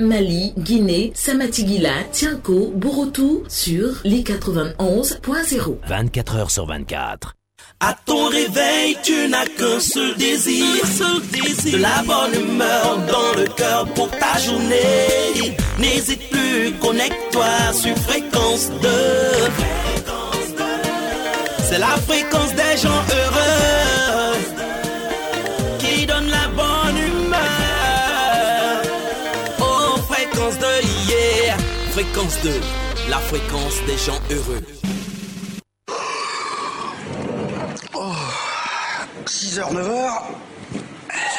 Mali, Guinée, Samatigila, Tianko, Borotou sur les 91.0. 24 heures sur 24. À ton réveil, tu n'as qu'un seul désir, seul désir, de la bonne humeur dans le cœur pour ta journée. N'hésite plus, connecte-toi sur fréquence 2. C'est la fréquence des gens heureux Fréquence 2, la fréquence des gens heureux. 6h, 9h,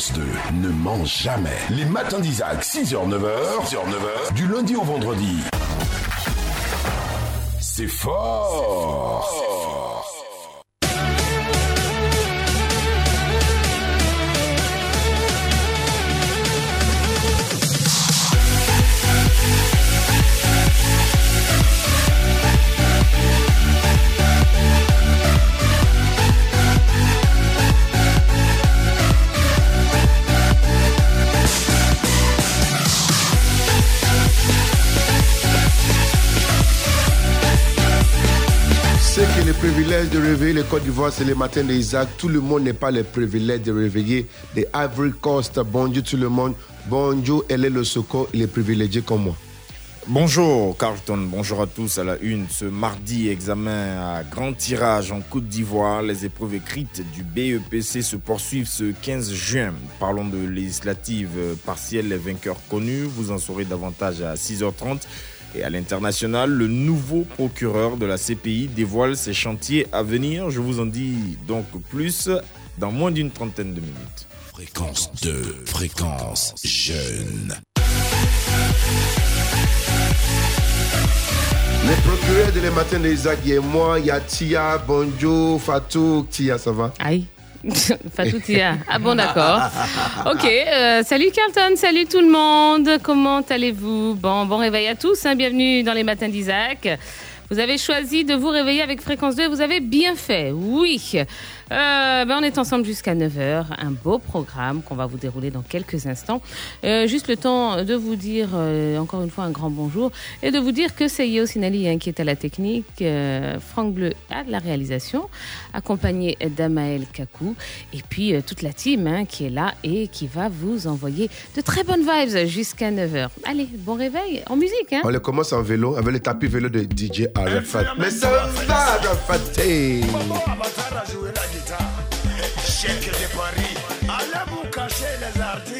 Fréquence 2 ne ment jamais. Les matins d'Isaac, 6h, 9h, 6h, 9h, du lundi au vendredi. C'est fort. Le privilège de réveiller les Côte d'Ivoire, c'est le matin d'Isaac. Tout le monde n'est pas le privilège de réveiller des Ivory Coast. Bonjour tout le monde. Bonjour, elle est le secours, il est privilégié comme moi. Bonjour Carlton, bonjour à tous à la une. Ce mardi, examen à grand tirage en Côte d'Ivoire. Les épreuves écrites du BEPC se poursuivent ce 15 juin. Parlons de législatives partielles, les vainqueurs connus. Vous en saurez davantage à 6h30. Et à l'international, le nouveau procureur de la CPI dévoile ses chantiers à venir. Je vous en dis donc plus dans moins d'une trentaine de minutes. Fréquence 2, fréquence jeune. Les procureurs de les matins d'Isaac, il y a moi, il y a Tia, bonjour, Fatou. Tia, ça va? Aïe. Fatou Tia. Ah bon, d'accord. Ok, euh, salut Carlton, salut tout le monde. Comment allez-vous? Bon, bon réveil à tous. hein, bienvenue dans les matins d'Isaac. Vous avez choisi de vous réveiller avec Fréquence 2 et vous avez bien fait. Oui. Euh, ben on est ensemble jusqu'à 9h. Un beau programme qu'on va vous dérouler dans quelques instants. Euh, juste le temps de vous dire euh, encore une fois un grand bonjour et de vous dire que c'est Yo Sinali hein, qui est à la technique, euh, Franck Bleu à la réalisation, accompagné d'Amael Kakou et puis euh, toute la team hein, qui est là et qui va vous envoyer de très bonnes vibes jusqu'à 9h. Allez, bon réveil en musique. Hein On le commence en vélo avec le tapis vélo de DJ Arafat. Mais ça va, Arafat. Chèque de Paris. Allez vous cacher les artistes.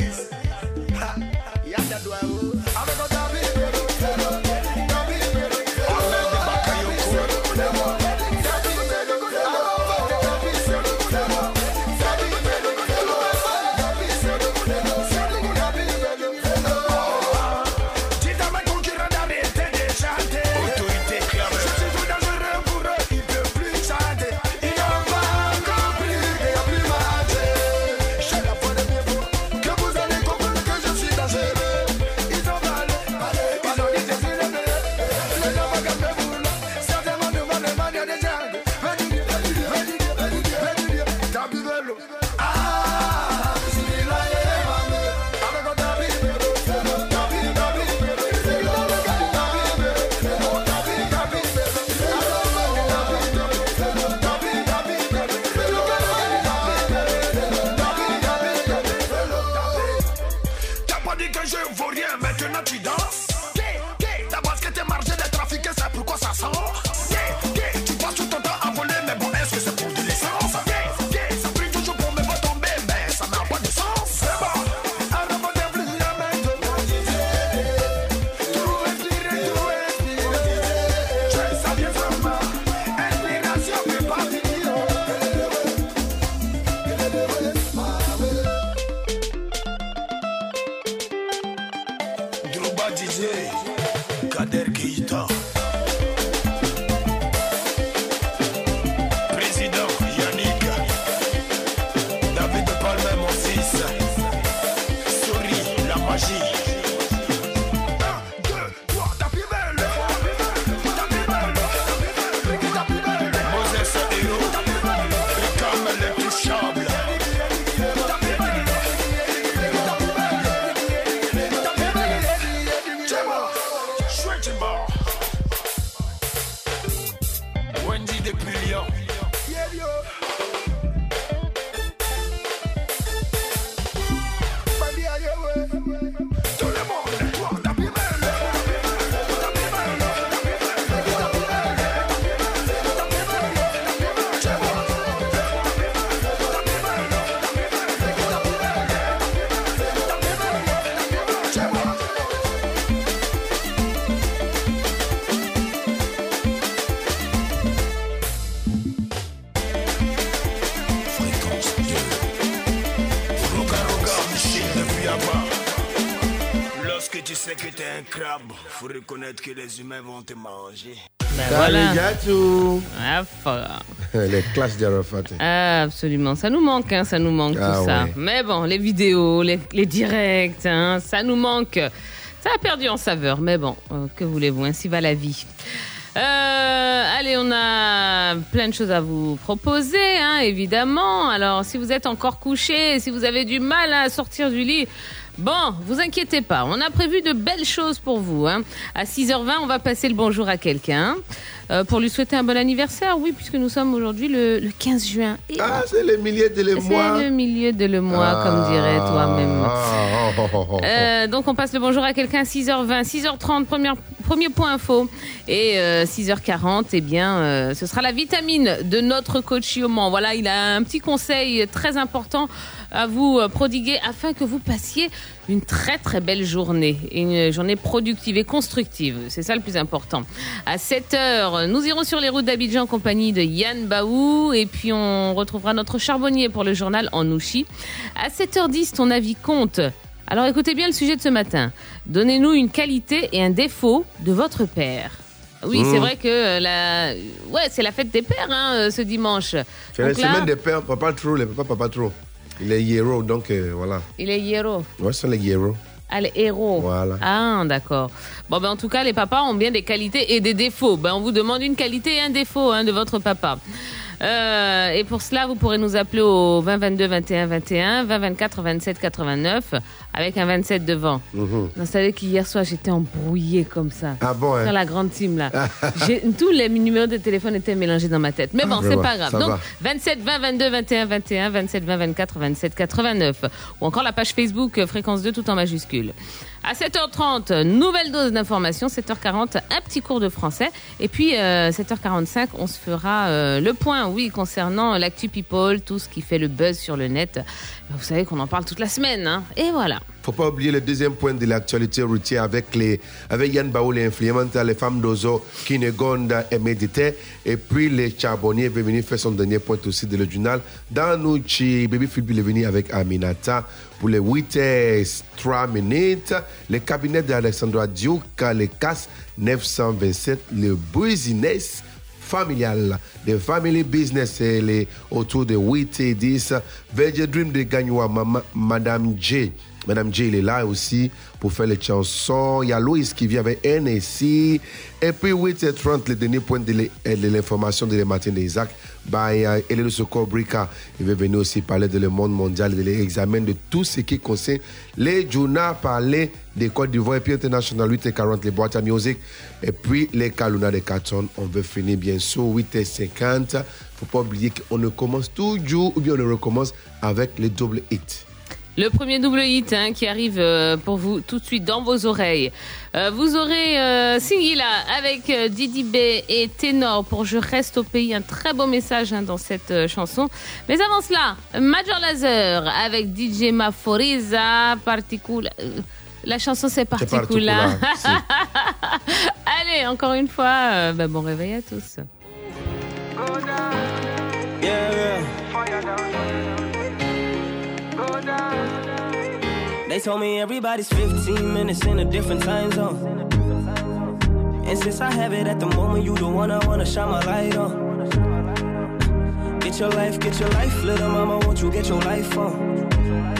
Depuis Lyon. Yeah, yo. Reconnaître que les humains vont te manger. Ben voilà. Ah, Les classes d'Arafat. Ah, absolument. Ça nous manque, hein, ça nous manque Ah tout ça. ouais. Mais bon, les vidéos, les, les directs, hein, ça nous manque. Ça a perdu en saveur, mais bon, euh, que voulez-vous, ainsi va la vie. Euh, allez, on a plein de choses à vous proposer, hein, évidemment. Alors, si vous êtes encore couché, si vous avez du mal à sortir du lit, bon, vous inquiétez pas. On a prévu de belles choses pour vous. Hein. À 6h20, on va passer le bonjour à quelqu'un euh, pour lui souhaiter un bon anniversaire. Oui, puisque nous sommes aujourd'hui le, le 15 juin. Et Ah, c'est le millier de les mois. c'est le milieu de le mois, comme dirait toi-même. Ah, oh, oh, oh. Euh, donc on passe le bonjour à quelqu'un 6h20, 6h30, première, premier point info. Et euh, 6h40, eh bien, euh, ce sera la vitamine de notre coach Yoman. Voilà, il a un petit conseil très important à vous euh, prodiguer afin que vous passiez une très très belle journée. Une journée productive et constructive. C'est ça le plus important. À 7h, nous irons sur les routes d'Abidjan en compagnie de Yann Baou. Et puis on retrouvera notre charbonnier pour le journal en Ouchi. À 7h10, ton avis compte. Alors écoutez bien le sujet de ce matin. Donnez-nous une qualité et un défaut de votre père. Oui, Mmh. c'est vrai que euh, la... ouais, c'est la fête des pères hein, euh, ce dimanche. C'est la là, semaine des pères, papa trop, les papas, papa trop. Il est héros, donc euh, voilà. il est héros. Ouais, ce sont les héros. Ah, les héros. Voilà. Ah, d'accord. Bon, ben, en tout cas, les papas ont bien des qualités et des défauts. Ben, on vous demande une qualité et un défaut hein, de votre papa. Euh, et pour cela, vous pourrez nous appeler au 20 22 21 21, 20 24 27 89, avec un 27 devant. Mhm. Vous savez qu'hier soir, j'étais embrouillée comme ça. Ah bon, hein? Dans la grande team, là. Tous les numéros de téléphone étaient mélangés dans ma tête. Mais bon, Je c'est pas grave. Donc, va. 27 20 22 21 21, 27 20 24 27 89. Ou encore la page Facebook euh, Fréquence 2 tout en majuscule. À 7h30, nouvelle dose d'information. 7h40, un petit cours de français. Et puis, euh, 7h45, on se fera euh, le point, oui, concernant l'actu people, tout ce qui fait le buzz sur le net. Vous savez qu'on en parle toute la semaine. Hein. Et voilà. Faut pas oublier le deuxième point de l'actualité routière avec les avec Yann Baou, les influenceurs, les femmes d'Ozo, Kinegonda et Médité. Et puis les charbonniers veut venir faire son dernier point aussi de le journal. Dans Nuchi, Baby est venu avec Aminata pour les 8 h 3 minutes. Le cabinet d'Alexandra Diouka, les CAS 927, le business familial, the family business et les autour de 8 et 10. Veggie Dream de Gagnoua, Madame J. Madame J, il est là aussi pour faire les chansons. Il y a Louis qui vient avec NSI. Et puis 8h30, le dernier point de l'information de les matins d'Isaac. Il y a Hélène Soko Brika. Il va venir aussi parler de le monde mondial, de l'examen de tout ce qui concerne les journaux, parler des Côte d'Ivoire et puis international 8h40, les boîtes à musique. Et puis les Kaluna de Carton. On veut finir bien sûr 8h50. Faut pas oublier qu'on ne commence toujours ou bien on ne recommence avec les double hits. Le premier double hit hein, qui arrive euh, pour vous tout de suite dans vos oreilles. Euh, vous aurez euh, Singila avec euh, Didi B et Ténor pour Je reste au pays. Un très beau message hein, dans cette euh, chanson. Mais avant cela, Major Lazer avec DJ Maforiza, Particula. La chanson c'est Particula. Allez, encore une fois, euh, bah, bon réveil à tous. Yeah, They told me everybody's 15 minutes in a different time zone. And since I have it at the moment, you the one I wanna shine my light on. Get your life, get your life, little mama, won't you get your life on?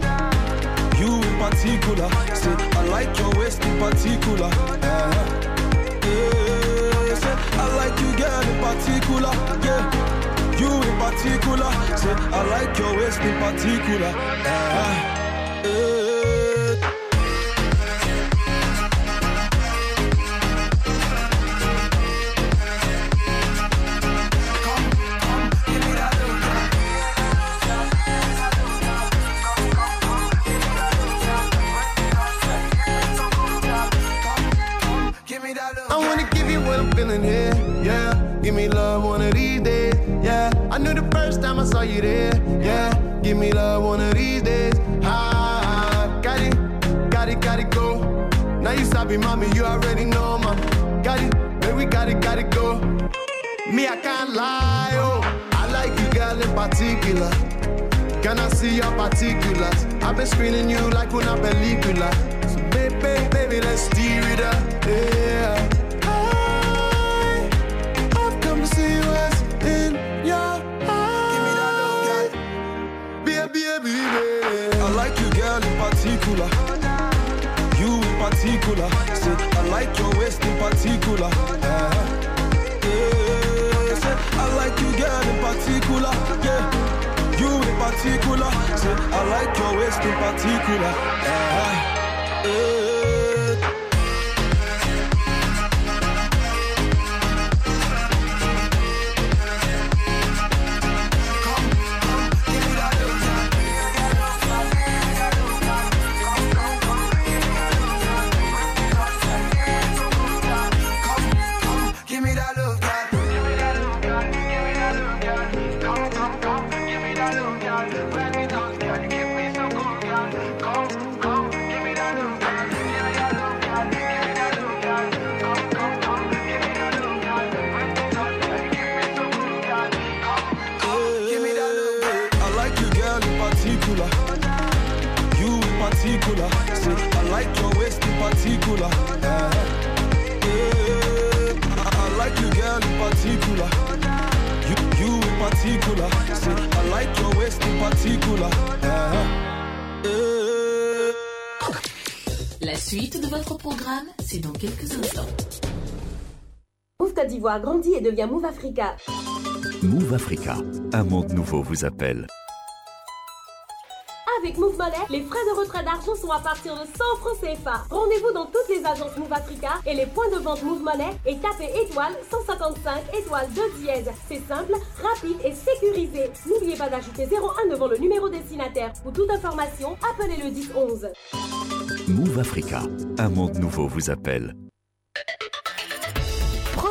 Particular. Say, I like your waist in particular. Uh-huh. Yeah, say, I like you, girl, in particular. Yeah, you in particular. Say, I like your waist in particular. Uh-huh. Yeah. You sabi, mommy, you already know, ma. Got it, baby, got it, got it, go. Me, I can't lie, oh. I like you, girl, in particular. Can I see your particulars? I've been screening you like una película. So baby, baby, let's steer it up, yeah. I, I've come to see what's in your eyes. Baby, baby, baby. I like you, girl, in particular. Particular. Say, I like your waist in particular. Uh-huh. Yeah, say, I like you, girl, in particular. Yeah. You in particular, say I like your waist in particular. Uh, yeah. Suite de votre programme, c'est dans quelques instants. Move Côte d'Ivoire grandit et devient Move Africa. Move Africa, un monde nouveau vous appelle. Avec Move Money, les frais de retrait d'argent sont à partir de 100 francs CFA. Rendez-vous dans toutes les agences Move Africa et les points de vente Move Money et tapez étoile 155 étoile 2 dièse. C'est simple, rapide et sécurisé. N'oubliez pas d'ajouter 01 devant le numéro destinataire. Pour toute information, appelez le 10 11. Move Africa, un monde nouveau vous appelle.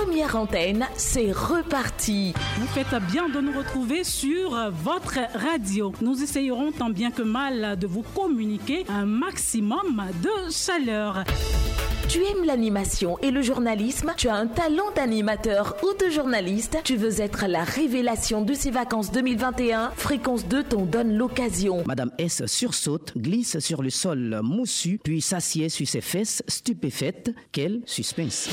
Première antenne, c'est reparti. Vous faites bien de nous retrouver sur votre radio. Nous essayerons tant bien que mal de vous communiquer un maximum de chaleur. Tu aimes l'animation et le journalisme? Tu as un talent d'animateur ou de journaliste? Tu veux être la révélation de ces vacances 2021 Fréquence 2 t'en donne l'occasion. Madame S sursaute, glisse sur le sol moussu, puis s'assied sur ses fesses, stupéfaite. Quel suspense.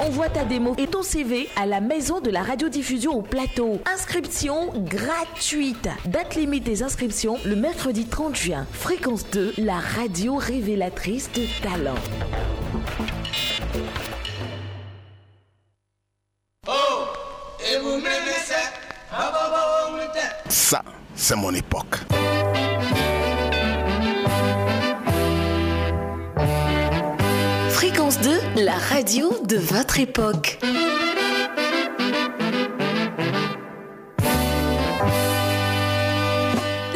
Envoie ta démo et ton CV à la maison de la radiodiffusion au plateau. Inscription gratuite. Date limite des inscriptions le mercredi 30 juin. Fréquence 2, la radio révélatrice de talent. Oh, et vous m'aimez ça Ah bah bah mettez. Ça, c'est mon époque. Fréquence 2, la radio de votre époque.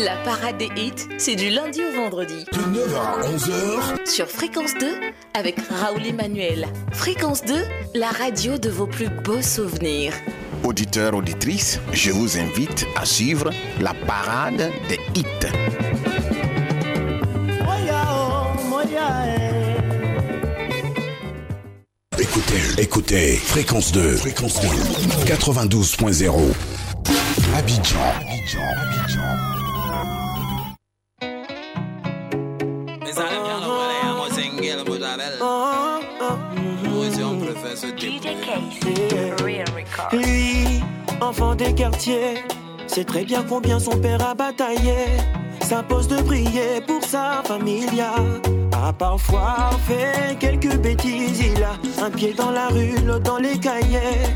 La parade des hits, c'est du lundi au vendredi. De 9h à 11h. Sur Fréquence 2, avec Raoul Emmanuel. Fréquence 2, la radio de vos plus beaux souvenirs. Auditeurs, auditrices, je vous invite à suivre la parade des hits. Écoutez, écoutez, fréquence 2, fréquence 2, 92.0. Abidjan, Abidjan, Abidjan. Me sale bien lo huele, amo single, mucha bella. Posición preferida. se Lui, enfant des quartiers, sait très bien combien son père a bataillé. S'impose de prier pour sa familia. A parfois fait quelques bêtises, il a un pied dans la rue, l'autre dans les cahiers.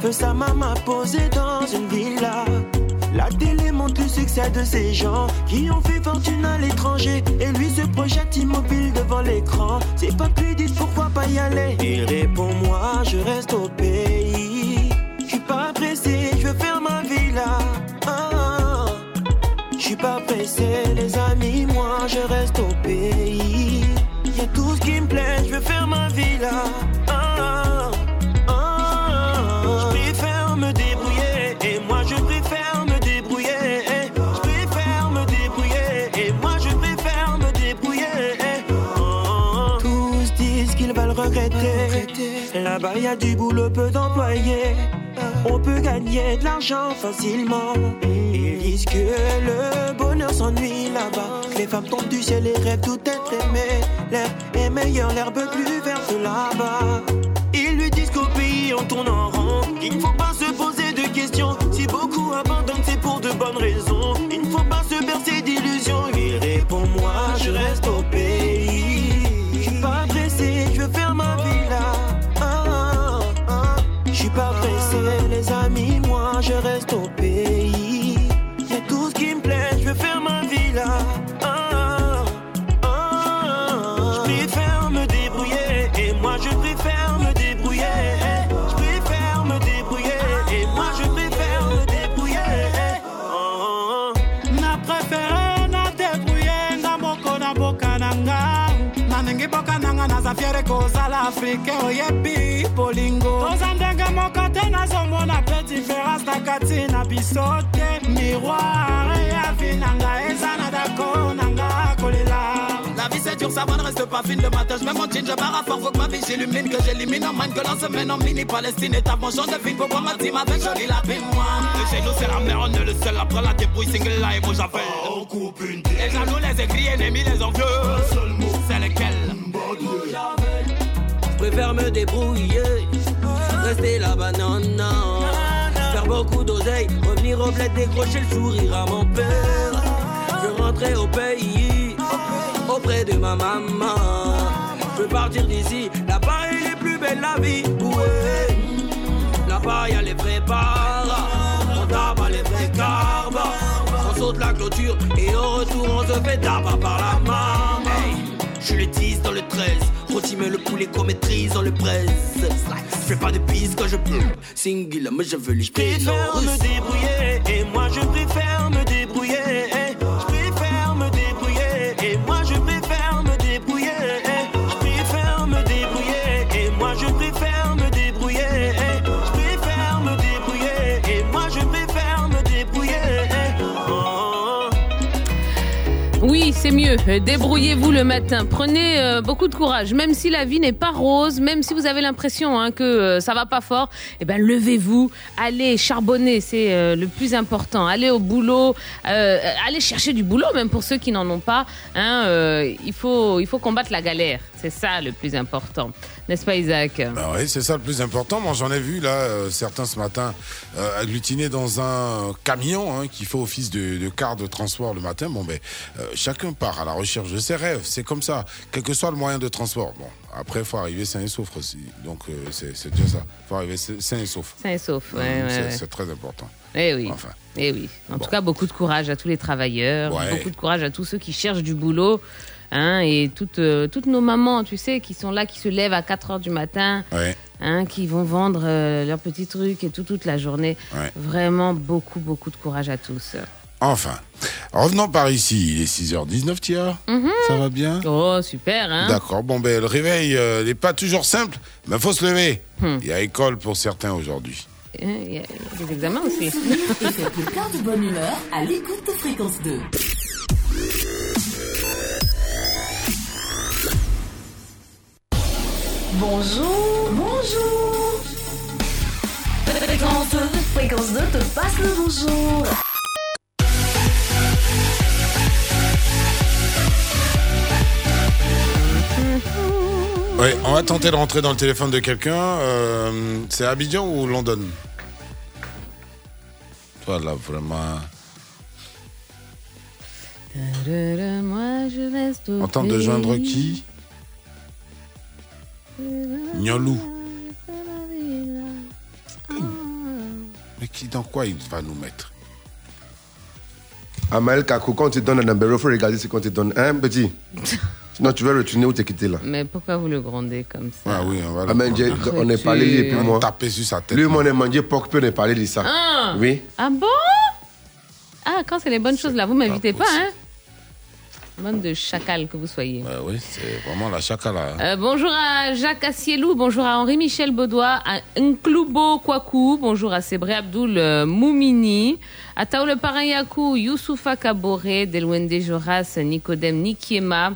Veut sa maman posée dans une villa. La télé montre le succès de ces gens qui ont fait fortune à l'étranger. Et lui se projette immobile devant l'écran. C'est pas lui dit pourquoi pas y aller? Il répond moi, je reste au pays. Je suis pas pressé, je veux faire ma vie là. Ah, Je suis pas pressé, les amis, moi je reste au pays. A tout ce qui me plaît, je veux faire ma vie là. Ah, ah, Je préfère me débrouiller et moi je préfère me débrouiller. Je préfère me débrouiller et moi je préfère me débrouiller. Tous disent qu'ils le regretter. Là-bas y a du boulot, peu d'employés. On peut gagner de l'argent facilement. Disent que le bonheur s'ennuie là-bas. Les femmes tombent du ciel et rêvent tout être aimé. L'air est meilleur, l'herbe plus verte là-bas. Ils lui disent qu'au pays on tourne en rond. Qu'il ne faut pas se poser de questions. Si beaucoup abandonnent, c'est pour de bonnes raisons. Kozala afrike oyebi bolingo toza ndenge moko te nazomona mpe diference na kati na biso te miroir ya vi na nga eza na dako na nga kolela La vie c'est dur, ça va, ne reste pas fine le matin. Je mets mon jean, je barre à fort, faut que ma vie j'illumine, que j'élimine en man, que l'on se mène en mini Palestine. Et t'as mon genre de film pour voir ma team avec jolie la vie, moi? Et chez nous, c'est la mère, on est le seul. Après la débrouille, single là, et moi j'appelle. On coupe une Les jaloux, les aigris, ennemis, les envieux. Un seul mot, c'est lequel? Préfère me débrouiller, rester là-bas, non, non. Faire beaucoup d'oseille, revenir au bled, décrocher le sourire à mon père. Je rentrer au pays, auprès de ma maman. Je veux partir d'ici, là-bas il est plus belle la vie. Ouais. Là-bas y a les vrais on tabac les vrais carbes. On saute la clôture et au retour on se fait tabac par la. Hey. Je suis le 10 dans le 13 Mais le poulet qu'on maîtrise dans le presse. Je fais pas de bise quand je peux Single mais je veux les Je préfère me débrouiller Et moi je préfère me débrouiller mieux. Débrouillez-vous le matin. Prenez euh, beaucoup de courage. Même si la vie n'est pas rose, même si vous avez l'impression hein, que euh, ça va pas fort, eh ben levez-vous, allez charbonner, c'est euh, le plus important. Allez au boulot, euh, allez chercher du boulot, même pour ceux qui n'en ont pas. Hein, il faut, il faut combattre la galère. C'est ça le plus important, n'est-ce pas, Isaac? Bah oui, c'est ça le plus important. Moi, j'en ai vu là euh, certains ce matin euh, agglutinés dans un camion hein, qui fait office de, de car de transport le matin. Bon, ben, euh, chacun part à la recherche de ses rêves. C'est comme ça, quel que soit le moyen de transport. Bon, après, faut arriver sain et sauf aussi. Donc, c'est déjà ça. Faut arriver sain et sauf. Sain et sauf, ouais, Hum, ouais, c'est ouais. très important. Eh oui. Enfin. Eh oui. En tout cas, beaucoup de courage à tous les travailleurs, Ouais. beaucoup de courage à tous ceux qui cherchent du boulot. Hein, et toutes, euh, toutes nos mamans, tu sais, qui sont là, qui se lèvent à 4 heures du matin, Ouais. hein, qui vont vendre euh, leurs petits trucs et tout, toute la journée. Ouais. Vraiment beaucoup, beaucoup de courage à tous. Enfin, revenons par ici. Il est 6h19, Tia. Ça va bien? Oh, super, hein D'accord. Bon, ben, le réveil euh, n'est pas toujours simple, mais faut se lever. Hmm. Il y a école pour certains aujourd'hui. Hein, Il y, a il y a des examens aussi. Et faites le plein de bonne humeur à l'écoute de Fréquence 2. Bonjour, bonjour. Fréquence 2, Fréquence 2 te passe le bonjour. Ouais, on va tenter de rentrer dans le téléphone de quelqu'un. Euh, c'est Abidjan ou London? Toi, là, vraiment. Moi, je reste au On tente de joindre qui? Nyolou. Mais qui, dans quoi il va nous mettre? Amael Kakou, quand on te donne un numéro, il faut regarder ce qu'on te donne. Hein, petit Sinon, tu vas retourner où t'es quitté là? Mais pourquoi vous le grondez comme ça? Ah oui, on va mais j'ai- on est parlé lui et puis On moi. va taper sur sa tête. Lui, moi, on a mangé porc, on est parlé de ça. Ah. Oui. Ah bon? Ah, quand c'est les bonnes choses là, vous m'invitez pas, hein? De chacal que vous soyez. Bah oui, c'est vraiment la chakala. hein. Euh, bonjour à Jacques Assielou, bonjour à Henri-Michel Baudois, à Nkloubo Kwaku, bonjour à Sébré Abdoul euh, Moumini, à Taoule Parayakou, Youssoufa Kabore, Delwende Joras, Nicodème Nikiema,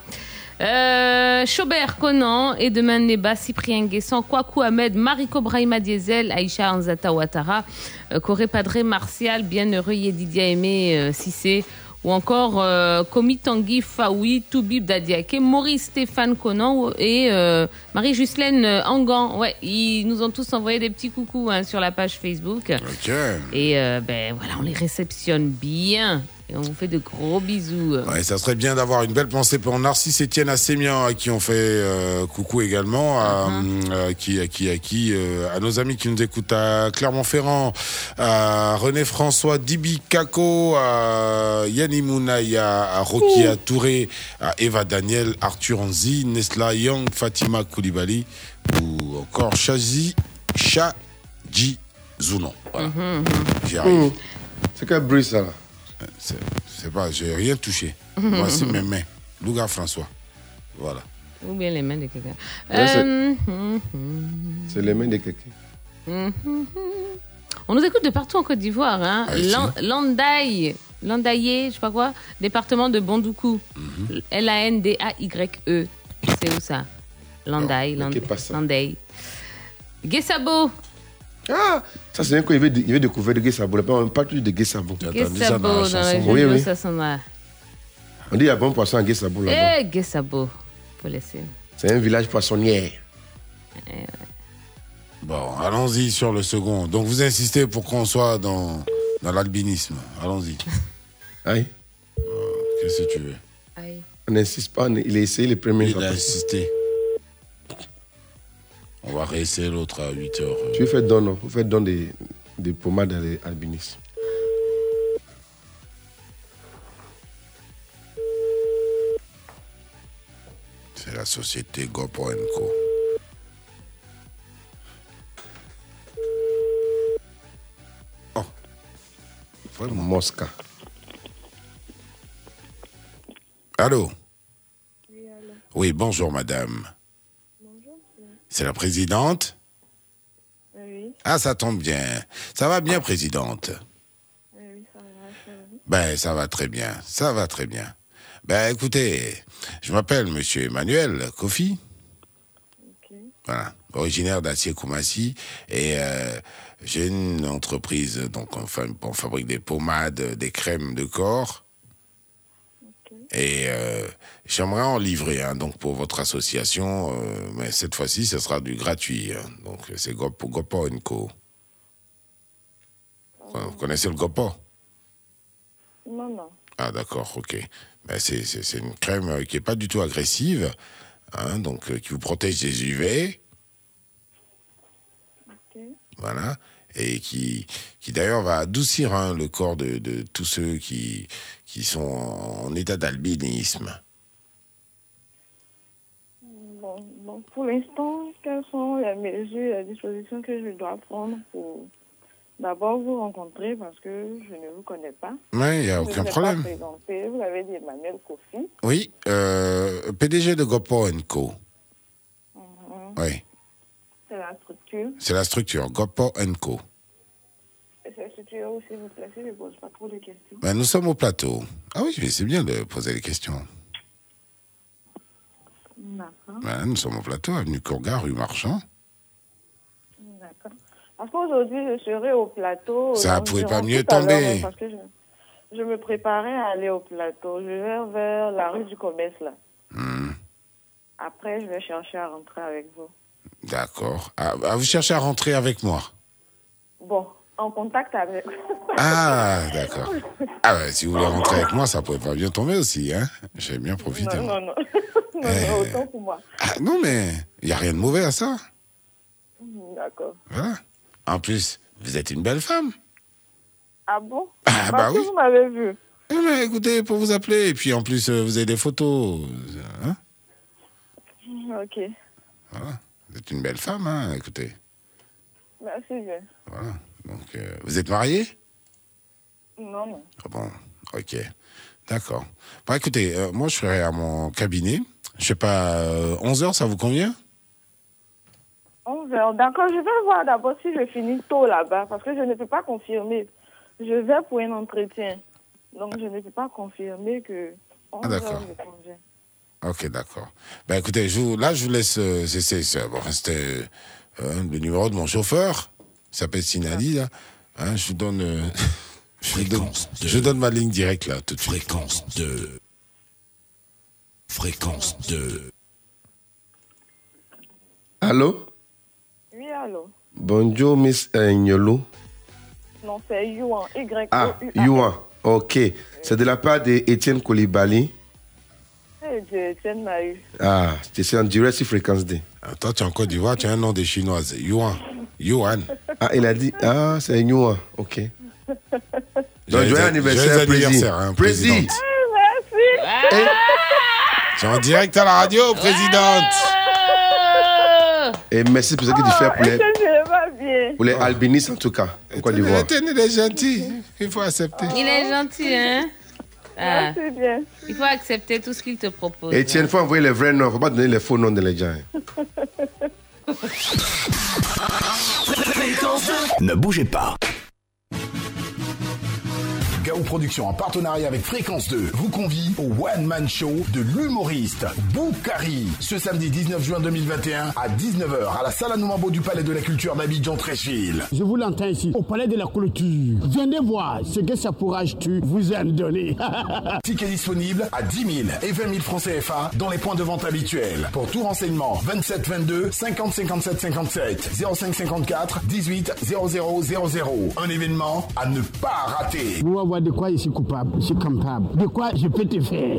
euh, Chaubert Conan, Edman Neba, Cyprien Guessan, Kwaku Ahmed, Mariko Brahima Diesel, Aïcha Anzata Ouattara, euh, Coré Padré Martial, Bienheureux Yedidia Aimé euh, Cissé, ou encore euh, Komi Tanguy Faoui, Toubib Dadiake, Maurice Stéphane Conan et euh, Marie-Justelaine euh, Angan. Ouais, ils nous ont tous envoyé des petits coucous hein, sur la page Facebook. Ok. Et euh, ben voilà, on les réceptionne bien. Et on vous fait de gros bisous. Ouais, ça serait bien d'avoir une belle pensée pour Narcisse Etienne Assémian, à qui on fait euh, coucou également, à, Uh-huh. euh, qui, à qui, à qui, euh, à nos amis qui nous écoutent à Clermont-Ferrand, à René François, Dibi Kako, à Yanni Mounaya, à Rokia Touré, à Eva Daniel, Arthur Anzi, Nesla Young, Fatima Koulibaly, ou encore Chazi Chaji Zounon. Voilà. Mhm, J'y arrive. C'est quel bruit ça là? C'est pas, j'ai rien touché. Voici mes mains. Louga François. Voilà. Ou bien les mains de quelqu'un. Euh, C'est les mains de quelqu'un. On nous écoute de partout en Côte d'Ivoire. Hein. Ah, Landaï, Landaïé, je sais pas quoi, département de Bondoukou. Mhm. L-A-N-D-A-Y-E. C'est où ça? Landaï, Landaï. Guessabo. Ah Ça, c'est bien qu'il avait, il avait découvert de Guessabo. Là, on parle toujours de Guessabo. Guessabo, dans la région Oui, de oui. Sassana. On dit il y a bon poisson à Guessabo là-bas. Eh, Guessabo. Faut laisser. C'est un village poissonnier. Bon, allons-y sur le second. Donc vous insistez pour qu'on soit dans, dans l'albinisme. Allons-y. Aïe. Qu'est-ce que tu veux? On n'insiste pas, il a essayé les premiers. Il a insisté. On va réessayer l'autre à 8 heures. Tu fais don, non? Vous faites don des, des pommades à l'albinisme. C'est la société Gopo Co. Oh. Vraiment. Mosca. Allô Oui, bonjour madame. C'est la présidente Oui, Ah, ça tombe bien. Ça va bien, présidente? Oui, ça va, ça va. Ben, ça va très bien. Ça va très bien. Ben, écoutez, je m'appelle Monsieur Emmanuel Kofi. Voilà, originaire d'Acier Koumassi. Et euh, j'ai une entreprise, donc on, fa- on fabrique des pommades, des crèmes de corps. Et euh, j'aimerais en livrer, hein, donc pour votre association, euh, mais cette fois-ci, ce sera du gratuit. hein. donc c'est Gopo, Gopo Co. Vous connaissez le Gopo Non, non. Ah d'accord, ok. Ben, c'est, une crème euh, qui n'est pas du tout agressive, hein, donc euh, qui vous protège des UV. Voilà. Et qui, qui d'ailleurs va adoucir hein, le corps de, de tous ceux qui, qui sont en état d'albinisme. Bon, bon, pour l'instant, quelles sont les mesures et les dispositions que je dois prendre pour d'abord vous rencontrer parce que je ne vous connais pas? Oui, il n'y a aucun problème. Présenté. Vous avez dit Emmanuel Kofi. Oui, euh, PDG de Gopo Co. Mhm. Oui, C'est la structure. c'est la structure Gopo Co. Cette structure où, s'il vous si je ne pose pas trop de questions. Ben, nous sommes au plateau. Ah oui, c'est bien de poser des questions. D'accord. Ben, nous sommes au plateau, avenue Courgard, rue Marchand. D'accord. Parce qu'aujourd'hui, je serai au plateau. Ça donc, pouvait pas mieux tomber. Parce que je, je me préparais à aller au plateau. Je vais vers la rue du commerce, là. Hmm. après, je vais chercher à rentrer avec vous. D'accord. Ah, ah, vous cherchez à rentrer avec moi Bon, en contact avec. Ah, d'accord. Ah ouais, si vous voulez rentrer avec moi, ça pourrait pas bien tomber aussi, hein J'ai bien profité. Non, non, non. non, non, autant pour moi. Ah, non, mais il n'y a rien de mauvais à ça. D'accord. Voilà. En plus, vous êtes une belle femme. Ah bon? Ah, Parce bah que oui. vous m'avez vu. Eh ben, écoutez, pour vous appeler, et puis en plus, euh, vous avez des photos. euh, Hein Ok. voilà. Vous êtes une belle femme, hein, écoutez. Merci bien. Voilà. Donc, euh, vous êtes marié Non, non. Ah Bon, ok. D'accord. Bon, écoutez, euh, moi, je serai à mon cabinet. Je sais pas, 11h, ça vous convient? 11 heures. D'accord, je vais voir d'abord si je finis tôt là-bas, parce que je ne peux pas confirmer. Je vais pour un entretien. Donc, je ne peux pas confirmer que 11 Ah, me convient. Ok, d'accord. Ben écoutez, je vous- là, je vous laisse. euh, c'est, c'est, c'est- bon, c'était euh, le numéro de mon chauffeur. Il s'appelle Sinali, là. Hein, je vous donne. euh, je, vous donne je donne ma ligne directe, là, tout de suite. Fréquence 2. Fréquence 2. Allô? Oui, allô Bonjour, Miss Nyolo. Non, c'est Yuan. y Ah, Yuan. Ok. C'est de la part d'Étienne Koulibaly. Eh, Dieu, Etienne m'a eu. Ah, suis en direct sur Fréquence D. Ah, Toi, tu es en Côte d'Ivoire, tu as un nom de chinoise. Yuan. Yuan. Ah, il a dit. Ah, c'est Yuan. Ok. Donc, Joyeux joyeux an- anniversaire, joyeux Président. hein, Président. présidente. Merci. Tu es en direct à la radio, présidente. Et merci pour ce que tu fais pour les, pour les albinistes, en tout cas, en Côte d'Ivoire. Tenez, il est gentil. Il faut accepter. Il est gentil, hein Ah. Bien. Il faut accepter tout ce qu'il te propose. Etienne, il faut envoyer les vrais noms. faut pas donner les faux noms de les gens. hein. Ne bougez pas. Gao Productions, en partenariat avec Fréquence 2, vous convie au One Man Show de l'humoriste Boukari ce samedi 19 juin 2021 à 19h à la salle Anoumambo du Palais de la Culture d'Abidjan Tréchville. Je vous l'entends ici, au palais de la clôture. Venez voir ce que ça pourra tu vous en donner. Ticket disponible à 10 000 et 20 000 francs CFA dans les points de vente habituels. Pour tout renseignement, 27 22 50 57 57 05 54 18 00 00. Un événement à ne pas rater. Vous de quoi je suis coupable, je suis capable. De quoi je peux te faire?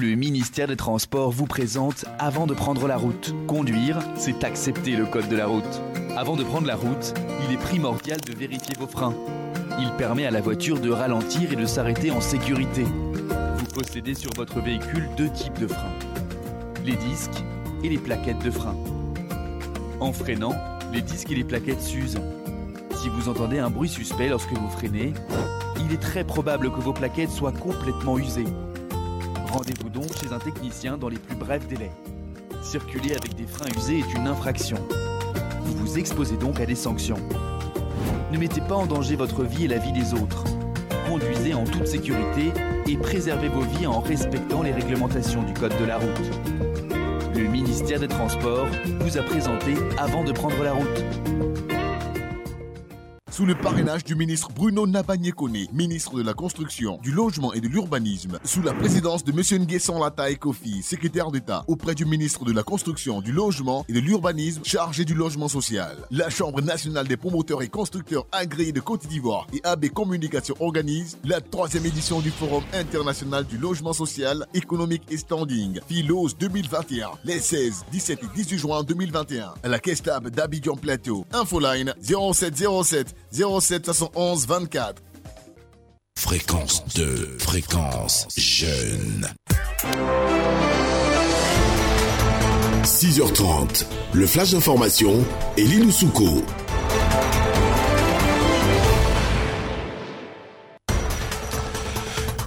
Le ministère des Transports vous présente Avant de prendre la route. Conduire, c'est accepter le code de la route. Avant de prendre la route, il est primordial de vérifier vos freins. Il permet à la voiture de ralentir et de s'arrêter en sécurité. Vous possédez sur votre véhicule deux types de freins. Les disques et les plaquettes de frein. En freinant, les disques et les plaquettes s'usent. Si vous entendez un bruit suspect lorsque vous freinez, il est très probable que vos plaquettes soient complètement usées. Rendez-vous donc chez un technicien dans les plus brefs délais. Circuler avec des freins usés est une infraction. Vous vous exposez donc à des sanctions. Ne mettez pas en danger votre vie et la vie des autres. Conduisez en toute sécurité et préservez vos vies en respectant les réglementations du Code de la route. Le ministère des Transports vous a présenté Avant de prendre la route. Sous le parrainage du ministre Bruno Nabagné-Koné, ministre de la Construction, du Logement et de l'Urbanisme, sous la présidence de M. Nguessan Lata Kofi, secrétaire d'État auprès du ministre de la Construction, du Logement et de l'Urbanisme, chargé du logement social. La Chambre nationale des promoteurs et constructeurs agréés de Côte d'Ivoire et AB Communication organise la troisième édition du Forum international du logement social, économique et standing, PHILOS 2021, les 16, 17 et 18 juin 2021, à la Kestab d'Abidjan Plateau. Infoline 0707 07 71 24. Fréquence 2. Fréquence jeune. 6h30, le flash d'information et Souko.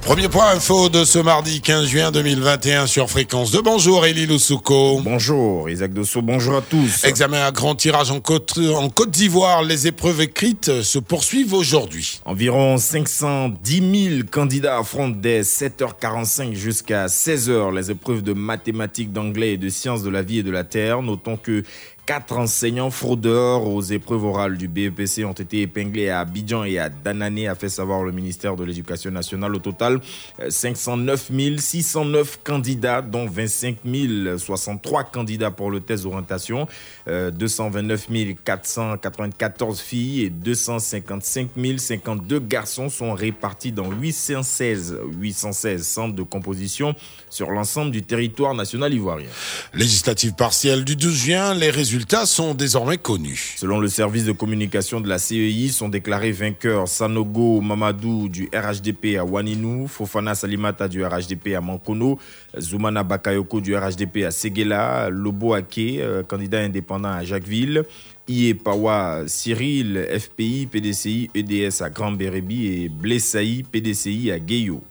Premier point info de ce mardi 15 juin 2021 sur Fréquence 2. Bonjour Elie Loussouko. Bonjour Isaac Dosso, bonjour à tous. Examen à grand tirage en Côte, en Côte d'Ivoire. Les épreuves écrites se poursuivent aujourd'hui. Environ 510 000 candidats affrontent dès 7h45 jusqu'à 16h les épreuves de mathématiques, d'anglais et de sciences de la vie et de la terre. Notons que Quatre enseignants fraudeurs aux épreuves orales du BEPC ont été épinglés à Abidjan et à Danané, a fait savoir le ministère de l'Éducation nationale. Au total, euh, 509 609 candidats, dont 25 063 candidats pour le test d'orientation, euh, 229 494 filles et 255 052 garçons sont répartis dans 816, 816 centres de composition sur l'ensemble du territoire national ivoirien. Législative partielle du 12 juin, les résultats sont désormais connus. Selon le service de communication de la CEI, sont déclarés vainqueurs Sanogo Mamadou du RHDP à Waninou, Fofana Salimata du RHDP à Mankono, Zoumana Bakayoko du RHDP à Seguela, Lobo Ake, euh, candidat indépendant à Jacquesville, Ié Pawa Cyril, FPI, PDCI, EDS à Grand Bérébi et Blessaï, PDCI à Gueyo.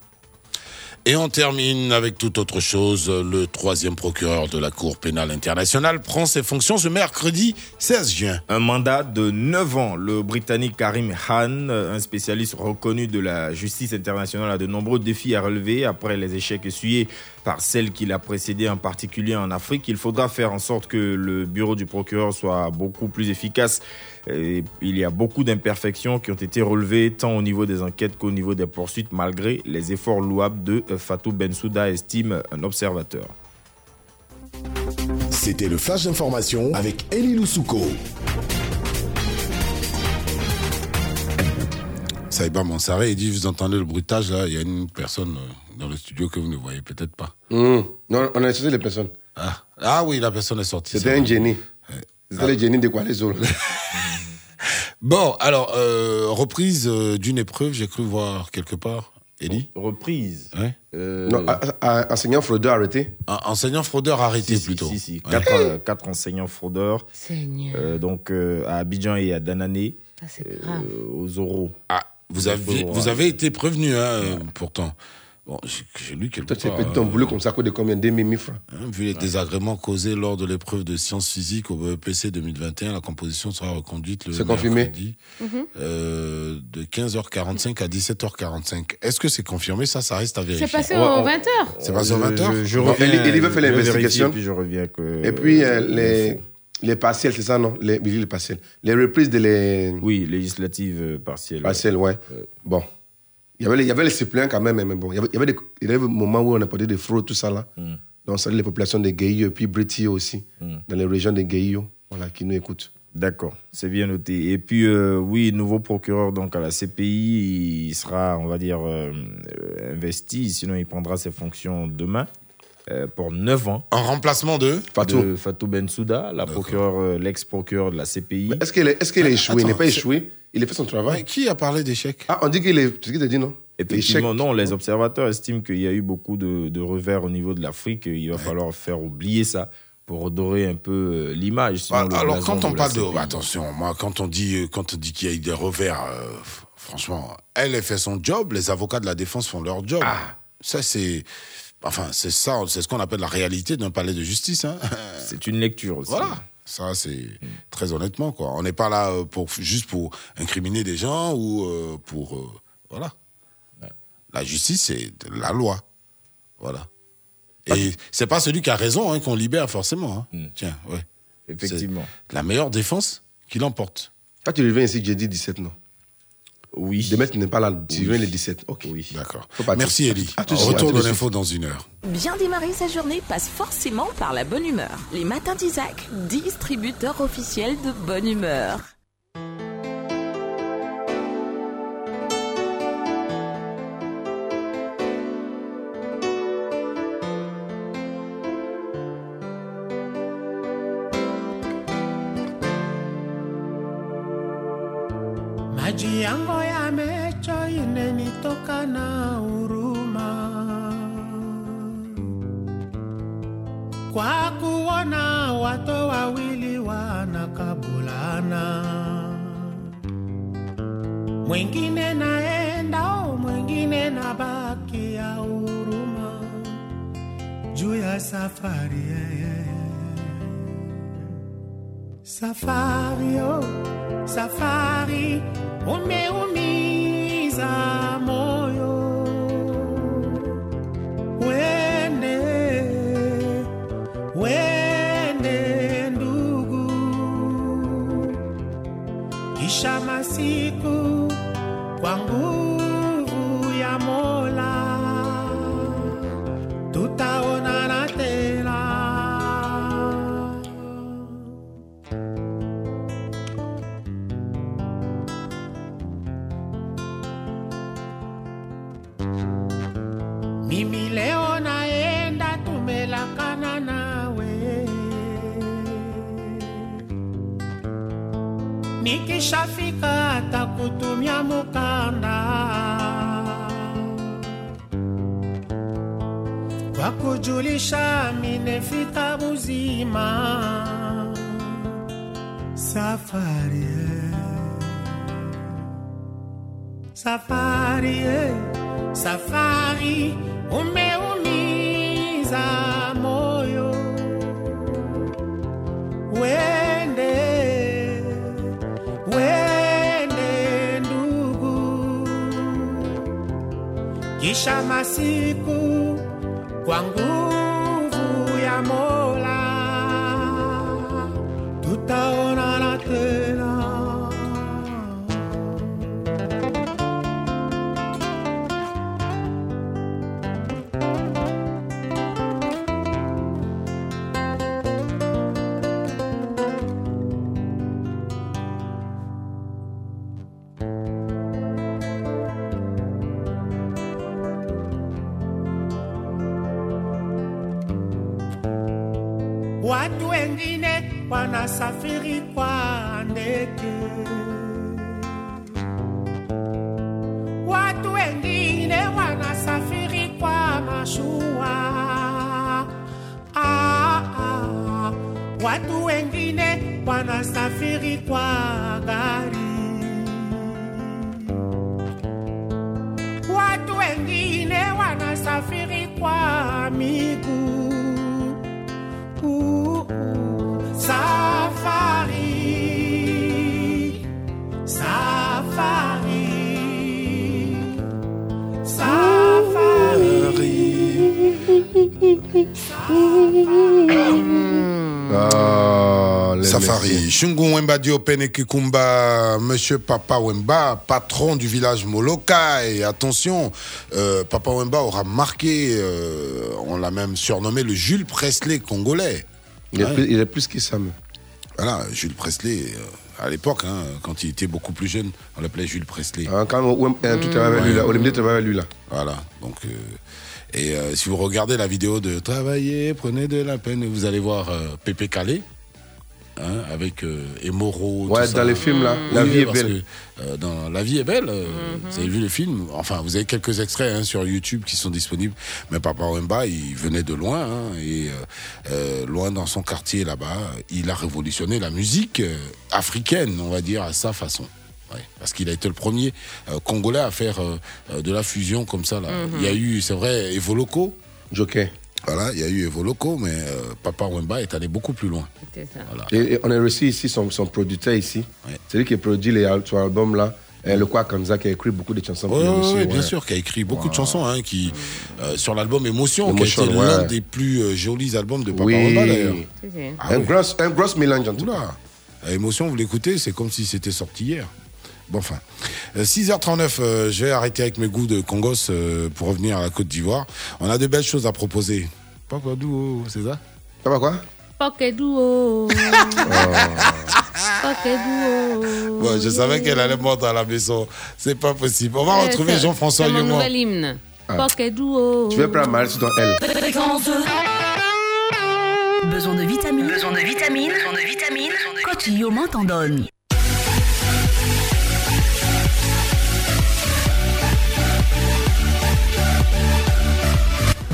Et on termine avec toute autre chose. Le troisième procureur de la Cour pénale internationale prend ses fonctions ce mercredi 16 juin. Un mandat de 9 ans. Le Britannique Karim Khan, un spécialiste reconnu de la justice internationale, a de nombreux défis à relever après les échecs essuyés par celle qui l'a précédé, en particulier en Afrique. Il faudra faire en sorte que le bureau du procureur soit beaucoup plus efficace. Et il y a beaucoup d'imperfections qui ont été relevées tant au niveau des enquêtes qu'au niveau des poursuites, malgré les efforts louables de Fatou Bensouda, estime un observateur. C'était le flash d'information avec Elie Loussouko. Saïba Mansaré, il dit, vous entendez le bruitage là, il y a une personne euh, dans le studio que vous ne voyez peut-être pas. Mmh. Non, on a essayé les personnes. Ah. Ah oui, la personne est sortie. C'était un génie. C'était le génie de quoi les autres? Bon, alors, euh, reprise euh, d'une épreuve, j'ai cru voir quelque part. Elie Reprise Ouais. Euh, Non, a- a- enseignant fraudeur arrêté. Un enseignant fraudeur arrêté plutôt. Si, si, Ouais. quatre, quatre enseignants fraudeurs. Seigneur. Euh, donc euh, à Abidjan et à Danané, Ça, c'est euh, grave. aux oraux. Ah, vous avez, vous avez été prévenu, hein, pourtant. Bon, j'ai- lu quelque Toi, tu petit en euh, boulot comme ça, quoi de combien 2000 000 francs. hein, vu les désagréments causés lors de l'épreuve de sciences physiques au BEPC 2021, la composition sera reconduite le C'est confirmé mercredi, euh, de 15h45 à 17h45. Est-ce que c'est confirmé? Ça, ça reste à vérifier. C'est passé aux 20h. C'est passé aux 20h Je, je Bon, reviens, Elie veut faire l'investigation. Puis je reviens que. Et puis, euh, les, les partiels, c'est ça, non? Les, oui, les partiels. Les reprises de les Oui, législative euh, partielle. partiels, ouais. Bon. Il y, avait il y avait les suppléants quand même, mais bon. Il y avait, il y avait des, il y avait des moments où on a parlé de fraude, tout ça là. Mm. Donc, les populations de Guayo et puis Briti aussi, dans les régions de Guayo, voilà, qui nous écoutent. D'accord, c'est bien noté. Et puis, euh, oui, nouveau procureur donc à la CPI, il sera, on va dire, euh, investi, sinon il prendra ses fonctions demain euh, pour 9 ans. En remplacement de? Fatou. De Fatou Bensouda, la procureure, euh, l'ex-procureur de la CPI. Est-ce qu'il est, est, qu'il est échoué? Il n'est pas échoué? Il a fait son travail. Qui a parlé d'échec Ah, on dit qu'il est. C'est ce qu'il t'a dit, non? Effectivement, non, les observateurs estiment qu'il y a eu beaucoup de, de revers au niveau de l'Afrique. Il va falloir faire oublier ça pour redorer un peu euh, l'image. Ah, Alors, quand on parle de. Attention, moi, quand on dit, euh, quand on dit qu'il y a eu des revers, euh, franchement, elle a fait son job, les avocats de la défense font leur job. Ah. Ça, c'est. Enfin, c'est ça, c'est ce qu'on appelle la réalité d'un palais de justice. Hein. C'est une lecture aussi. Voilà. Ça, c'est très honnêtement, quoi. On n'est pas là euh, pour, juste pour incriminer des gens ou euh, pour. euh, voilà. La justice, c'est de la loi. Voilà. Et c'est pas celui qui a raison hein, qu'on libère forcément. hein. Tiens, ouais. Effectivement. C'est La meilleure défense qui l'emporte. Toi, tu reviens ici jeudi 17, non? Oui. Demain, tu n'es pas là. Tu reviens le 17. Ok. Oui. D'accord. Merci, Elie. À tout de suite, à Retour de l'info dans une heure. Bien démarrer sa journée passe forcément par la bonne humeur. Les matins d'Isaac, distributeur officiel de bonne humeur. kuchoka na huruma. Kwa kuona watu wawili wanakabulana, mwingine naenda, mwingine nabaki ya huruma juu ya safari yeye. Safari, oh, safari umeumia. amor. Atakutumia mukanda kwa kujulisha minefika buzima safari eh. safari eh. safari umeumiza moyo wende kisha masiku kwa nguvu ya mola tutaonana tena Diopene Kikumba, Monsieur Papa Wemba, patron du village Moloka. Et attention, euh, Papa Wemba aura marqué, euh, on l'a même surnommé le Jules Presley congolais. Il est, plus, il est plus que mais. Voilà, Jules Presley, euh, à l'époque, hein, quand il était beaucoup plus jeune, on l'appelait Jules Presley. Ah, quand euh, tout travaille avec lui, là. Travaille avec lui, là. Voilà, donc. euh, et si vous regardez la vidéo de Travailler, prenez de la peine, vous allez voir Pépé Calais. Hein, avec euh, Emoro. Ouais, tout dans ça. les films, là, La vie est parce belle. que, euh, dans La vie est belle, euh, vous avez vu le film. Enfin, vous avez quelques extraits hein, sur YouTube qui sont disponibles. Mais Papa Wemba, il venait de loin, hein, et euh, euh, loin dans son quartier là-bas, il a révolutionné la musique euh, africaine, on va dire, à sa façon. Ouais, parce qu'il a été le premier euh, Congolais à faire euh, euh, de la fusion comme ça. Là. Mhm. Il y a eu, c'est vrai, Evoloko. Joker. Voilà, il y a eu Evoloko, mais euh, Papa Wemba est allé beaucoup plus loin. Et, et on a reçu ici son, son producteur ici. C'est lui qui produit les, son album là. Et le Kwa Kanza qui a écrit beaucoup de chansons Oui, bien sûr, qui a écrit beaucoup de chansons, hein, qui euh, sur l'album Émotion, Émotion, qui a été ouais. l'un des plus euh, jolis albums de Papa Oui. Wemba d'ailleurs. Un, Ah oui. gros, un gros mélange en tout cas. Émotion, vous l'écoutez, c'est comme si c'était sorti hier. Bon, enfin. Euh, 6h39, euh, je vais arrêter avec mes goûts de Congos euh, pour revenir à la Côte d'Ivoire. On a de belles choses à proposer. Papa Douo, c'est ça? Papa quoi? Pocket duo. Pocket duo. Ouais, je savais qu'elle allait monter à la maison. C'est pas possible. On va Ouais, retrouver Jean-François C'est mon Yumon. nouvel hymne. Ah. Tu veux prendre mal sur ton L. Besoin de vitamines. Besoin de vitamines. Besoin de vitamines. Coach Yoman t'en donne.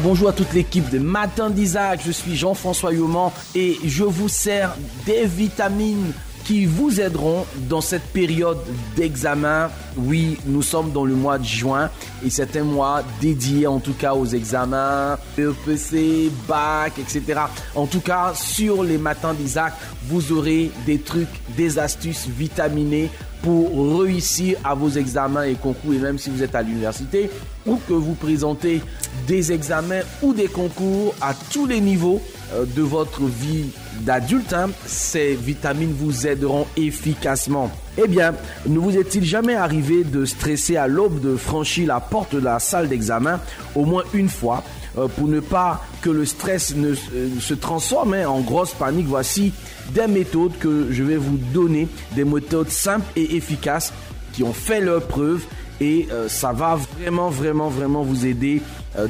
Bonjour à toute l'équipe de Matin d'Isaac, je suis Jean-François Yoman et je vous sers des vitamines qui vous aideront dans cette période d'examen. Oui, nous sommes dans le mois de juin et c'est un mois dédié en tout cas aux examens, EPC, bac, etc. En tout cas, sur les matins d'Isaac, vous aurez des trucs, des astuces vitaminées pour réussir à vos examens et concours et même si vous êtes à l'université ou que vous présentez des examens ou des concours à tous les niveaux euh, de votre vie d'adulte, hein, ces vitamines vous aideront efficacement. Eh bien, ne vous est-il jamais arrivé de stresser à l'aube de franchir la porte de la salle d'examen au moins une fois euh, pour ne pas que le stress ne euh, se transforme hein, en grosse panique? Voici des méthodes que je vais vous donner, des méthodes simples et efficaces qui ont fait leur preuve et euh, ça va vraiment, vraiment, vraiment vous aider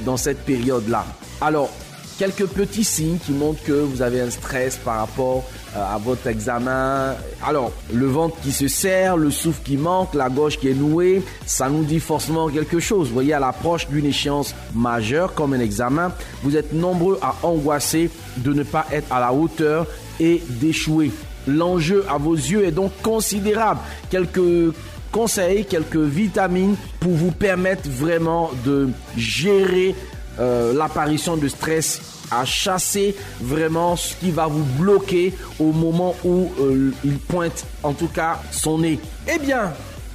dans cette période-là. Alors, quelques petits signes qui montrent que vous avez un stress par rapport à votre examen. Alors, le ventre qui se serre, le souffle qui manque, la gorge qui est nouée, ça nous dit forcément quelque chose. Vous voyez, à l'approche d'une échéance majeure comme un examen, vous êtes nombreux à angoisser de ne pas être à la hauteur d'échouer. L'enjeu à vos yeux est donc considérable. Quelques conseils, quelques vitamines pour vous permettre vraiment de gérer euh, l'apparition de stress à chasser vraiment ce qui va vous bloquer au moment où euh, il pointe en tout cas son nez. Eh bien,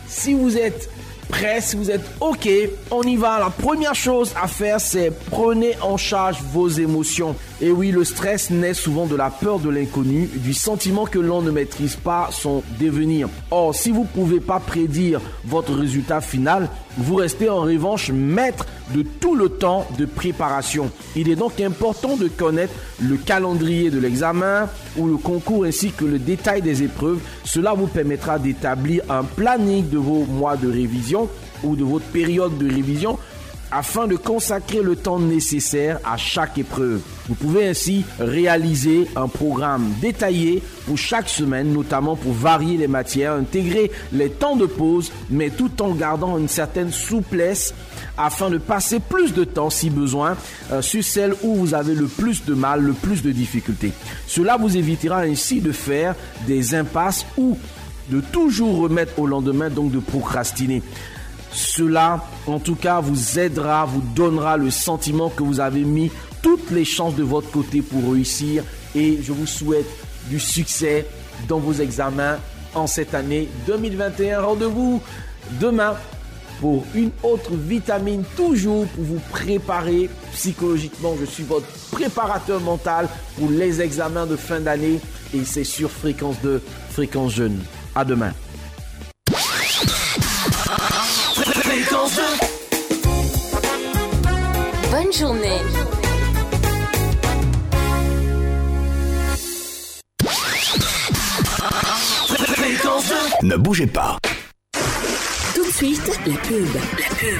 si vous êtes prêt, si vous êtes OK, on y va. La première chose à faire, c'est prenez en charge vos émotions. Et oui, le stress naît souvent de la peur de l'inconnu, du sentiment que l'on ne maîtrise pas son devenir. Or, si vous ne pouvez pas prédire votre résultat final, vous restez en revanche maître de tout le temps de préparation. Il est donc important de connaître le calendrier de l'examen ou le concours ainsi que le détail des épreuves. Cela vous permettra d'établir un planning de vos mois de révision ou de votre période de révision afin de consacrer le temps nécessaire à chaque épreuve. Vous pouvez ainsi réaliser un programme détaillé pour chaque semaine, notamment pour varier les matières, intégrer les temps de pause, mais tout en gardant une certaine souplesse afin de passer plus de temps, si besoin, euh, sur celles où vous avez le plus de mal, le plus de difficultés. Cela vous évitera ainsi de faire des impasses ou de toujours remettre au lendemain, donc de procrastiner. Cela, en tout cas, vous aidera, vous donnera le sentiment que vous avez mis toutes les chances de votre côté pour réussir. Et je vous souhaite du succès dans vos examens en cette année 2021. Rendez-vous demain pour une autre vitamine, toujours pour vous préparer psychologiquement. Je suis votre préparateur mental pour les examens de fin d'année et c'est sur fréquence de fréquence jeune. À demain. Bonne journée. Ne bougez pas. Tout de suite, la pub. La pub.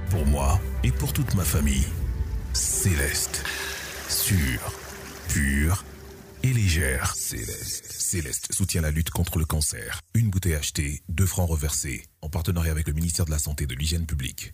pour moi et pour toute ma famille. Céleste. Sûr pure et légère. Céleste. Céleste soutient la lutte contre le cancer. Une bouteille achetée, deux francs reversés, en partenariat avec le ministère de la Santé et de l'Hygiène publique.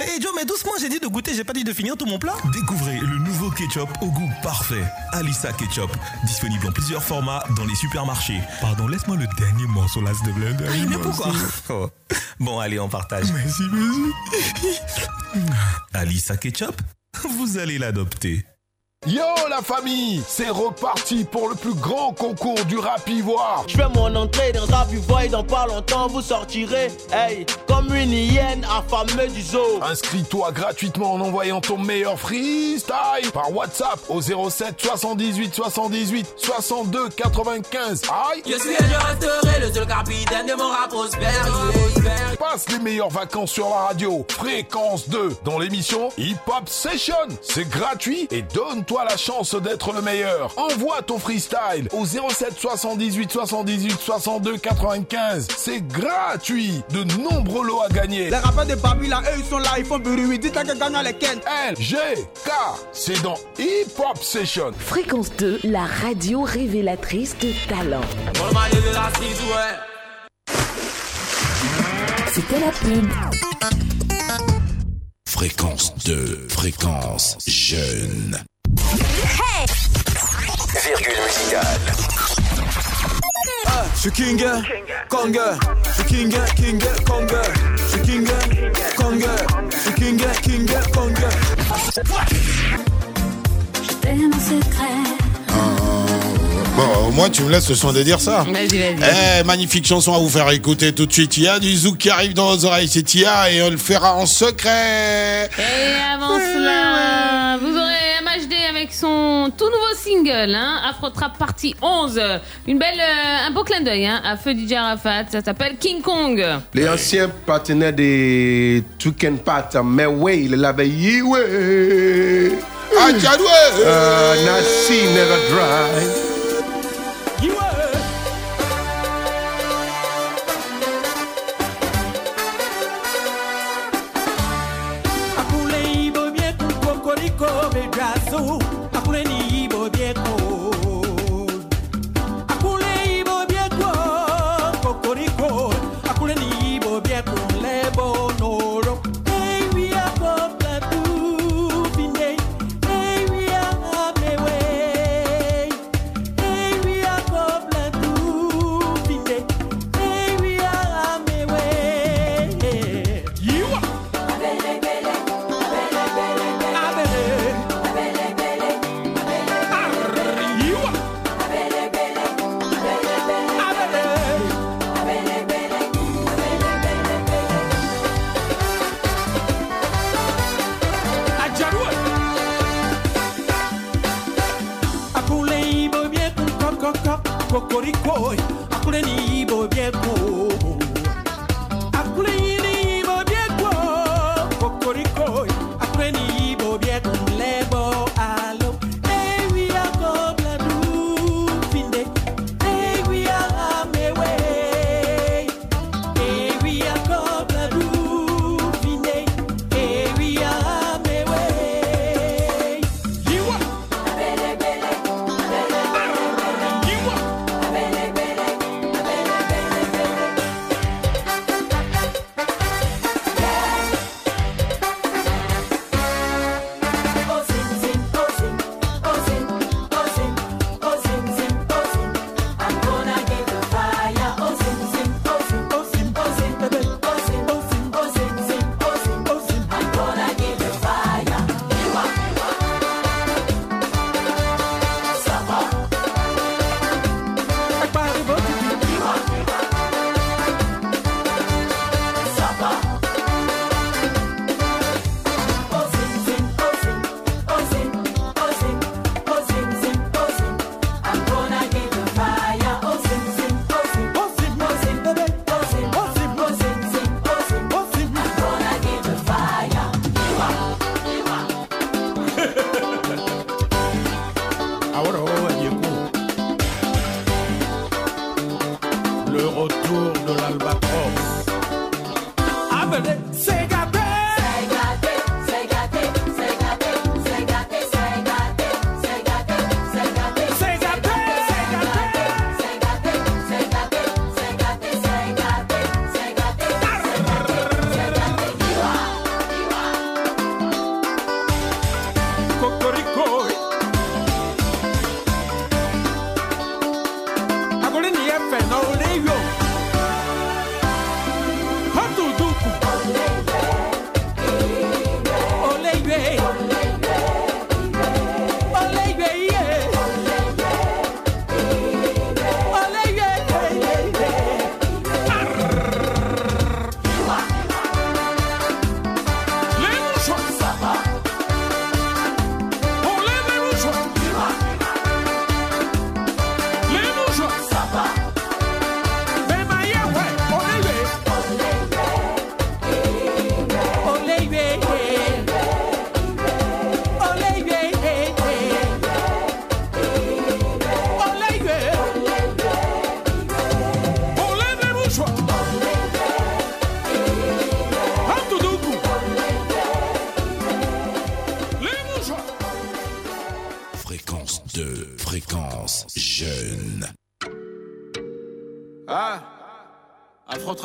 Hé Joe, mais doucement, j'ai dit de goûter, j'ai pas dit de finir tout mon plat. Découvrez le nouveau ketchup au goût parfait. Alissa Ketchup. Disponible en plusieurs formats dans les supermarchés. Pardon, laisse-moi le dernier morceau là, te plaît. Ah, mais pourquoi Oh. Bon, allez, on partage. Merci, merci. Alissa Ketchup, vous allez l'adopter. Yo la famille, c'est reparti pour le plus grand concours du rap ivoire. Je fais mon entrée dans rap ivoire et dans pas longtemps vous sortirez, hey, comme une hyène affamée du zoo. Inscris-toi gratuitement en envoyant ton meilleur freestyle par WhatsApp au 07 78 78 62 95. Aïe Je suis et je resterai le seul capitaine de mon rap prospère. Passe les meilleures vacances sur la radio. Fréquence 2 dans l'émission Hip Hop Session. C'est gratuit et donne-toi la chance d'être le meilleur. Envoie ton freestyle au 07 78 78 62 95. C'est gratuit. De nombreux lots à gagner. Les rappeurs de Babylone, eux, ils sont là, ils font bruit. Dites-leur que gagnent les Ken. L, G, K. C'est dans Hip Hop Session. Fréquence 2, la radio révélatrice de talent. C'était la pub. Fréquence 2, fréquence jeune. Virgule musicale. Ah, je suis King, Kong, je suis King, King, Kong, je suis King, Kong, je suis King, King, Kong. T'aimes en secret. Bon, au moins tu me laisses le soin de dire ça. Vas-y, vas-y. Eh, magnifique chanson à vous faire écouter tout de suite. Il y a du zouk qui arrive dans vos oreilles, c'est Tia, et on le fera en secret. Et avant cela, vous aurez MHD avec son tout nouveau single, hein, Afro Trap Partie 11. Une belle, euh, un beau clin d'œil hein, à Feu DJ Arafat. Ça s'appelle King Kong. Les anciens partenaires des Tuken Pat, mais oui, il l'avait Yiwe. Ah, Tchadoué. Uh, Nassi Never Dry.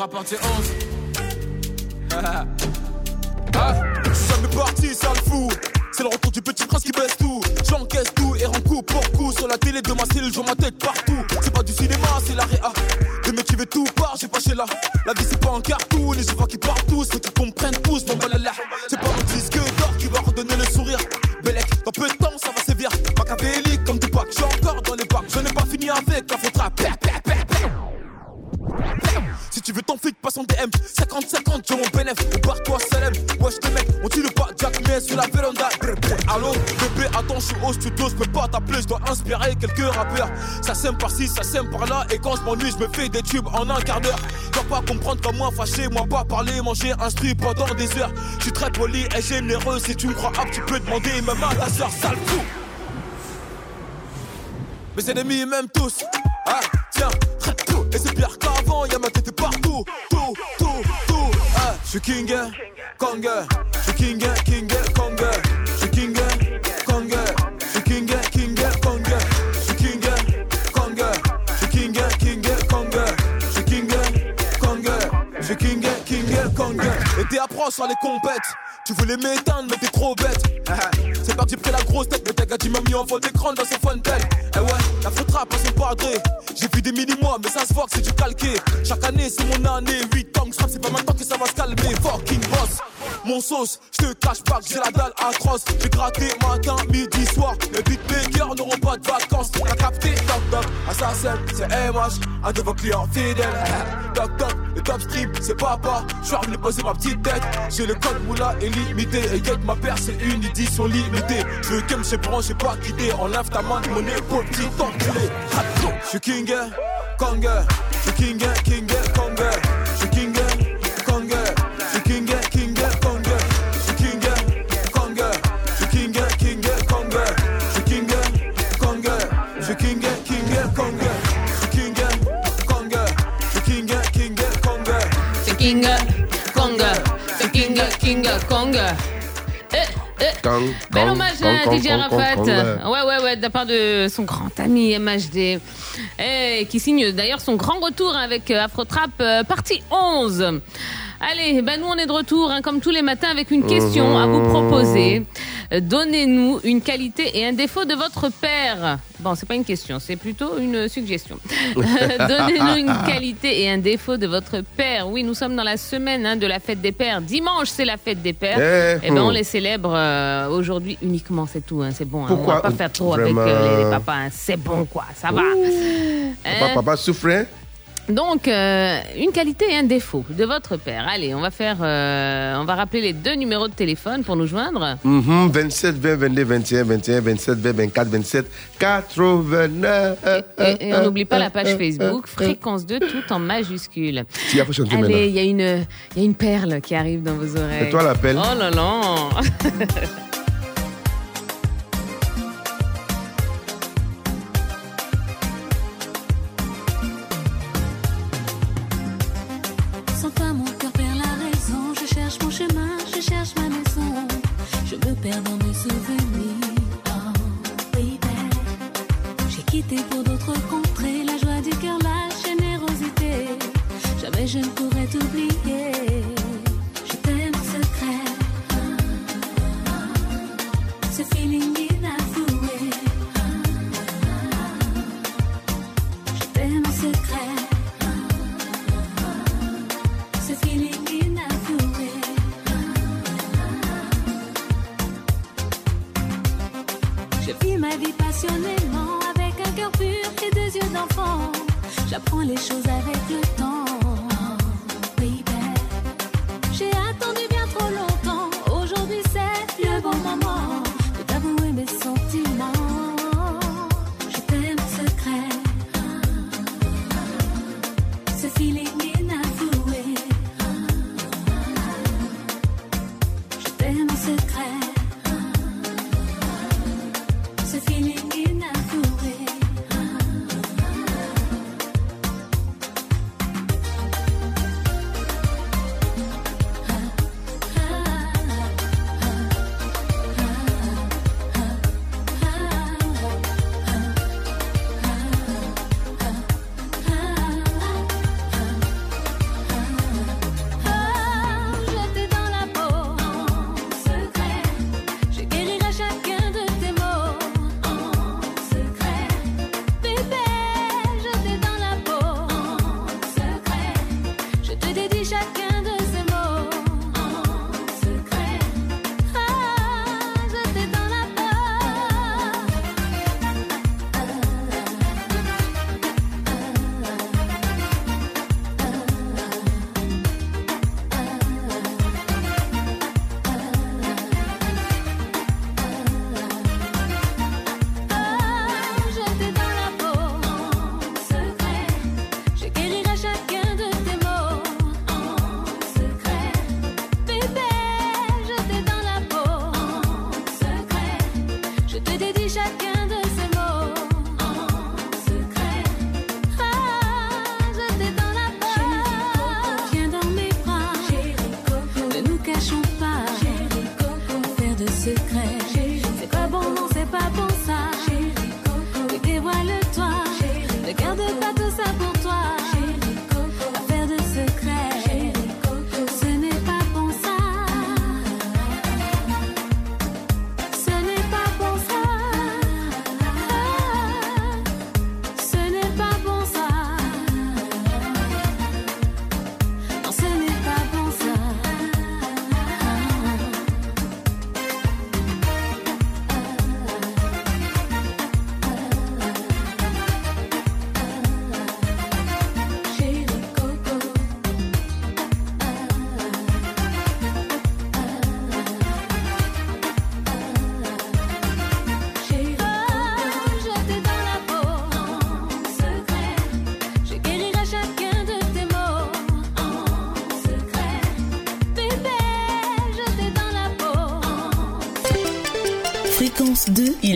rapporté 11 je me fais des tubes en un quart d'heure. Vas pas comprendre comme moi, fâché Moi pas parler, manger, instruit pendant des heures. Je suis très poli et généreux Si tu me crois apte, tu peux demander Même à ta soeur, sale fou. Mes ennemis m'aiment tous. MH, un de vos clients fidèles. Toc toc, le top stream, c'est papa. Je suis revenu poser ma petite tête. J'ai le code moula illimité. Et get ma paire, c'est une édition limitée. Je veux que me branche, j'ai pas quitté. Enlève ta main de mon épaule, petit enculé. Je suis king, Kong. Je suis king, king, C'est King Kong. C'est King King Kong. Eh, eh. Bel hommage à DJ Arafat. Ouais, ouais, ouais, de la part de son grand ami MHD. Eh, qui signe d'ailleurs son grand retour avec euh, Afrotrap euh, partie 11. Allez, ben nous on est de retour, hein, comme tous les matins, avec une question à vous proposer. Euh, Donnez-nous une qualité et un défaut de votre père. Bon, c'est pas une question, c'est plutôt une suggestion. Donnez-nous une qualité et un défaut de votre père. Oui, nous sommes dans la semaine hein, de la fête des pères. Dimanche, c'est la fête des pères. Eh, Eh ben, on hmm. les célèbre euh, aujourd'hui uniquement, c'est tout. hein, c'est bon. hein. Pourquoi On va pas faire trop avec euh, les, les papas. hein. C'est bon, quoi. Ça va. Papa, Hein? Papa souffre, hein? Donc, euh, une qualité et un défaut de votre père. Allez, on va faire, euh, on va rappeler les deux numéros de téléphone pour nous joindre. Mhm, 27, 20, 22, 21, 21, 27, 20, 24, 27, 89. Et, et on n'oublie pas la page Facebook, Fréquence 2, tout en majuscule. Maintenant. Allez, il y, a une- il y a une perle qui arrive dans vos oreilles. Et toi, la perle Oh là là Dans mes souvenirs. Oh, baby. J'ai quitté pour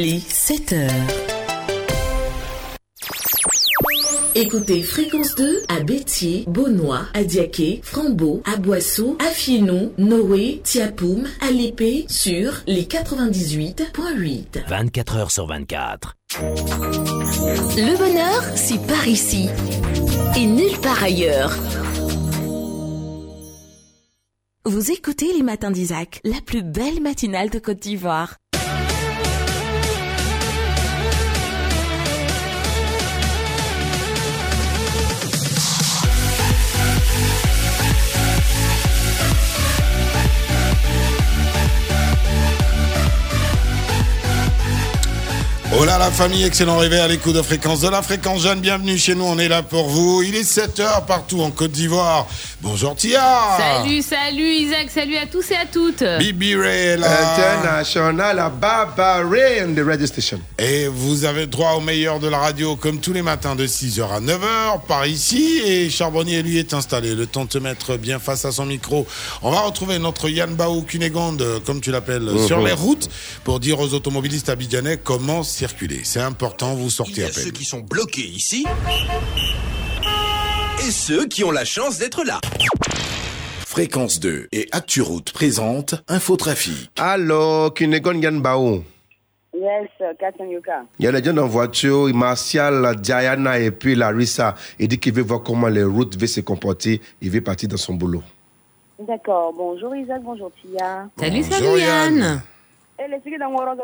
il est 7 heures. Écoutez Fréquence 2 à Bétier, Beaunois, à Diaké, Frambeau, à Boissou, à Fienou, Noé, Tiapoum, à l'épée sur les 98.8. 24 heures sur 24. Le bonheur, c'est par ici et nulle part ailleurs. Vous écoutez les matins d'Isaac, la plus belle matinale de Côte d'Ivoire. Oh là la famille, excellent réveil à l'écoute de fréquence de la fréquence jeune. Bienvenue chez nous, on est là pour vous. Il est 7h partout en Côte d'Ivoire. Bonjour Tia. Salut, salut Isaac, salut à tous et à toutes. Bibi Ray là. International, Baba Ray and the radio station. Et vous avez droit au meilleur de la radio comme tous les matins de 6h à 9h par ici. Et Charbonnier lui est installé. Le temps de te mettre bien face à son micro. On va retrouver notre Yann Baou Cunégonde, comme tu l'appelles, sur les routes pour dire aux automobilistes abidjanais comment circuler. C'est important, vous sortez Il y à a peine. ceux qui sont bloqués ici et ceux qui ont la chance d'être là. Fréquence 2 et ActuRoute présentent Infotrafic. Alors, Kinegon Yanbao. Yes, Captain Yuka. Il y a des gens dans la voiture, Martial, Diana et puis Larissa. Il dit qu'il veut voir comment les routes vont se comporter. Il veut partir dans son boulot. D'accord. Bonjour Isaac, bonjour Tia. Salut, salut Yann. Eh, les filles dans Woro,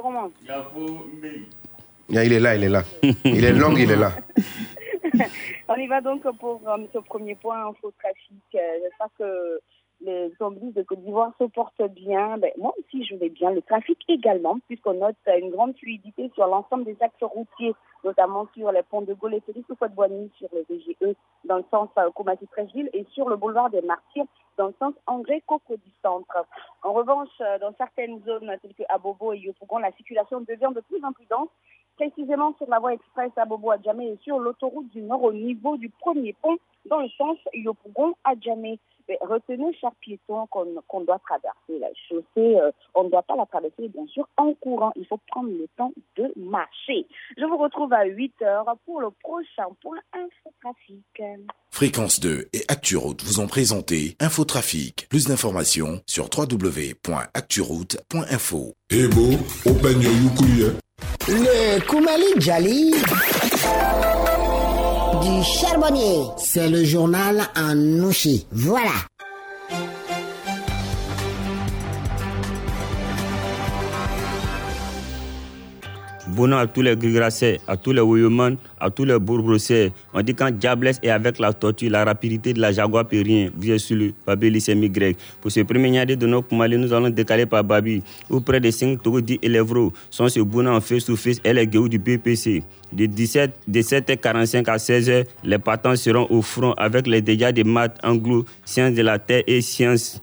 Yeah, Il est là, il est là. Il est long, il est là. On y va donc pour euh, ce premier point info trafic. Euh, J'espère que les zombies de Côte d'Ivoire se portent bien. Ben, moi aussi, je vais bien. Le trafic également, puisqu'on note euh, une grande fluidité sur l'ensemble des axes routiers, notamment sur les ponts de Gaulle et Félix Boigny, sur les VGE dans le sens euh, Koumassi-Trècheville et sur le boulevard des Martyrs dans le sens André-Coco du centre. En revanche, euh, dans certaines zones telles que Abobo et Yopougon, la circulation devient de plus en plus dense précisément sur la voie express à Bobo à Djamé et sur l'autoroute du Nord au niveau du premier pont dans le sens Yopougon à Djamé. Mais retenez, chers piétons, qu'on doit traverser la chaussée. euh, on ne doit pas la traverser, bien sûr, en courant. Il faut prendre le temps de marcher. Je vous retrouve à 8 heures pour le prochain point infotrafic. Fréquence 2 et ActuRoute vous ont présenté Infotrafic. Plus d'informations sur www.acturoute.info. Et beau, open your. Le Koumali Djali du charbonnier. C'est le journal en nouchi. Voilà. Bonjour à tous les grigrassés, à tous les Woyoman, à tous les Bourbrosais. On dit quand Diablesse est avec la tortue, la rapidité de la jaguar peut rien. Vous êtes sur le Babi Lycémie grec. Pour ce premier nyadé de nos Koumali, nous allons décaler par Babi. Où près de 5 Togodi et Lévro sont ce Bouna en face to face et les Guéou du BPC. De 17, de 7h45 à 16h, les partants seront au front avec les dégâts de maths, anglo, sciences de la terre et sciences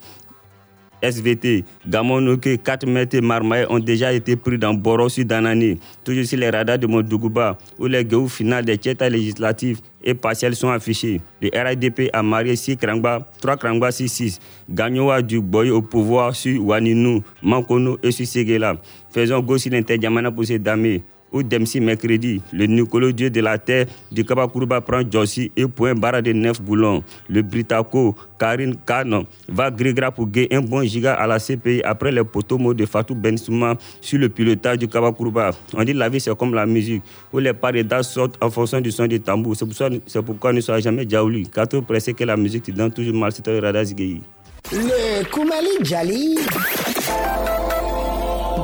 SVT, Gamonoke, 4 mètres et Marmaille ont déjà été pris dans Borossi Danani. Toujours sur les radars de Mondougouba, où les gueux finales des tiers législatifs et partiels sont affichés. Le RIDP a marié 6 Krangba, 3 Krangba 6 6. Gagnoa du Boy au pouvoir sur Waninou, Mankono et sur Seguela. Faisons go sur l'interdiamana pour ces dames. Ou Demsi mercredi, le Nicolo Dieu de la terre du Kabakuruba prend Jossi et point barra de 9 boulons. Le Britaco, Karine Kano, va Grégra pour un bon giga à la CPI après les potomos de Fatou Bensouma sur le pilotage du Kabakuruba. On dit la vie c'est comme la musique, où les dates sortent en fonction du son du tambour. C'est pour pourquoi ne sois jamais Djaouli. Car trop pressé que la musique te donne toujours mal, c'est un radar zigéi. Le Koumali Djali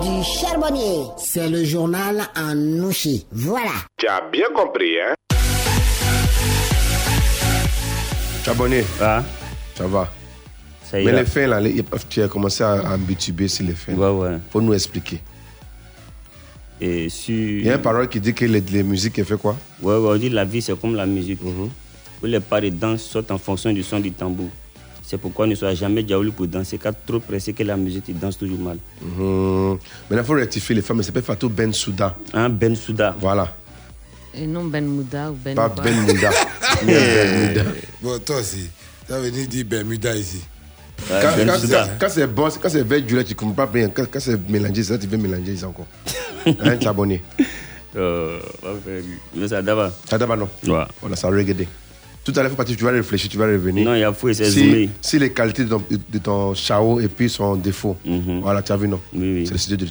du charbonnier. C'est le journal en nouchi. Voilà. Tu as bien compris, hein? Charbonnier. Ah. Ça va. Ça Mais ira. les fins, là, les- tu as commencé à à mbituber sur les fins. Ouais, ouais. Faut nous expliquer. Et sur... Il y a une parole qui dit que les, les musiques, fait quoi? Ouais, ouais, on dit la vie c'est comme la musique. Où les pas de danse sortent en fonction du son du tambour. C'est pourquoi ne sois jamais diabolik pour danser, car trop pressé que la musique te danse toujours mal. Mhm. Maintenant, il faut rectifier les femmes. Elle s'appelle Fatou Ben Souda. Hein, Ben Souda. Voilà. Et non Ben Mouda ou Ben Pas. Ben Mouda. Mais Ben Mouda. Bon, toi aussi, tu as venu dire Bermuda ici. Quand, quand c'est- quand c'est bon, quand c'est vert tu ne comprends pas bien. Quand, quand c'est mélangé, ça, tu veux mélanger ça encore. Hein, t'abonner. Euh, Mais ça d'abord. Ça d'abord, non Ouais. Voilà, ça regardé. Tout à l'heure, il faut partir, tu vas réfléchir, tu vas revenir. Non, il y a fou et c'est si, zoomé. si les qualités de ton, de ton chao et puis son défaut. Voilà, tu as vu, non? C'est le sujet de.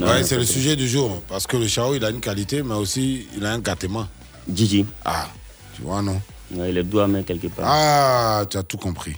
Ouais, c'est le sujet du jour. Parce que le chao, il a une qualité, mais aussi, il a un gâtement. Gigi. Ah, tu vois, non? Ouais, il est doigt main quelque part. Ah, tu as tout compris.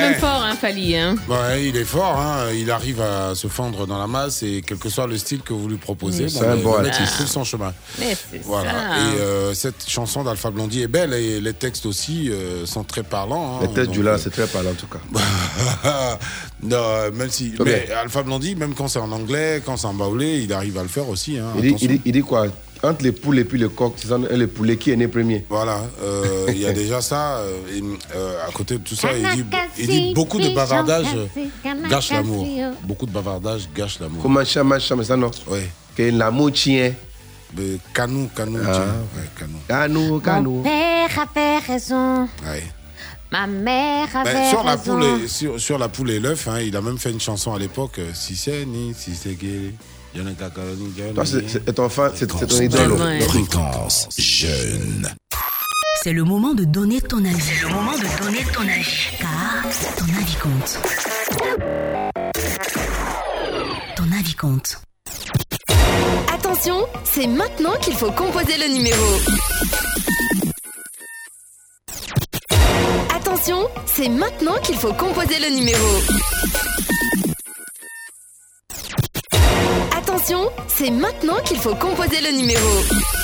Même fort, hein, Fali. Hein. Ouais, il est fort, hein. il arrive à se fendre dans la masse et quel que soit le style que vous lui proposez, Oui. bon, C'est un bon le mec, artiste. il trouve son chemin. Mais c'est Voilà. ça. Et euh, cette chanson d'Alpha Blondie est belle et les textes aussi euh, sont très parlants. hein. Les Donc, du là, euh, c'est très parlant en tout cas. non, même si. Mais Alpha Blondie, même quand c'est en anglais, quand c'est en baoulé, il arrive à le faire aussi. Hein, Il dit, attention. il, dit, il dit quoi? Entre les poules et puis le coq, c'est le poulet qui est né premier. Voilà, euh, il y a déjà ça. euh, et, euh, à côté de tout ça, il dit, il dit beaucoup de bavardage gâche l'amour. Beaucoup de bavardage gâche l'amour. Comment chama, ça non? Oui. Que l'amour tient. Canou, canou, Ah. tiens. Ouais, canou. Canou, Mon canou. père avait raison. Ouais. Ma mère avait Ben, sur, la raison. poule et, sur, sur la poule et l'œuf, hein, il a même fait une chanson à l'époque. euh, Si c'est ni, si c'est gay, c'est ton fan, ton idole. Fréquence jeune. C'est le moment de donner ton avis. C'est le moment de donner ton avis. Car ton avis compte. Ton avis compte. Attention, c'est maintenant qu'il faut composer le numéro. Attention, c'est maintenant qu'il faut composer le numéro. Attention, c'est maintenant qu'il faut composer le numéro.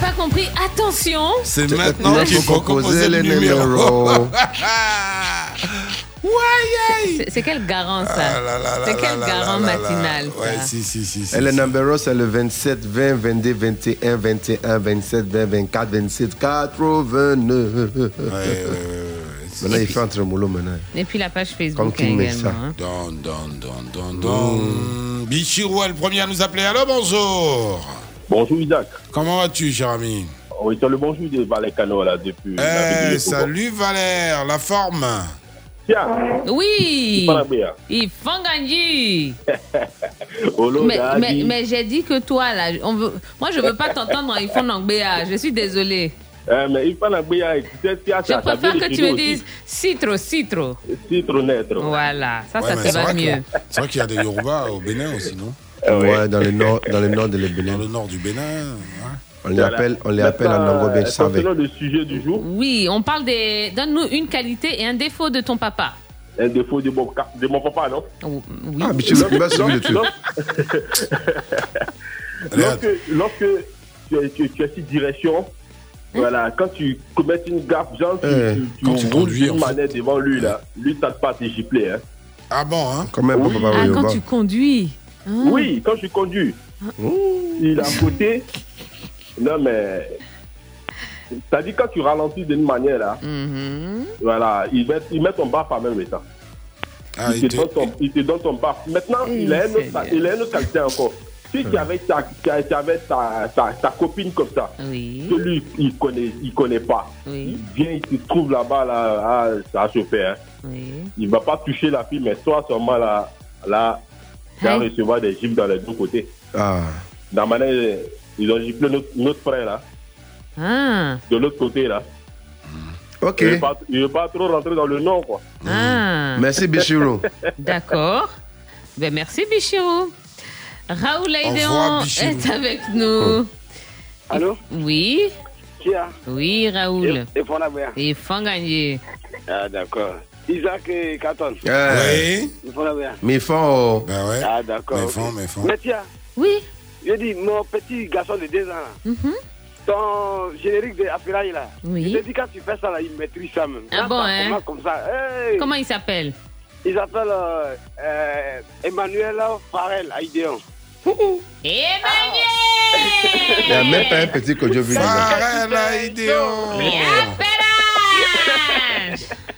Pas compris, attention. C'est maintenant qu'il faut composer le numéro. C'est- C'est quel garant ça? Ah C'est quel garant là matinal là. ça? Ouais, si, si, si. si, Et le numéro, c'est le 27, 20, 22, 21, 21, 27, 20, 24, 27, 89. Maintenant, il fait entre mollo maintenant. Et puis la page Comme Facebook qu'il met ça. également. hein. Don, don, don, don, don. Bichirou est le premier à nous appeler. Allô, bonjour. Bonjour Isaac. Comment vas-tu, cher ami? Oui, c'est le bonjour de Valais Cano là depuis. Eh, de salut Valère, la forme. Tiens. Oui Pas la meilleure. Ils font gagner Olo mais, mais, mais j'ai dit que toi là, on veut, moi je veux pas t'entendre ils font Nangbéa, je suis désolée. Eh, mais il faut la meilleure. Tu sais, tu as- Je ça préfère que tu me dises citro, citro. aussi. Citronêtre. Voilà, ça, Ouais, ça c'est va mieux. C'est vrai qu'il y a des Yoruba au Bénin aussi, non? Ouais, dans le nord, dans le nord de le Dans Bénin. le nord du Bénin. ouais. On les appelle, on les appelle en Save. concernant le sujet du jour, Oui, on parle des. Donne-nous une qualité et un défaut de ton papa. un défaut de mon, ca- de mon papa, non? Oui. Ah, mais tu tu vas suivre le truc. Lorsque, lorsque tu, es, tu, tu es sur direction, voilà, quand tu commets une gaffe, genre, tu, Eh, tu, tu, quand tu conduis, une manette devant lui, là, lui, t'as pas à te gifler. Hein. Ah bon, hein? Quand même, papa, Ah, oui, quand bah. tu conduis. Ah. Oui, quand je conduis, il est à côté. Non, mais. C'est-à-dire, quand tu ralentis d'une manière, là, Mhm. voilà, il met, il met ton bas en même temps. Ah, il, il te te- donne ton, il te donne ton bas. Maintenant, il, a un autre, Seigneur. il a une autre qualité encore. Si tu avais, ta, tu avais ta, ta, ta copine comme ça, Oui. que lui, il connaît, il connaît pas. Oui. Il vient, il se trouve là-bas, là, ah, ça faire. hein. Oui. Il va pas toucher la fille, mais toi seulement là, là, vas Hein? recevoir des gifles dans les deux côtés. Ah, Dans ma manière, ils ont giflé notre, notre frère là, Ah. de l'autre côté là. ok. Il veut pas, pas trop rentrer dans le nord quoi. Ah. Merci, Bichiro. D'accord. Ben, merci, Bichirou. Raoul Bichirou. est avec nous. Allô? Oui. Qui a? Oui, Raoul. Et. Et Fanganye. Ah, d'accord. Isaac et Katon. Eh, Oui. Il Fonabéa. mais. Ben ouais. Ah, d'accord. Mais ok. fond, mais fond. Mais tiens, Oui. je dis, mon petit garçon de 2 ans, là, Mhm. ton générique de Afiraï là, Oui. je te dis, quand tu fais ça, là, il maîtrise ça même. Ah bon, hein? commence comme ça, hey, Comment il s'appelle? Il s'appelle euh, euh, Emmanuel Farel Aïdéon. Emmanuel Il n'y a même pas un petit que je veux dire. Farel Aïdéon.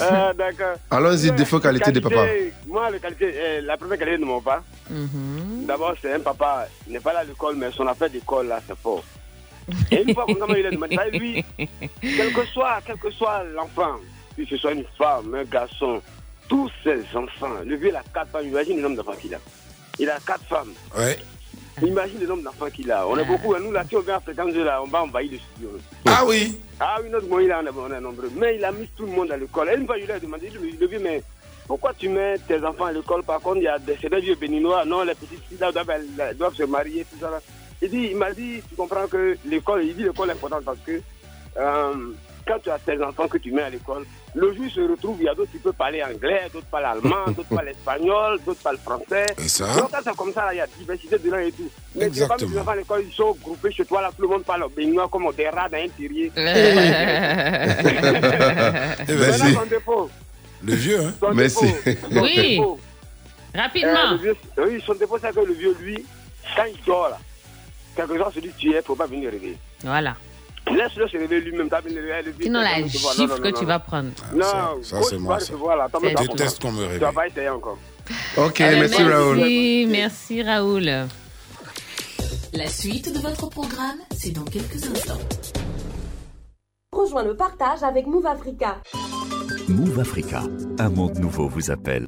Ah, d'accord. Allons-y, défaut qualité de papa. Moi, la, qualité, euh, la première qualité de mon papa, Mhm. D'abord, c'est un papa, il n'est pas là à l'école, mais son affaire d'école, là, c'est fort. Et une fois comme ça, moi, il a demandé, bah, lui, quel que soit, quel que soit l'enfant, que ce soit une femme, un garçon, tous ces enfants, le vieux, il a quatre femmes, imagine le nombre d'enfants qu'il a. Il a quatre femmes. Ouais. Imagine le nombre d'enfants qu'il a. On est beaucoup, hein. nous, là, si on vient à fréquenter, là, on va envahir le studio. Ah oui. Ah oui, notre moyen, là, on est, nombreux. Mais il a mis tout le monde à l'école. Et une fois, je lui ai demandé, je lui ai dit, mais pourquoi tu mets tes enfants à l'école? Par contre, il y a des, vieux béninois. Non, les petites filles là doivent, elles doivent se marier, tout ça. Là. il dit, il m'a dit, tu comprends que l'école, il dit l'école est importante parce que euh, quand tu as tes enfants que tu mets à l'école, le jour se retrouvent, il y a d'autres qui peuvent parler anglais, d'autres parlent allemand, d'autres parlent espagnol, d'autres parlent français. Et ça Donc quand c'est comme ça, il y a diversité de langues et tout. Mais tu vois, quand tu vas à l'école, ils sont groupés chez toi, là, tout le monde parle au béninois comme des rats dans un terrier. Eh ben, c'est-. Le vieux, hein Son Merci. défaut, son Oui. défaut. Rapidement. Euh, le vieux- oui, son défaut, c'est que le vieux, lui, quand il dort, là, quelque chose se dit tu es, il ne faut pas venir réveiller. Voilà. Laisse-le se réveiller lui-même, t'as bien réveillé, le vieux. Sinon, la gifle non, que non, tu vas prendre. Non, ça, c'est tu moi, Je déteste qu'on me Tu réveille. vas pas essayer encore. Ok, Euh, merci Raoul. Merci, merci Raoul. La suite de votre programme, c'est dans quelques instants. Rejoins le partage avec Move Africa. Move Africa, un monde nouveau vous appelle.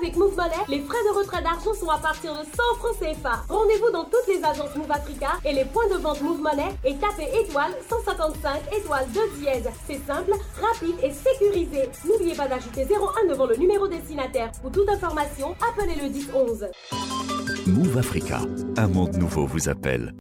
Avec Move Money, les frais de retrait d'argent sont à partir de 100 francs CFA. Rendez-vous dans toutes les agences Move Africa et les points de vente Move Money et tapez étoile 155 étoile 2 dièse. C'est simple, rapide et sécurisé. N'oubliez pas d'ajouter 01 devant le numéro destinataire. Pour toute information, appelez le 10 11. Move Africa, un monde nouveau vous appelle.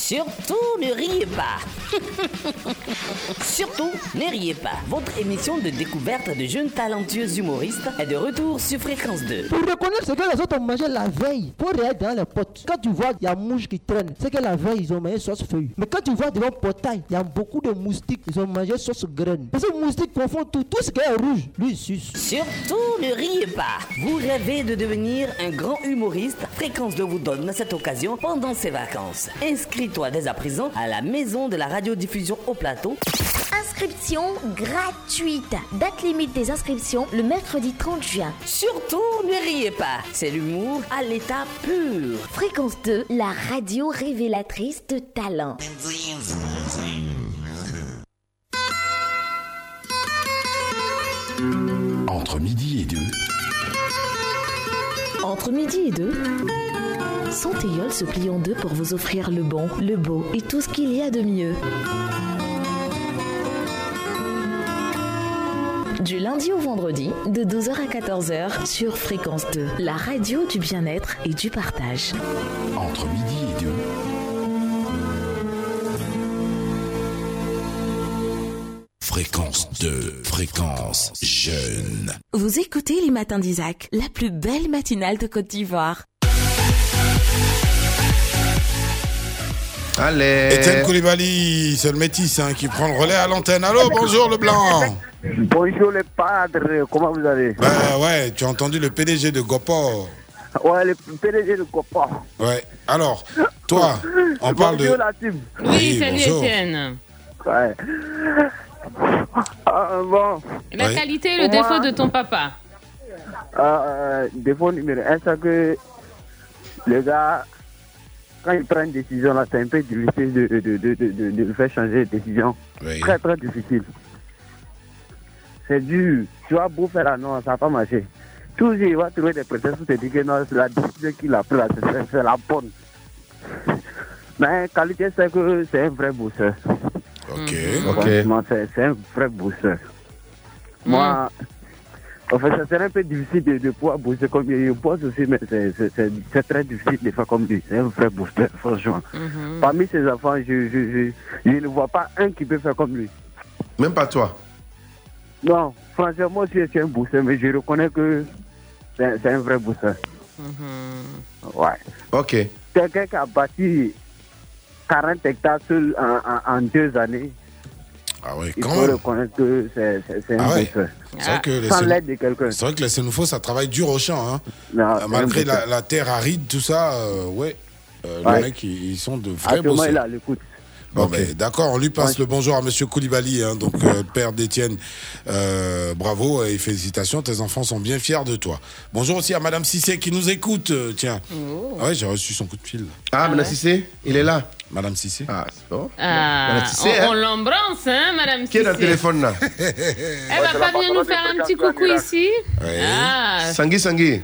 Surtout ne riez pas. Surtout ne riez pas. Votre émission de découverte de jeunes talentueux humoristes est de retour sur Fréquence 2. Pour reconnaître ce que les autres ont mangé la veille, pour regarder dans les potes. Quand tu vois il y a mouche qui traîne, c'est que la veille ils ont mangé sauce feuille. Mais quand tu vois devant le portail, il y a beaucoup de moustiques, ils ont mangé sauce graine. Parce que les moustiques confondent tout, tout ce qui est rouge, lui suce. Surtout ne riez pas. Vous rêvez de devenir un grand humoriste Fréquence 2 vous donne cette occasion pendant ses vacances. Inscris-toi dès à présent à la maison de la radiodiffusion au plateau. Inscription gratuite. Date limite des inscriptions le mercredi 30 juin. Surtout ne riez pas. C'est l'humour à l'état pur. Fréquence 2, la radio révélatrice de talent. Entre midi et deux, Entre midi et deux, Santéol se plie en deux pour vous offrir le bon, le beau et tout ce qu'il y a de mieux. Du lundi au vendredi, de 12h à 14h sur Fréquence 2, la radio du bien-être et du partage. entre midi et deux, Fréquence 2, fréquence jeune. Vous écoutez les matins d'Isaac, la plus belle matinale de Côte d'Ivoire. Allez. Etienne Koulibaly, c'est le métis hein, qui prend le relais à l'antenne. Allô, bonjour le blanc. Bonjour les padres, comment vous allez? Bah ouais, tu as entendu le PDG de Gopor. Ouais, le PDG de Copa. Ouais. Alors, toi, on parle de. Bonjour la team. Oui, salut bonjour. Étienne. Ouais. Ah, bon. La Ouais. qualité et le Moi- défaut de ton papa. Ah, euh, défaut numéro un, c'est que les gars, quand ils prennent une décision, là, c'est un peu difficile de, de, de, de, de, de le faire changer de décision. Très, très difficile. C'est dur. Tu vas beau faire la non, ça va pas marcher. Toujours, il va trouver des prétextes pour te dire que non, c'est la décision qu'il a prise, là, c'est- la bonne. Mais qualité, c'est que c'est un vrai bosseur. Ok. Franchement, c'est c'est un vrai bosseur. Moi, en fait, ça serait un peu difficile de, de pouvoir bosser comme lui. Je bosse aussi, mais c'est- très difficile de faire comme lui. C'est un vrai bosseur, franchement. Parmi ses enfants, je, je, je, je ne vois pas un qui peut faire comme lui. Même pas toi. Non, franchement, moi aussi, je suis un bosseur, mais je reconnais que c'est un- vrai bosseur. Ouais. Ok. Quelqu'un qui a bâti 40 hectares seul en, en, en deux années. Ah ouais, Il quand faut même. reconnaître que c'est un Ah ouais. vrai que les Sans l'aide de quelqu'un. C'est vrai que les Sénoufos, ça travaille dur au champ. Hein. Non, Euh, malgré la, la terre aride, tout ça, euh, ouais. Euh, Ouais. Les mecs, ils, ils sont de vrais Actuellement, bosseurs. il est à l'écoute. Bon, ben, d'accord, on lui passe le bonjour à Monsieur Koulibaly, hein, donc euh, père d'Étienne. Euh, bravo et félicitations, tes enfants sont bien fiers de toi. Bonjour aussi à Madame Cissé qui nous écoute, euh, tiens. Ah ouais, j'ai reçu son coup de fil. Ah, Madame Cissé, il est là. Madame Cissé. Ah, c'est bon. Ah, Madame Cissé, on, hein. on l'embrasse, hein, Madame Qui est dans le Cissé. téléphone là Elle va pas venir nous faire un petit coucou ici Ah, Sangui Sangui.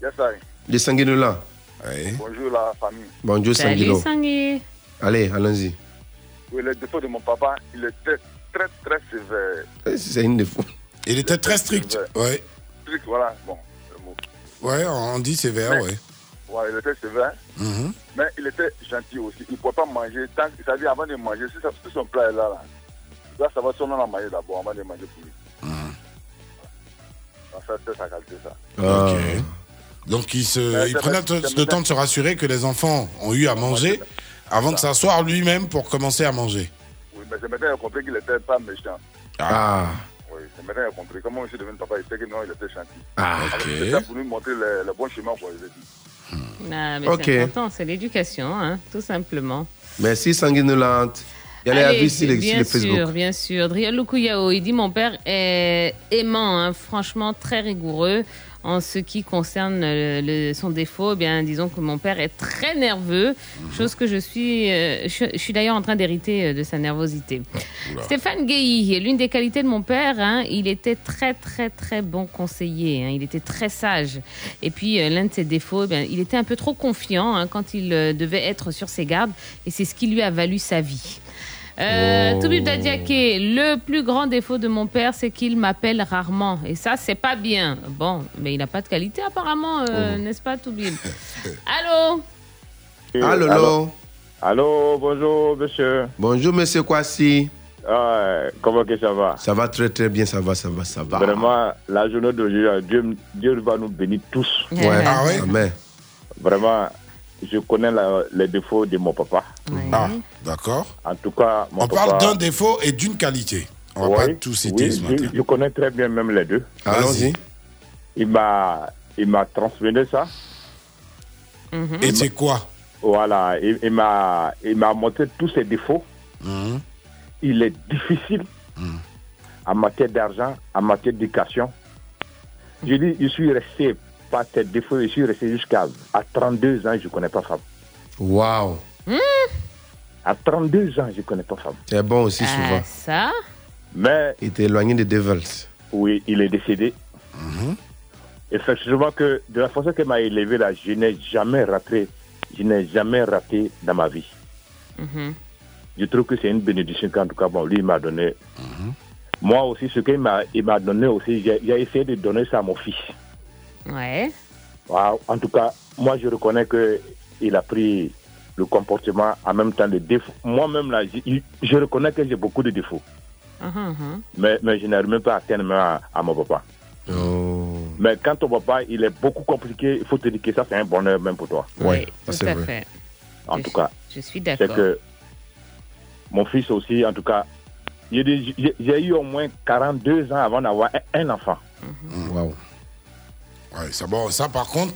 Yes, I. Les Sanguinola. Bonjour la famille. Bonjour. Sangui. Allez, allons-y. Oui, le défaut de mon papa, il était très très sévère. C'est une défaut. Il était très strict. Ouais. Strict, voilà, bon, le mot. Ouais, on dit sévère, Mais- ouais. Ouais, il était sévère, Mhm. mais il était gentil aussi. Il ne pouvait pas manger. Tant, c'est-à-dire, avant de manger, si, ça- si son plat est là, là, il doit savoir si on en a mangé d'abord avant de manger pour lui. En fait, c'est sa qualité, ça. Ok. Donc il, se, il c'est prenait le c'est temps de se rassurer que les enfants ont eu à manger avant de s'asseoir lui-même pour commencer à manger. Oui, mais c'est maintenant qu'il a compris qu'il n'était pas méchant. Ah. Oui, c'est maintenant qu'il a compris. Comment je suis devenu papa, il sait que non, il était gentil. Ah, ok. C'est ça pour lui montrer le, le bon chemin, quoi, il a dit. Ah, mais Ok. c'est important, c'est l'éducation, hein, tout simplement. Merci Sanguinolente. Il y a les Allez, avis sur, les- sur bien sûr, bien sûr. Driel Lukuyao, il dit mon père est aimant, hein, franchement très rigoureux en ce qui concerne euh, le- son défaut. eh Bien, disons que mon père est très nerveux, Mhm. chose que je suis, euh, je, je suis d'ailleurs en train d'hériter euh, de sa nervosité. Stéphane Guéhi, l'une des qualités de mon père, hein, il était très très très bon conseiller. hein, il était très sage. Et puis euh, l'un de ses défauts, eh bien, il était un peu trop confiant hein, quand il euh, devait être sur ses gardes, et c'est ce qui lui a valu sa vie. Euh, Oh. Toubib Dadiaké, le plus grand défaut de mon père, c'est qu'il m'appelle rarement. Et ça, c'est pas bien. Bon, mais il n'a pas de qualité apparemment, euh, n'est-ce pas, Toubib Allô Allô, allô. Allô, bonjour, monsieur. Bonjour, monsieur Kwasi. Ah, comment que ça va? Ça va très très bien, ça va, ça va, ça va. Vraiment, la journée d'aujourd'hui, Dieu, Dieu va nous bénir tous. Ouais, Ah ouais amen. Vraiment, je connais la- les défauts de mon papa. Ah, d'accord. En tout cas, mon On papa... parle d'un défaut et d'une qualité. On va Oui, pas tout citer oui, ce je- matin. Je, connais très bien même les deux. Allons-y. Il m'a, il m'a transmis ça. Et c'est quoi? Voilà, il, il m'a, il m'a montré tous ses défauts. Mhm. Il est difficile en matière d'argent, en matière d'éducation. Je dis, je suis resté par ses défauts, je suis resté jusqu'à à 32 ans, je ne connais pas femme. Waouh. À 32 ans, je ne connais pas femme. C'est bon aussi souvent. Ah, Ça? Mais Il était éloigné des devils. oui, il est décédé. Effectivement que de la façon qu'elle m'a élevé là, je n'ai jamais raté, je n'ai jamais raté dans ma vie. Mhm. Je trouve que c'est une bénédiction qu'en tout cas, bon, lui, il m'a donné. Moi aussi, ce qu'il m'a, il m'a donné aussi, j'ai essayé de donner ça à mon fils. Ouais. Waaw, En tout cas, moi, je reconnais que il a pris le comportement en même temps de défaut. Moi-même, là, je, je reconnais que j'ai beaucoup de défauts. Mhm, mhm. Mais, mais je n'arrive même pas à atteindre même à, à mon papa. Mais quand ton papa, il est beaucoup compliqué, il faut te dire que ça, c'est un bonheur même pour toi. Oui, tout à fait. En Je tout suis- cas, Je suis c'est d'accord. que mon fils aussi, en tout cas, j'ai eu au moins 42 ans avant d'avoir un, un enfant. Waouh. Ouais, ça, bon, ça par contre,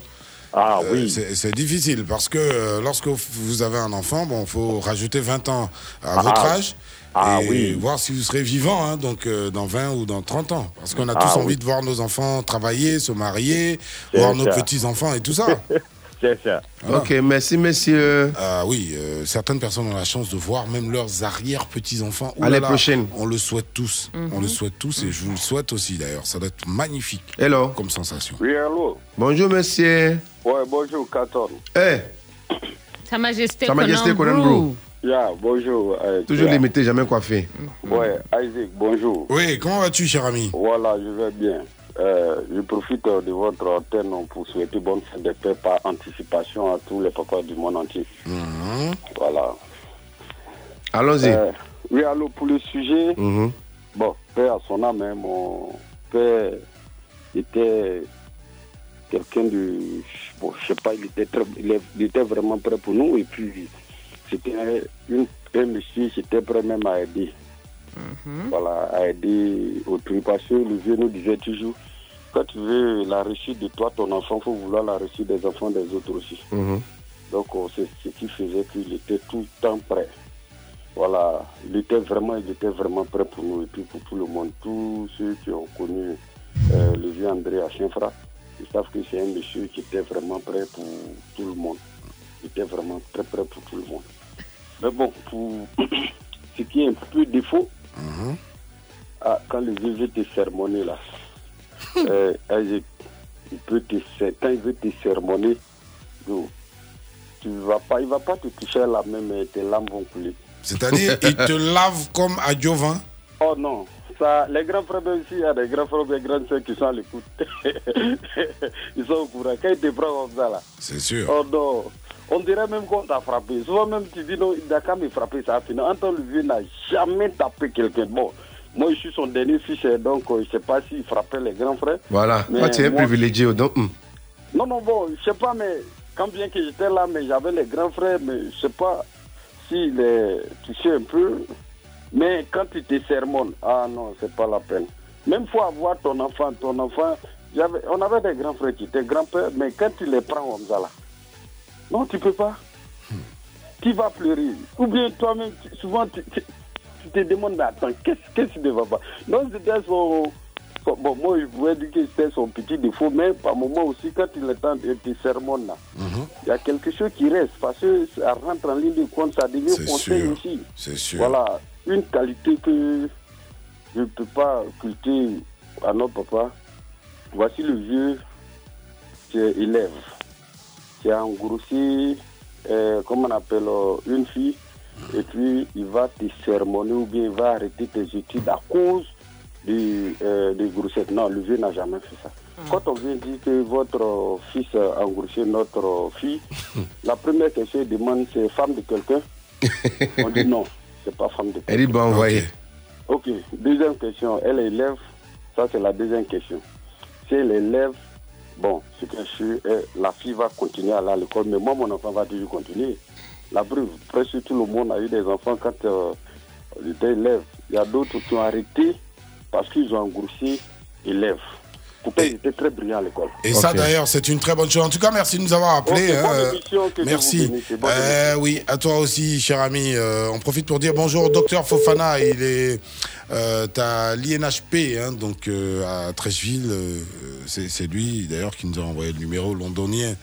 ah, oui. c'est difficile parce que euh, lorsque vous avez un enfant, bon, faut rajouter 20 ans à Ah, votre âge Ah, et oui. voir si vous serez vivant, hein, donc euh, dans 20 ou dans 30 ans. Parce qu'on a Ah, tous envie oui. de voir nos enfants travailler, se marier, voir nos petits-enfants et tout ça. c'est ça. Ok, merci, monsieur. Ah oui, euh, certaines personnes ont la chance de voir même leurs arrière-petits-enfants. Ouh À la prochaine. On le souhaite tous. Mhm. On le souhaite tous et je vous le souhaite aussi d'ailleurs. Ça doit être magnifique Hello. comme sensation. Oui, allô Bonjour, monsieur. Ouais, bonjour, Katon. Eh, Sa Majesté Sa Majesté Conan. Yeah, bonjour. euh, toujours yeah. limité, jamais coiffé. Ouais, Isaac, bonjour. Oui, comment vas-tu, cher ami? Voilà, je vais bien. Euh, je profite de votre antenne pour souhaiter bonne fête de paix par anticipation à tous les papas du monde entier. Voilà. Allons-y. Euh, oui, alors pour le sujet, Mhm. bon, père à son âme, hein, mon père était quelqu'un de. Bon, je sais pas, il était, très, il est- il était vraiment prêt pour nous et puis c'était un, une- un monsieur qui était prêt même à aider. Voilà, à aider autrui. Parce que le vieux nous disait toujours quand tu veux la réussite de toi, ton enfant, il faut vouloir la réussite des enfants des autres aussi. Mhm. Donc euh, c'est ce qui faisait qu'il était tout le temps prêt. Voilà, il était vraiment, il était vraiment prêt pour nous et puis pour tout le monde. Tous ceux qui ont connu euh, le vieux André à Chienfra, ils savent que c'est un monsieur qui était vraiment prêt pour tout le monde. Il était vraiment très prêt pour tout le monde. Mais bon, pour ce qui est un peu défaut, ah, quand le vieux te sermonner là, euh, il peut te, quand il veut te sermonner, donc, tu vas pas, il va pas te toucher la main, mais tes lames vont couler. C'est-à-dire, il te lave comme à Giovin Oh non, ça, les grands frères même aussi, il y a des grands frères et des grandes sœurs qui sont à l'écoute. ils sont au courant. Quand ils te prennent comme ça, là. C'est sûr. Oh non. On dirait même qu'on t'a frappé. Souvent même tu dis non, il n'a qu'à me frapper, ça a fini. Antoine le vieux n'a jamais tapé quelqu'un. Bon, moi je suis son dernier fils, euh, donc euh, je ne sais pas s'il frappait les grands frères. Voilà. Mais Toi, tu es moi- privilégié. Donc, hum. Non, non, bon, je sais pas, mais quand bien que j'étais là, mais j'avais les grands frères, mais je sais pas s'il les touchait un peu. Mais quand il te sermonne, ah non, c'est pas la peine. Même faut avoir ton enfant, ton enfant, on avait des grands frères qui étaient grands-pères, mais quand tu les prends comme ça là, non, tu peux pas. Tu vas pleurer. Ou bien toi-même, souvent, tu, tu- tu te demandes, mais attends, qu'est-ce qui ne va pas Non, c'était son, son- Bon, moi, je pouvais dire que c'était son petit défaut, mais par moment aussi, quand il est temps de te sermonne là, il y a quelque chose qui reste, parce que ça rentre en ligne de compte, ça devient conseil sûr. aussi. C'est sûr. Voilà, une qualité que je ne peux pas occulter à notre papa. Voici le vieux qui est élève, qui a engrossé, euh, comment on appelle, euh, une fille, et puis il va te sermonner ou bien il va arrêter tes études à cause de, euh, de grossesse. Non, le vieux n'a jamais fait ça. Quand on vient dire que votre euh, fils a engrossé notre euh, fille, la première question demande, c'est femme de quelqu'un? On dit non, c'est pas femme de quelqu'un. Elle dit, bon, envoyez. Ok, deuxième question. Elle est élève, ça c'est la deuxième question. Si elle est élève, bon, ce que je suis, est, la fille va continuer à aller à l'école, mais moi, mon enfant va toujours continuer. La preuve, presque tout le monde a eu des enfants quand euh, il était élève. Il y a d'autres qui ont arrêté parce qu'ils ont engrossé élève. Pourtant, ils étaient très brillants à l'école. Et ça d'ailleurs, c'est une très bonne chose. En tout cas, merci de nous avoir appelés. Hein. Dieu merci. Euh, oui, à toi aussi, cher ami. Euh, on profite pour dire bonjour au docteur Fofana. Il est euh, à l'INHP, hein, donc euh, à Trècheville. Euh, c'est lui d'ailleurs qui nous a envoyé le numéro londonien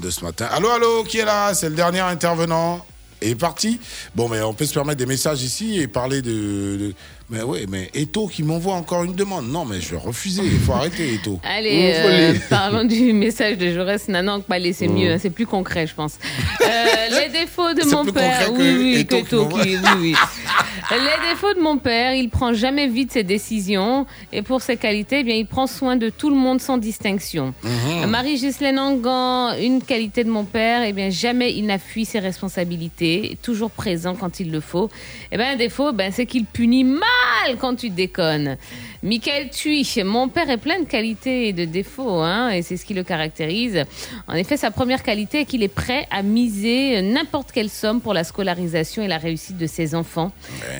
de ce matin. Allô, allô, qui est là? C'est le dernier intervenant. est parti. Bon, mais on peut se permettre des messages ici et parler de- Mais oui, mais Eto qui m'envoie encore une demande. Non, mais je vais refuser. Il faut arrêter, Eto. Allez, euh, parlons du message de Jaurès Nanan Palais, c'est Mm. mieux, hein, c'est plus concret, je pense. Euh, les défauts de C'est mon père, oui, oui, Eto qui oui, oui. Les défauts de mon père, il prend jamais vite ses décisions et pour ses qualités, eh bien, il prend soin de tout le monde sans distinction. Mhm. Marie-Gislaine Angan, une qualité de mon père, eh bien, jamais il n'a fui ses responsabilités, toujours présent quand il le faut. Eh ben, un défaut, ben, c'est qu'il punit mal quand tu déconnes. Michael Thuy, mon père est plein de qualités et de défauts, hein, et c'est ce qui le caractérise. En effet, sa première qualité est qu'il est prêt à miser n'importe quelle somme pour la scolarisation et la réussite de ses enfants.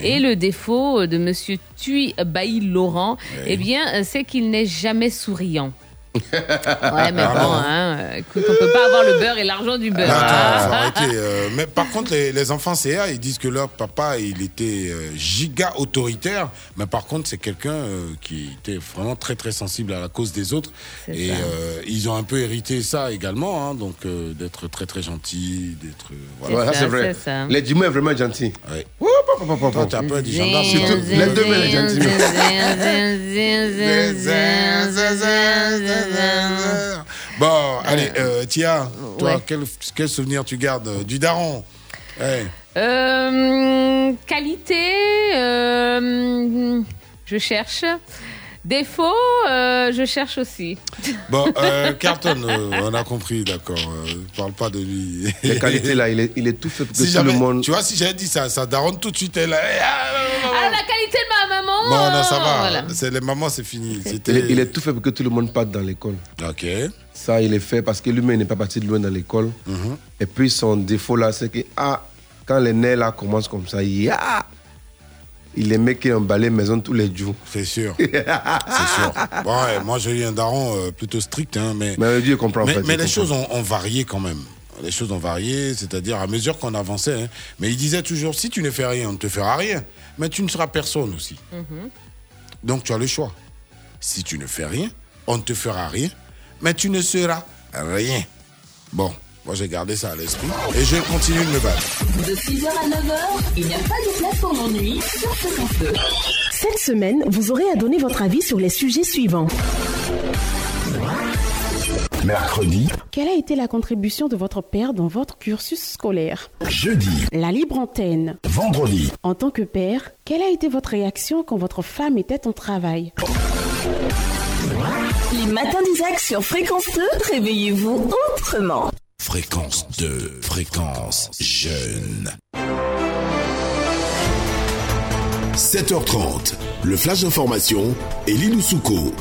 Et le défaut de Monsieur Thuy Bailly Laurent, eh bien, c'est qu'il n'est jamais souriant. Ouais, mais Ah bon, bon hein, euh, écoute, on peut pas avoir le beurre et l'argent du beurre. Attends, hein. euh, mais par contre, les, les enfants CA, ils disent que leur papa, il était euh, giga autoritaire, mais par contre, c'est quelqu'un euh, qui était vraiment très très sensible à la cause des autres. Et euh, ils ont un peu hérité ça également, hein, donc euh, d'être très très gentil, d'être. euh, Voilà, c'est vrai. Les Dumont est vraiment gentil. Ouais. Toi, t'es un peu du gendarme. Surtout, les deux mains, les gentils. Bon, allez, euh, Tia, toi, Ouais. quel, quel souvenir tu gardes euh, du daron? Euh, qualité, euh, je cherche. Défaut, euh, je cherche aussi. Bon, euh, Carlton, euh, on a compris, d'accord. euh, parle pas de lui. Les qualités là, il est, il est tout fait pour que Si tout le monde. Tu vois, si j'avais dit ça, ça daronne tout de suite. Elle, ah, la qualité de ma maman bon, non, ça va. Voilà. C'est les mamans, c'est fini. Il est, il est tout fait pour que tout le monde parte dans l'école. Ok. Ça, il est fait parce que lui-même n'est pas parti de loin dans l'école. Mhm. Et puis son défaut là, c'est que ah, quand les nez là commencent comme ça, ya, il aimait qu'il emballait maison tous les jours. C'est sûr. C'est sûr. Bon, ouais, moi, j'ai eu un daron euh, plutôt strict, hein, mais. Mais Dieu comprend. en Mais, fait, mais il les choses ont, ont varié quand même. Les choses ont varié, c'est-à-dire à mesure qu'on avançait. hein. Mais il disait toujours si tu ne fais rien, on ne te fera rien. Mais tu ne seras personne aussi. Donc tu as le choix. Si tu ne fais rien, on ne te fera rien. Mais tu ne seras rien. Bon, moi j'ai gardé ça à l'esprit. Et je continue de me battre. De 6h à 9h, il n'y a pas de place pour l'ennui sur Fréquence 2. Cette semaine, vous aurez à donner votre avis sur les sujets suivants. Mercredi, Quelle a été la contribution de votre père dans votre cursus scolaire? Jeudi, La libre antenne. vendredi, En tant que père, quelle a été votre réaction quand votre femme était au travail? Les matins d'Isaac sur Fréquence 2, réveillez-vous autrement. Fréquence 2, fréquence jeune. 7h30, le flash d'information, Elie Souko.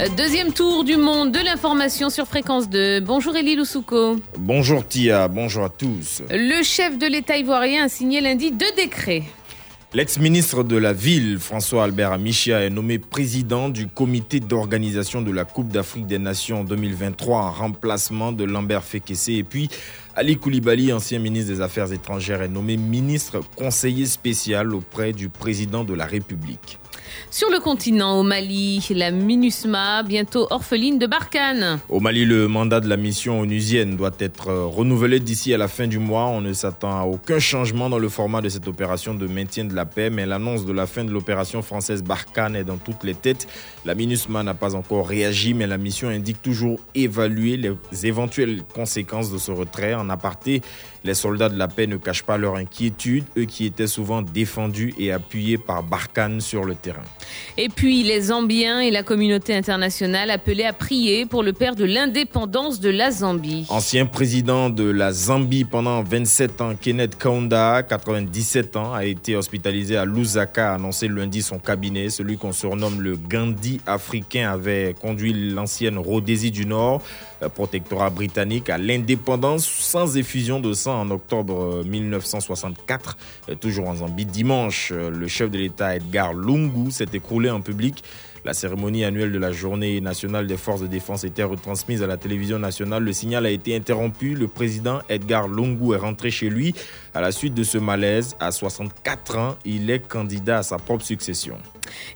Euh, Deuxième tour du monde de l'information sur Fréquence 2. Bonjour Elie Loussouko. Bonjour Tia, bonjour à tous. Le chef de l'État ivoirien a signé lundi deux décrets. L'ex-ministre de la Ville, François-Albert Amichia, est nommé président du comité d'organisation de la Coupe d'Afrique des Nations en 2023 en remplacement de Lambert Fekesse. Et puis, Ali Koulibaly, ancien ministre des Affaires étrangères, est nommé ministre conseiller spécial auprès du président de la République. Sur le continent, au Mali, la MINUSMA, bientôt orpheline de Barkhane. Au Mali, le mandat de la mission onusienne doit être euh, renouvelé d'ici à la fin du mois. On ne s'attend à aucun changement dans le format de cette opération de maintien de la paix, mais l'annonce de la fin de l'opération française Barkhane est dans toutes les têtes. La MINUSMA n'a pas encore réagi, mais la mission indique toujours évaluer les éventuelles conséquences de ce retrait. En aparté, les soldats de la paix ne cachent pas leur inquiétude, eux qui étaient souvent défendus et appuyés par Barkhane sur le terrain. Et puis les Zambiens et la communauté internationale appelés à prier pour le père de l'indépendance de la Zambie. Ancien président de la Zambie pendant 27 ans, Kenneth Kaunda, 97 ans, a été hospitalisé à Lusaka, a annoncé lundi son cabinet. Celui qu'on surnomme le Gandhi africain avait conduit l'ancienne Rhodésie du Nord, protectorat britannique, à l'indépendance sans effusion de sang en octobre euh, 1964. Euh, Toujours en Zambie, dimanche, euh, le chef de l'État Edgar Lungu s'est écroulé en public. La cérémonie annuelle de la journée nationale des forces de défense était retransmise à la télévision nationale. Le signal a été interrompu. Le président Edgar Lungu est rentré chez lui à la suite de ce malaise. À 64 ans, il est candidat à sa propre succession.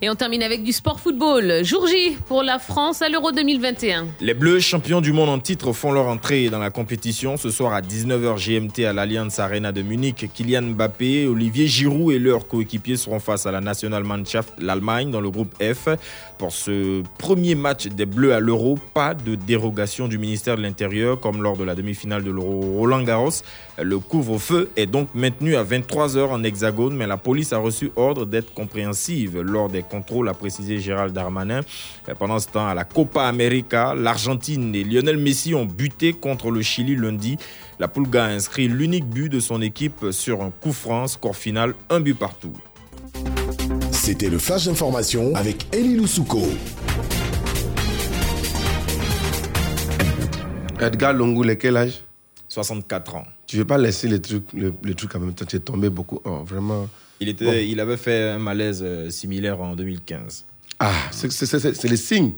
Et on termine avec du sport football. Jour J pour la France à l'Euro 2021. Les Bleus, champions du monde en titre, font leur entrée dans la compétition ce soir à 19h GMT à l'Allianz Arena de Munich. Kylian Mbappé, Olivier Giroud et leurs coéquipiers seront face à la Nationalmannschaft, l'Allemagne, dans le groupe F. Pour ce premier match des Bleus à l'Euro, pas de dérogation du ministère de l'Intérieur comme lors de la demi-finale de l'Euro Roland Garros. Le couvre-feu est donc maintenu à 23h en hexagone, mais la police a reçu ordre d'être compréhensive lors des contrôles, a précisé Gérald Darmanin. Pendant ce temps, à la Copa América, l'Argentine et Lionel Messi ont buté contre le Chili lundi. La Pulga a inscrit l'unique but de son équipe sur un coup franc, score final, un but partout. C'était le flash d'information avec Elie Loussouko. Edgar a quel âge? 64 ans. Tu veux pas laisser les trucs, le, le truc en même temps. Tu es tombé beaucoup. Oh, vraiment. Il, était, Bon. il avait fait un malaise euh, similaire en 2015. Ah, c'est les signes.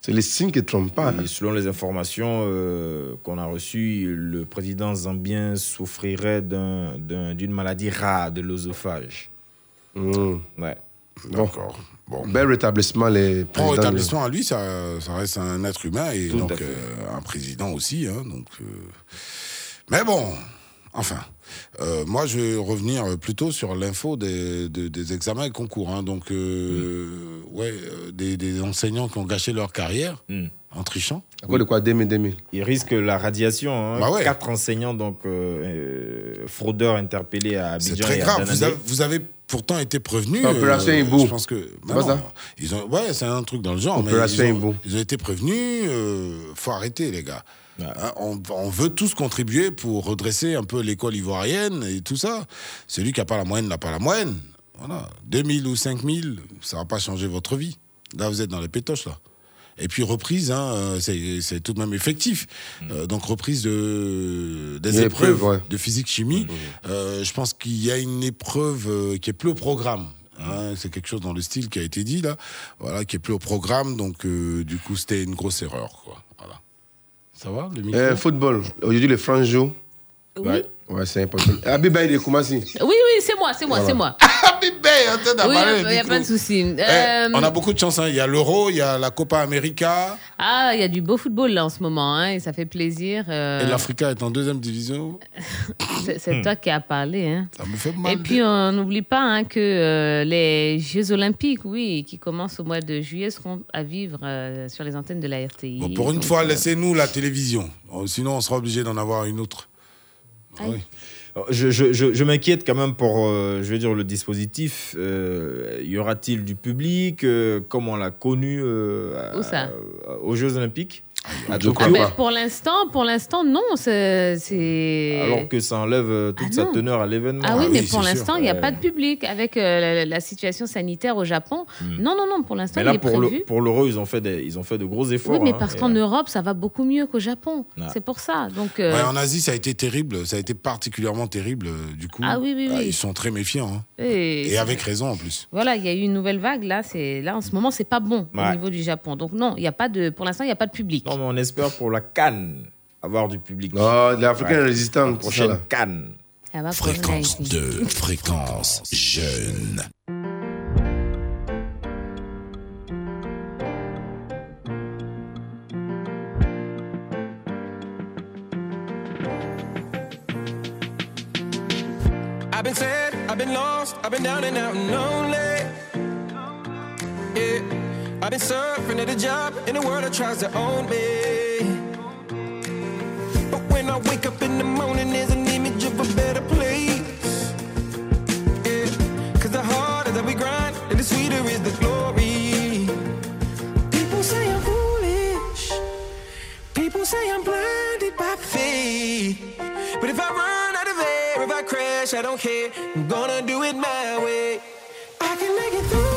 C'est les signes qui ne trompent pas. Et selon les informations euh, qu'on a reçues, le président zambien souffrirait d'un- d'un- d'une maladie rare de l'œsophage. Ouais. D'accord. Bon. Bel rétablissement, les Bon rétablissement à lui, ça, ça reste un être humain et Tout donc euh, un président aussi. hein, donc, euh, Mais bon, enfin. euh, moi, je vais revenir plutôt sur l'info des, de- des examens et concours. hein. donc, euh, Mm. ouais, euh, des, des enseignants qui ont gâché leur carrière en trichant. À quoi de quoi? 2000, 2000 Il risque la radiation. hein. Bah ouais. Quatre enseignants donc euh, euh, fraudeurs interpellés à C'est Abidjan très et à grave. Vous avez, vous avez pourtant été prévenus. Opération Hibou. Je pense que. C'est bah non, ça? ils ont, ouais, c'est un truc dans le genre. mais Opération ils, Hibou. ont, ils ont été prévenus. euh, faut arrêter, les gars. Hein, on, on veut tous contribuer pour redresser un peu l'école ivoirienne et tout ça. Celui qui n'a pas la moyenne n'a pas la moyenne. Voilà. 2000 ou 5000, ça va pas changer votre vie. Là, vous êtes dans les pétoches, là. Et puis reprise, hein, euh, c'est c'est tout de même effectif. Euh, donc reprise de, des Une épreuves épreuve, ouais. de physique-chimie. Euh, je pense qu'il y a une épreuve qui est plus au programme. hein, c'est quelque chose dans le style qui a été dit là, voilà, qui est plus au programme. Donc euh, du coup, c'était une grosse erreur, quoi. Voilà. Ça va le micro? Euh, football. Aujourd'hui, les France jouent. Oui. Ouais, c'est important. Abiba, il est comment si? Oui, oui, c'est moi, c'est moi, Voilà. c'est moi. Bébé, attends, t'as Oui, parlé il n'y a pas de souci. Eh, Euh, on a beaucoup de chance. hein. Il y a l'Euro, il y a la Copa América. Ah, il y a du beau football là en ce moment, hein, et ça fait plaisir. euh, Et l'Africa est en deuxième division. c'est toi qui as parlé. Hein. Ça me fait mal. Et puis, on n'oublie pas hein, que euh, les Jeux Olympiques, oui, qui commencent au mois de juillet, seront à vivre euh, sur les antennes de la RTI. Bon, pour une Donc, fois, euh, laissez-nous la télévision. Sinon, on sera obligé d'en avoir une autre. Ah oui. Je, je- je- je m'inquiète quand même pour, euh, je veux dire, le dispositif. Euh, y aura-t-il du public? Euh, comme on l'a connu Où ça? à- aux Jeux Olympiques à Ah, pour l'instant, pour l'instant, non. c'est-. Alors que ça enlève euh, toute Ah sa teneur à l'événement. Ah oui, mais pour l'instant, il n'y a pas de public. Avec euh, la, la situation sanitaire au Japon, non, non, non, pour l'instant, Mais il là, est pour prévu. le, pour l'euro, ils, ont fait des- ils ont fait de gros efforts. Oui, mais hein, parce qu'en euh, Europe, ça va beaucoup mieux qu'au Japon. Ah. C'est pour ça. Donc, euh, Ouais, en Asie, ça a été terrible. Ça a été particulièrement terrible, du coup. Ah oui, oui, Ah, oui. Ils sont très méfiants. hein. et- Et avec raison, en plus. Voilà, il y a eu une nouvelle vague là. C'est là en ce moment, c'est pas bon au niveau du Japon. Donc non, il y a pas de, pour l'instant, il n'y a pas de public. Non, mais on espère pour la Cannes avoir du public. Oh, de l'Africain résistant, La tout prochaine. Cannes. Fréquence pour Haïti. 2, fréquence jeune. I've been sad, I've been lost, I've been down and out and lonely. Yeah, I've been surfing at a job in a world that tries to own me. But when I wake up in the morning, there's an image of a better place. Yeah, cause the harder that we grind, and the sweeter is the glory. People say I'm foolish. People say I'm blinded by faith. But if I run out of air, if I crash, I don't care. I'm gonna do it my way. I can make it through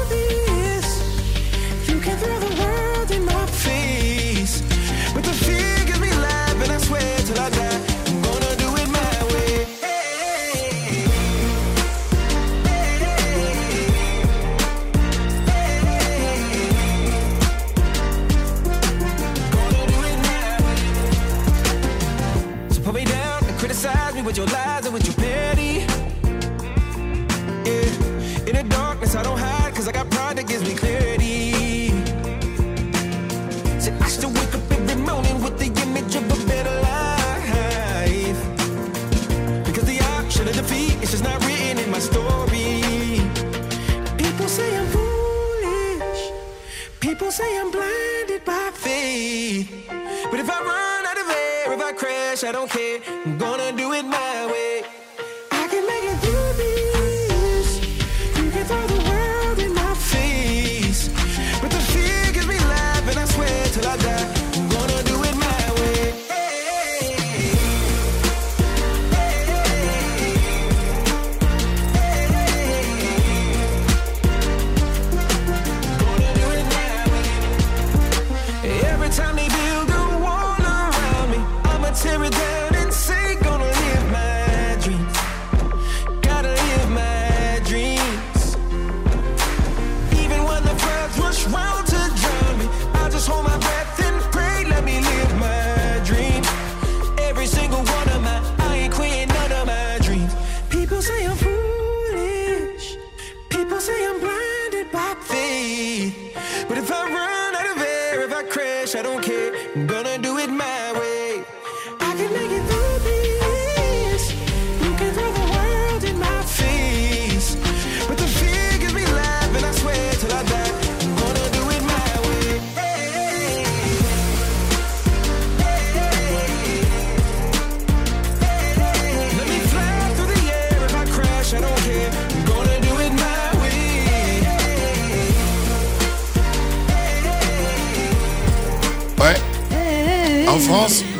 don't care. I'm gonna do it my way.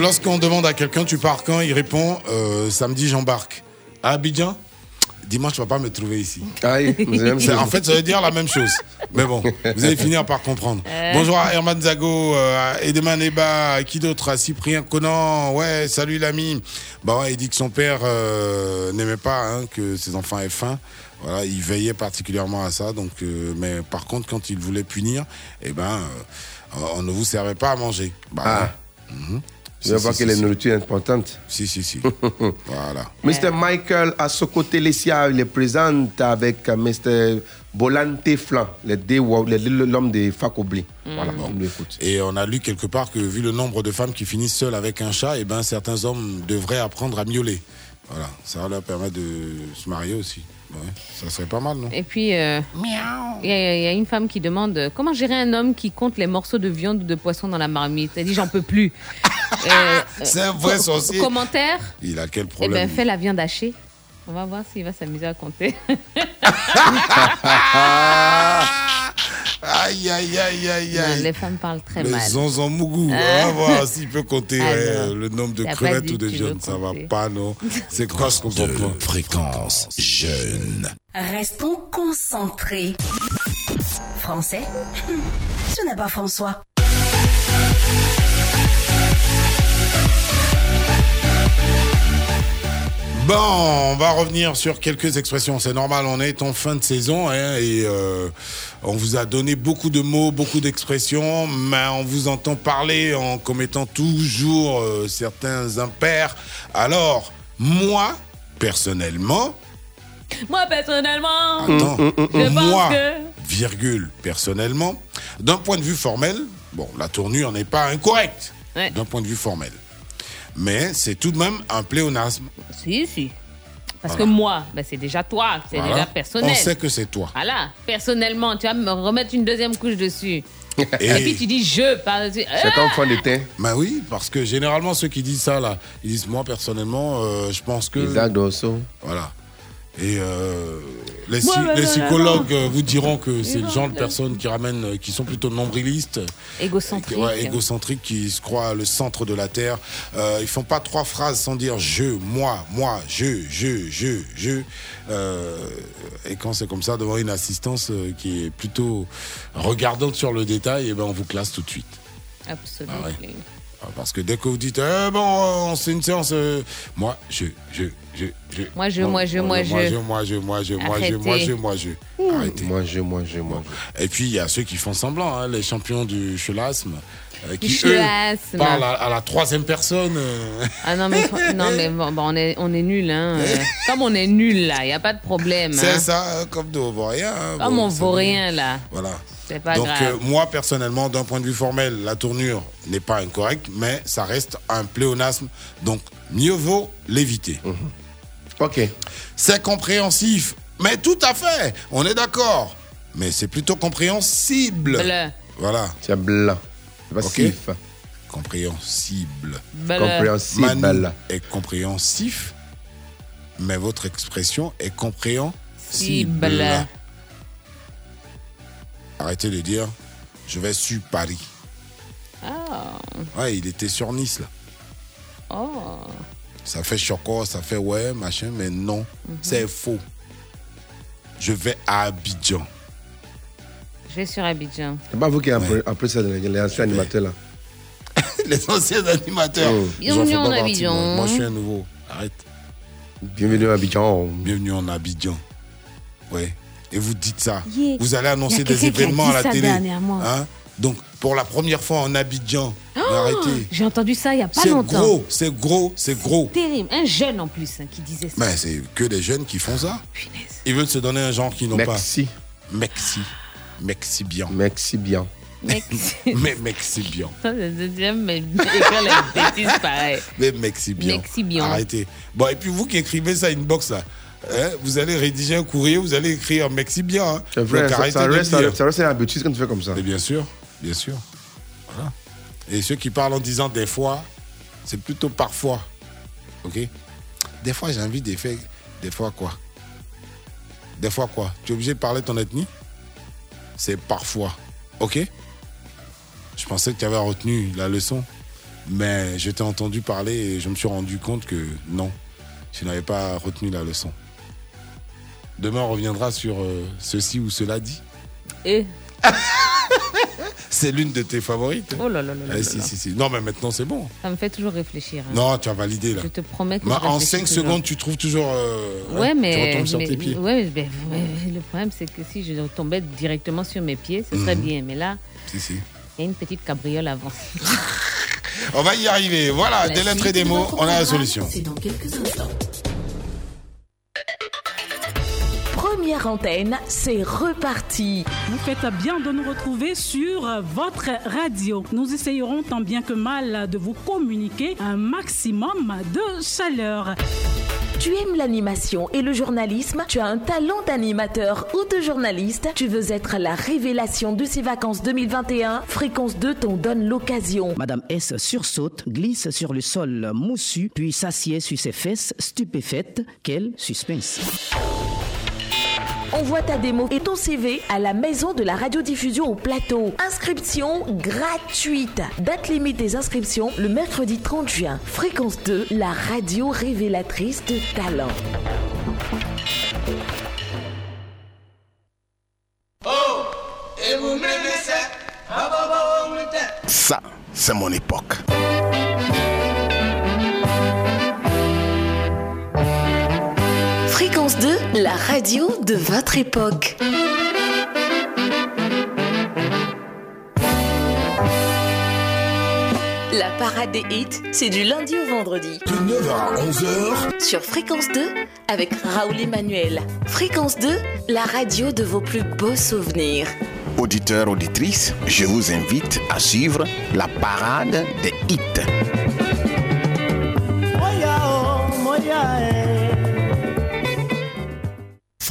Lorsqu'on demande à quelqu'un tu pars quand, il répond euh, samedi j'embarque. À Abidjan, dimanche tu vas pas me trouver ici. C'est- en fait, ça veut dire la même chose. Mais bon, vous allez finir par comprendre. Euh. Bonjour à Herman Zago, euh, à Edeman Eba, à qui d'autre À Cyprien Conan. Ouais, salut l'ami. Bah ouais, il dit que son père euh, n'aimait pas hein, que ses enfants aient faim. Voilà, il veillait particulièrement à ça. Donc, euh, mais par contre, quand il voulait punir, eh ben, euh, on ne vous servait pas à manger. Bah, ouais. Mhm. Vas Si, voir que la nourriture est importante. Si, si, si. voilà. Mr. Michael Asoko Lesia, il est présent avec Mr. Bolante Flan, le dé- le- le- l'homme de Fakobli. Voilà, Bon. Et on a lu quelque part que vu le nombre de femmes qui finissent seules avec un chat, eh ben, certains hommes devraient apprendre à miauler. Voilà, ça va leur permettre de se marier aussi. Ouais, ça serait pas mal, non? Et puis, euh, il y, a- il y a une femme qui demande euh, comment gérer un homme qui compte les morceaux de viande ou de poisson dans la marmite? Elle dit j'en peux plus. Euh, C'est un vrai co- sorcier. Commentaire? Il a quel Eh problème? ben, fais la viande hachée. On va voir s'il va s'amuser à compter. Aïe, aïe, aïe, aïe, Non, aïe. les femmes parlent très le mal. zonzon mougou. Ah. On va voir s'il peut compter Ah, non. le nombre de crevettes ou de jeunes. Ça va pas, non C'est quoi ce comportement Fréquence jeune. Restons concentrés. Français? Ce n'est pas François. Bon, on va revenir sur quelques expressions. C'est normal, on est en fin de saison hein, et euh, on vous a donné beaucoup de mots, beaucoup d'expressions, mais on vous entend parler en commettant toujours euh, certains impairs. Alors, moi, personnellement, Moi, personnellement, Attends, je pense moi, que... virgule, personnellement, d'un point de vue formel, bon, la tournure n'est pas incorrecte, d'un point de vue formel. Mais c'est tout de même un pléonasme. Si, si. Parce Voilà. que moi, ben, c'est déjà toi, c'est Voilà. déjà personnel. On sait que c'est toi. Voilà, personnellement, tu vas me remettre une deuxième couche dessus. Et, Et- puis tu dis je par-dessus. C'est Ah fond d'étain. Bah oui, parce que généralement ceux qui disent ça là, ils disent moi personnellement, euh, je pense que. Isaac Dosso. Voilà. Et euh, les, psychologues euh, vous diront que c'est le genre de personnes qui ramènent, euh, qui sont plutôt nombrilistes, égocentriques, qui se croient le centre de la terre. Euh, ils font pas trois phrases sans dire je, moi, moi, je, je, je, je. Euh, et quand c'est comme ça devant une assistance qui est plutôt regardante sur le détail, et ben on vous classe tout de suite. Absolument. Ah, Parce que dès que vous dites, eh bon, on- c'est une séance, euh, moi, je, je, je, je. Moi, je, Non, moi, je, moi, moi, je. moi, je, moi, je, moi, je, moi, je, moi, je, moi, je. Arrêtez. Moi, je, moi, je, moi, Et puis, il y a ceux qui font semblant, hein, les champions du chelasme, euh, qui, eux, parlent à, à la troisième personne. Ah non, mais, non, mais bon, bon, on est, on est nul, hein. Comme on est nul, là, il n'y a pas de problème. C'est hein. ça, hein, comme de vaut rien. hein, Comme bon, on vaut rien, là. Voilà. C'est pas Donc, grave. euh, moi, personnellement, d'un point de vue formel, la tournure n'est pas incorrecte, mais ça reste un pléonasme. Donc, mieux vaut l'éviter. Ok. C'est compréhensif. Mais tout à fait, on est d'accord. Mais c'est plutôt compréhensible. Bleu. Voilà. C'est blanc. Compréhensible. Compréhensible. Manu est compréhensif, mais votre expression est compréhensible. Cible. Arrêtez de dire je vais sur Paris. Ah. Ouais, il était sur Nice là. Oh. Ça fait choco, ça fait ouais, machin, mais non, Mhm. c'est faux. Je vais à Abidjan. Je vais sur Abidjan. C'est pas vous qui avez appris ça, les anciens animateurs là. Les anciens animateurs. Oh. En Bienvenue en Abidjan. moi. Moi, je suis un nouveau. Arrête. Bienvenue à Abidjan. Bienvenue en Abidjan. Ouais. Et vous dites ça. Yeah. Vous allez annoncer des quelqu'un qui a événements dit à la ça télé. dernièrement. Hein? Donc, pour la première fois en Abidjan. Oh, arrêtez. J'ai entendu ça il n'y a pas C'est longtemps. gros, c'est gros, c'est gros. Terrible. Un jeune en plus hein, qui disait ça. Mais c'est que des jeunes qui font ça. Ils veulent se donner un genre qu'ils n'ont pas. Merci. Merci. Merci bien. Merci bien. Mais merci bien. Ça, c'est le deuxième, mais écrire les bêtises pareil. Mais merci bien. Merci bien. Arrêtez. Bon, et puis vous qui écrivez ça inbox là, hein, vous allez rédiger un courrier, vous allez écrire merci bien. hein. C'est vrai, ça, reste, ça, reste une habitude quand tu fais comme ça. Mais bien sûr, bien sûr. Voilà. Et ceux qui parlent en disant des fois, c'est plutôt parfois. Ok? Des fois, j'ai envie de faire. Des fois quoi? Des fois quoi? Tu es obligé de parler de ton ethnie? C'est parfois. Ok? Je pensais que tu avais retenu la leçon, mais je t'ai entendu parler et je me suis rendu compte que non, je n'avais pas retenu la leçon. Demain, on reviendra sur euh, ceci ou cela dit. Et? C'est l'une de tes favorites. Oh là là là là Eh, là si, là. si, si. Non, mais maintenant, c'est bon. ça me fait toujours réfléchir. hein. Non, tu as validé, là. Je te promets que je en réfléchis 5 toujours. secondes, tu trouves toujours. euh, Ouais, hein, mais, Tu retombes sur mais- tes pieds. ouais, mais- mais le problème, c'est que si je tombais directement sur mes pieds, ce serait Mhm. bien. Mais là, Si, si. il y a une petite cabriole avant. On va y arriver. Voilà, des lettres et des mots, on a la solution. C'est dans quelques instants. Première antenne, c'est reparti. Vous faites bien de nous retrouver sur votre radio. Nous essayerons tant bien que mal de vous communiquer un maximum de chaleur. Tu aimes l'animation et le journalisme? Tu as un talent d'animateur ou de journaliste? Tu veux être la révélation de ces vacances 2021 Fréquence 2 t'en donne l'occasion. Madame S sursaute, glisse sur le sol moussu, puis s'assied sur ses fesses, stupéfaite. Quel suspense. Envoie ta démo et ton CV à la maison de la radiodiffusion au plateau. Inscription gratuite. Date limite des inscriptions le mercredi 30 juin. Fréquence 2, la radio révélatrice de talent. Oh, et vous m'aimez ça on était. Ça, c'est mon époque. Fréquence 2, la radio de votre époque. La parade des hits, c'est du lundi au vendredi. De 9h à 11h. Sur Fréquence 2, avec Raoul Emmanuel. Fréquence 2, la radio de vos plus beaux souvenirs. Auditeurs, auditrices, je vous invite à suivre la parade des hits. Moya, oh, moya, eh.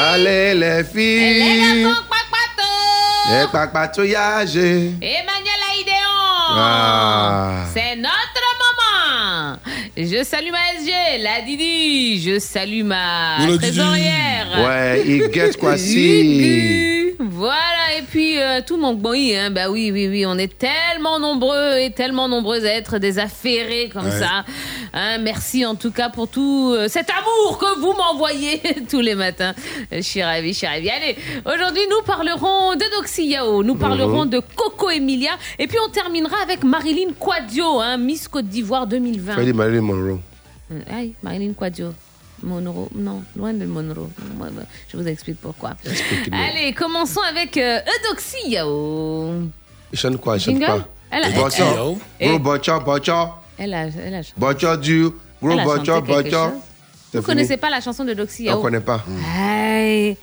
Allez les Les filles, garçons, papato les papatouillages. Emmanuel Aïdéon Ah. C'est notre moment Je salue ma SG, la Didi Je salue ma Didi. trésorière Ouais, il guette quoi si. Voilà, et puis euh, tout mon boy, hein, bah oui, oui, oui, on est tellement nombreux et tellement nombreuses à être des affairés comme Ouais. ça. Hein, merci en tout cas pour tout euh, cet amour que vous m'envoyez tous les matins. Je suis ravie, je suis ravie. Allez, aujourd'hui nous parlerons de Doxy Yao, nous parlerons Mhm. de Coco Emilia, et puis on terminera avec Marilyn Quadio, hein, Miss Côte d'Ivoire 2020. Freddy Marilyn Monroe. Euh, Aïe, Marilyn Quadio. Monroe, non, loin de Monroe. Je vous explique pourquoi. Allez, commençons avec euh, Eudoxie. Il chante quoi chante quoi Elle a- elle- Gros bocha, bocha. Elle a, elle a chanté. Bocha du. Gros Elle a chanté bocha, quelque bocha. chose. C'est Vous fini. connaissez pas la chanson de Doxy Yao On connaît pas. Aïe.